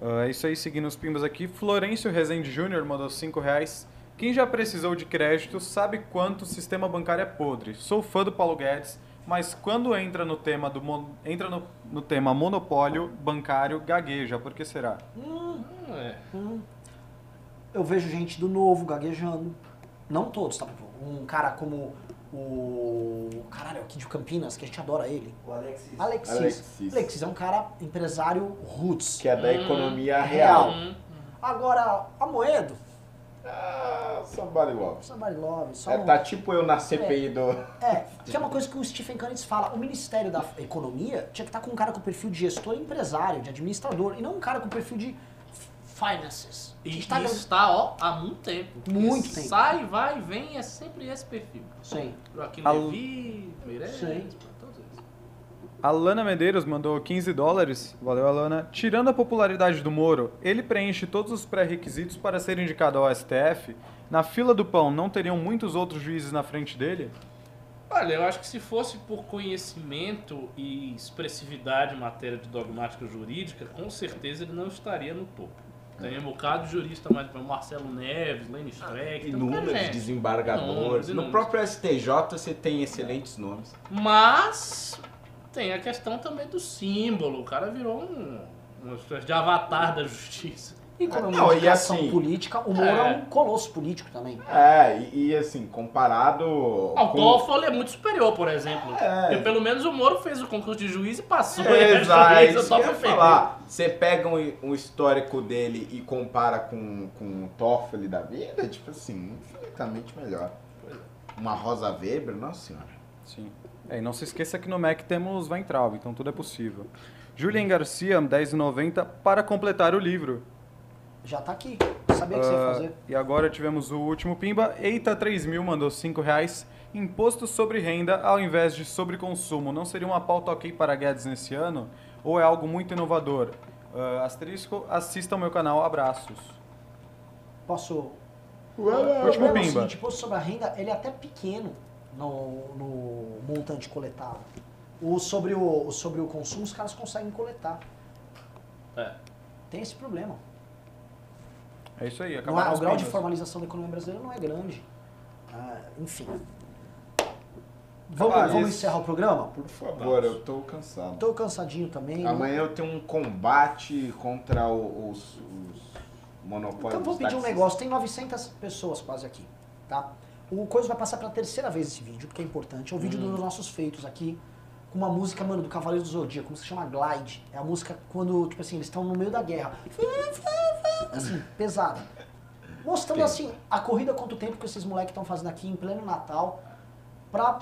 Ah, é isso aí, seguindo os pimbas aqui. Florencio Rezende Júnior mandou 5 reais. Quem já precisou de crédito sabe quanto o sistema bancário é podre. Sou fã do Paulo Guedes, mas quando entra no tema do mon- entra no, no tema monopólio bancário, gagueja. Por que será? Hum, é. Eu vejo gente do novo gaguejando. Não todos, tá? Um cara como o. Caralho, aqui de Campinas, que a gente adora ele. O Alexis. Alexis. Alexis. Alexis é um cara empresário roots. Que é da Hum. economia Real. real. Hum, Agora, a Moedo, Ah, somebody love. somebody love, só É, um- tá tipo eu na CPI do. É, que é uma coisa que o Stephen Kanites fala. O Ministério da Economia tinha que estar com um cara com perfil de gestor e empresário, de administrador, e não um cara com perfil de finances. A E gente tá isso está, ó, há muito tempo. Muito tempo. Sai, vai, vem, é sempre esse perfil. Sim. Joaquim Al- Levi, Meirelles, Sim. todos eles. Alana Medeiros mandou 15 dólares. Valeu, Alana. Tirando a popularidade do Moro, ele preenche todos os pré-requisitos para ser indicado ao STF. Na fila do pão, não teriam muitos outros juízes na frente dele? Olha, eu acho que se fosse por conhecimento e expressividade em matéria de dogmática jurídica, com certeza ele não estaria no topo. Tem um bocado de jurista mais para Marcelo Neves, Lênin Streck, Inúmeros gente. desembargadores. Inúmeros, No próprio STJ você tem excelentes nomes. Mas tem a questão também do símbolo. O cara virou um, uma espécie de avatar da justiça. E como é Não, uma e indicação assim- política, o Moro é. É. um colosso político também. É, e, e assim, comparado. O com- Toffoli é muito superior, por exemplo. É. Porque pelo menos o Moro fez o concurso de juiz e passou. [LAUGHS] Exato, Ele é é juiz, eu falar. Você pega um, um histórico dele e compara com, com o Toffoli da vida, tipo assim, infinitamente melhor. Uma Rosa Weber, nossa senhora. Sim. É, e não se esqueça que no Mac temos Weintraub, então tudo é possível. Julian Garcia, 10,90 para completar o livro. Já tá aqui. Sabia que você ia Ah, fazer. e agora tivemos o último pimba. Eita 3000 mandou 5 reais. Imposto sobre renda ao invés de sobre consumo. Não seria uma pauta ok para Guedes nesse ano? Ou é algo muito inovador? Ah, asterisco, assista ao meu canal. Abraços. Posso. O Último é o pimba. seguinte, imposto sobre a renda, ele é até pequeno no, no montante coletado. O sobre o, o sobre o consumo, os caras conseguem coletar. É. Tem esse problema. É isso aí. É, os o grau de formalização da economia brasileira não é grande. Ah, enfim. Vamos, Ah, vamos encerrar o programa? Por favor, eu tô cansado. Tô cansadinho também. Amanhã eu tenho um combate contra os, os monopólios. Então vou pedir um negócio. Tem 900 pessoas quase aqui, tá? O Coisa vai passar pela terceira vez esse vídeo, porque é importante. É o vídeo dos nossos feitos aqui com uma música, mano, do Cavaleiro do Zodíaco, como se chama Glide. É a música quando, tipo assim, eles estão no meio da guerra. [LAUGHS] Assim, pesada. Mostrando assim a corrida contra o tempo que esses moleques estão fazendo aqui em pleno Natal pra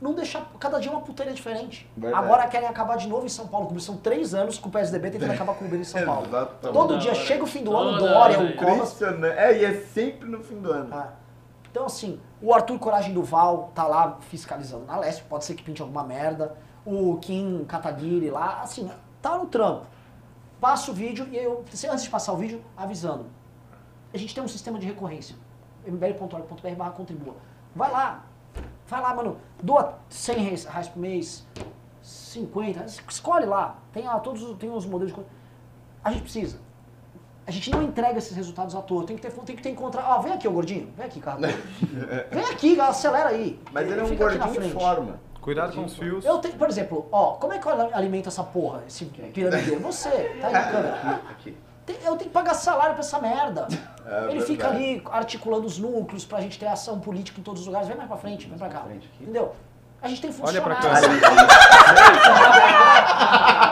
não deixar cada dia uma putaria diferente. Verdade. Agora querem acabar de novo em São Paulo, como são três anos com o PSDB tentando [LAUGHS] acabar com o Uber em São Paulo. Exatamente. Todo dia chega o fim do ano, Dória, o Covas. É, e é sempre no fim do ano. ah. Então, assim, o Arthur Coragem do Val tá lá fiscalizando na leste, pode ser que pinte alguma merda. O Kim Kataguiri lá, assim, tá no trampo. Passa o vídeo e eu, antes de passar o vídeo, avisando. A gente tem um sistema de recorrência. mbl.org.br barra contribua. Vai lá, vai lá, mano. Doa 100 reais, por mês, 50, escolhe lá. Tem, lá todos, os- tem os modelos de... A gente precisa. A gente não entrega esses resultados à toa. Tem que ter, tem que ter encontrar. Ó, vem aqui, ô gordinho. Vem aqui, cara. [LAUGHS] vem aqui, acelera aí. Mas ele é um gordinho em frente. forma. Cuidado com os fios. Eu tenho, por exemplo, ó, como é que eu alimento essa porra, esse piramideiro? Você, tá aí na câmera. [LAUGHS] Aqui. Tem- Eu tenho que pagar salário pra essa merda. [LAUGHS] É Ele fica verdade. ali articulando os núcleos pra gente ter ação política em todos os lugares. Vem mais pra frente, vem pra cá. Entendeu? A gente tem Olha pra funcionário. [LAUGHS]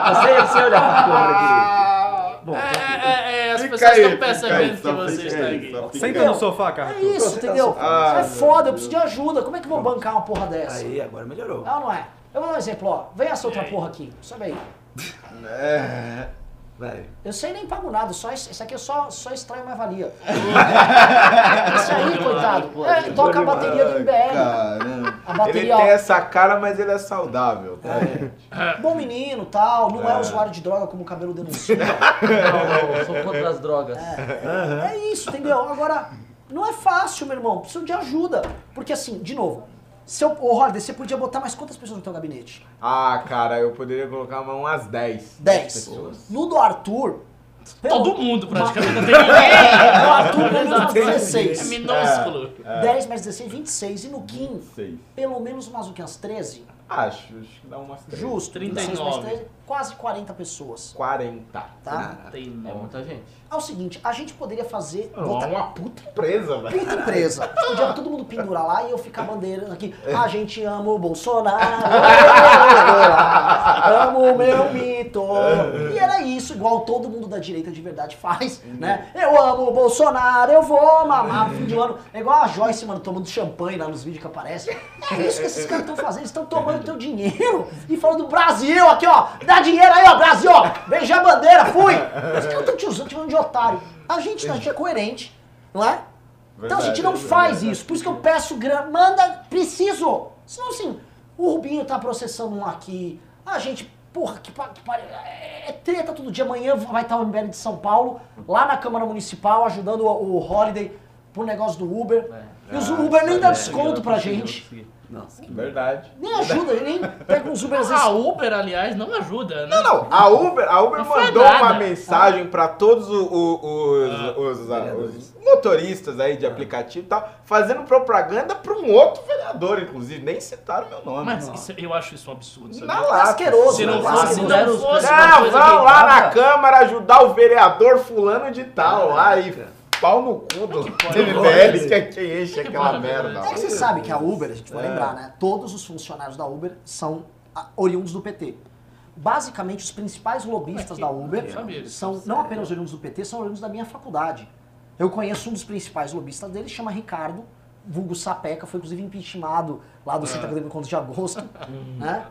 Você, você olhar pra câmera. Bom, É, tá é, é, pessoas estão percebendo que você está aqui. Senta no sofá, cara. É isso, entendeu? Ah, é meu foda, eu preciso de ajuda. Como é que eu vou bancar uma porra dessa? Aí, agora melhorou. É ou não é? Eu vou dar um exemplo, ó. Vem essa outra porra aqui. Sobe aí. É. Velho. Eu sei nem pago nada, só, esse esse aqui é só, só extrai mais valia. [LAUGHS] Esse aí, coitado, é, toca a bateria do MBL. Caramba. A Ele bateria, tem ó, essa cara, mas ele é saudável, tá? bom menino tal, não é usuário de droga como o cabelo denuncia. Não, [LAUGHS] não, eu sou contra as drogas. É isso, entendeu? Agora, não é fácil, meu irmão, preciso de ajuda. Porque assim, de novo, se eu, ô Holiday, você podia botar mais quantas pessoas no teu gabinete? Ah, cara, eu poderia colocar umas 10. 10. pessoas. No do Arthur, Todo mundo praticamente. Não tem ninguém. [LAUGHS] no Arthur, pelo menos É 16. minúsculo. 10 mais 16, 26. E no Kim, Sei. pelo menos umas o quê? Umas 13? Acho, acho que dá umas 3. Justo. 26 mais 39. 13, quase 40 pessoas. 40. Tá? Tem É muita gente. É o seguinte, a gente poderia fazer. Botar- é uma puta empresa, velho. Puta empresa. A gente podia todo mundo pendurar lá e eu ficar bandeirando aqui. A gente ama o Bolsonaro. [LAUGHS] amo o meu mito. E era isso, igual todo mundo da direita de verdade faz, né? Eu amo o Bolsonaro, eu vou mamar no fim de ano. É igual a Joyce, mano, tomando champanhe lá nos vídeos que aparece. É isso que esses caras estão fazendo, eles estão tomando teu dinheiro e falando Brasil aqui, ó. Dá dinheiro aí, ó, Brasil, ó. Beijar a bandeira, fui. Os caras estão te usando, te chamando de otário. A gente, a gente é coerente, não é? Então a gente não Verdade, faz verdade. isso. Por isso que eu peço grana. Manda, preciso. Senão assim, o Rubinho tá processando um aqui. A gente, porra, que, que pariu. É é treta todo dia. Amanhã vai estar o MBL de São Paulo, lá na Câmara Municipal, ajudando o, o Holiday pro negócio do Uber. E os Uber nem dá desconto pra gente. Nossa, que Verdade. Nem ajuda, nem pega uns Uber A. Uber, aliás, não ajuda, né? Não, não, a Uber, a Uber Não mandou uma mensagem pra todos o- os, os- a- os motoristas aí de aplicativo e tal, fazendo propaganda pra um outro vereador, inclusive. Nem citaram meu nome. Mas isso- eu acho isso um absurdo, sabe? Na É lata. asqueroso. Se não né? fosse, não os fosse Não, vão lá na Câmara ajudar o vereador fulano de tal lá e pau no cu do MBL que é quem enche Que aquela merda. É que você sabe que a Uber, a gente vai É. lembrar, né? Todos os funcionários da Uber são ah, oriundos do PT. Basicamente, os principais lobistas da Uber são não apenas oriundos do PT, são oriundos da minha faculdade. Eu conheço um dos principais lobistas dele, chama Ricardo, vulgo Sapeca, foi inclusive impeachmentado lá do Centro Acadêmico Encontro de Agosto. [LAUGHS] né?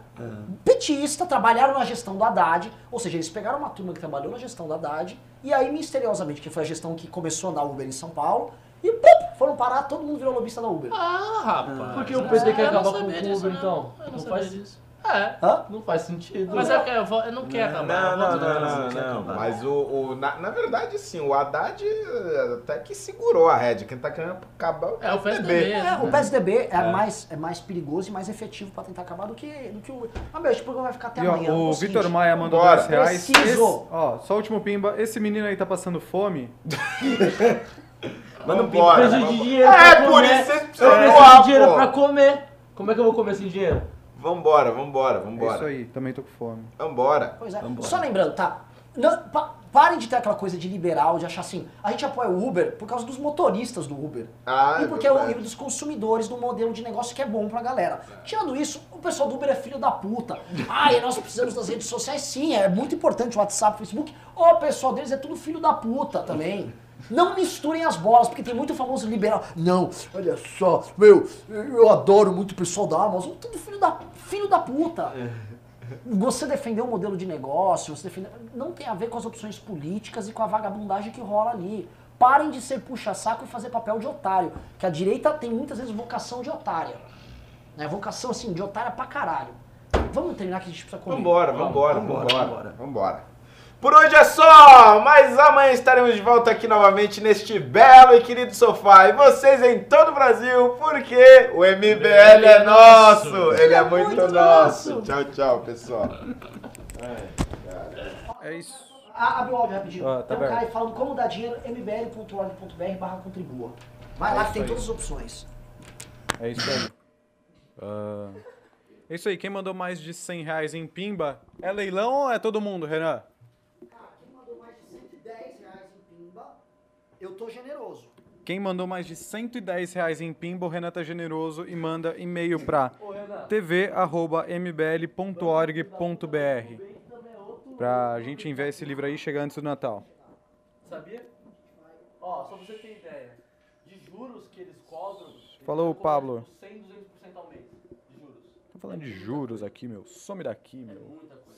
Petista, trabalharam na gestão do Haddad, ou seja, eles pegaram uma turma que trabalhou na gestão do Haddad, e aí, misteriosamente, que foi a gestão que começou a andar Uber em São Paulo, e pum, foram parar, todo mundo virou lobista da Uber. Ah, rapaz. Porque o PT quer acabar com o Uber, não. então. Eu não Não sabia faz- disso. É. Hã? Não faz sentido. Mas é eu, vou- eu não quero acabar. Não, não, vou- não, não, não. Mas o, o- na, na verdade, sim, o Haddad eh, até que segurou a rédea. Quem tá querendo acabar É o PSDB. É, o PSDB é, Mais, é mais perigoso e mais efetivo pra tentar acabar do que, do que o. Ah, meu, esse programa vai ficar até E, ó, amanhã. o É Vitor Maia mandou Bora. 10 reais. Esse- ó, só o último pimba. Esse menino aí tá passando fome. [LAUGHS] Manda um Vambora, pimba. vamos- de dinheiro É, pra por comer. isso vocês precisam Eu preciso de dinheiro pô. pra comer. Como é que eu vou comer sem dinheiro? Vambora, vambora, É isso vambora. aí, também tô com fome. Vambora. Pois é. Vambora. Só lembrando, tá? Não, pa- parem de ter aquela coisa de liberal, de achar assim, a gente apoia o Uber por causa dos motoristas do Uber. Ah, e é porque é o verdade. e dos consumidores do modelo de negócio que é bom pra galera. Tirando isso, o pessoal do Uber é filho da puta. Ai, nós precisamos das redes sociais. Sim, é muito importante o WhatsApp, o Facebook. O pessoal deles é tudo filho da puta também. Não misturem as bolas, porque tem muito famoso liberal. Não, olha só, meu, eu adoro muito o pessoal da Amazon. Tudo filho da, filho da puta. Você defender um modelo de negócio, você defender. Não tem a ver com as opções políticas e com a vagabundagem que rola ali. Parem de ser puxa-saco e fazer papel de otário. Que a direita tem muitas vezes vocação de otária. Né? Vocação assim, de otária pra caralho. Vamos terminar que a gente precisa comer. Vambora, vambora, Vambora, vambora, vambora. vambora. Por hoje é só, mas amanhã estaremos de volta aqui novamente neste belo e querido sofá. E vocês em todo o Brasil, porque o MBL é nosso. Ele é muito nosso. Tchau, tchau, pessoal. É isso. Ah, abre o áudio rapidinho. Ah, tá tem um aberto. cara aí falando como dar dinheiro, mbl.org.br barra contribua. Vai É lá que isso tem aí. todas as opções. É isso aí. Ah, é isso aí. Quem mandou mais de 100 reais em pimba é leilão ou é todo mundo, Renan? Cara, quem mandou mais de 110 reais em pimba, eu tô generoso. Quem mandou mais de 110 reais em pimba, o Renan tá generoso e manda e-mail pra tv.mbl.org.br pra gente enviar esse livro aí chegar antes do Natal. Sabia? Ó, só pra você ter ideia. De juros que eles cobram. eles Falou, Pablo. 100, 200% ao mês. De juros. Tô falando de juros aqui, meu. Some daqui, meu. Muita coisa.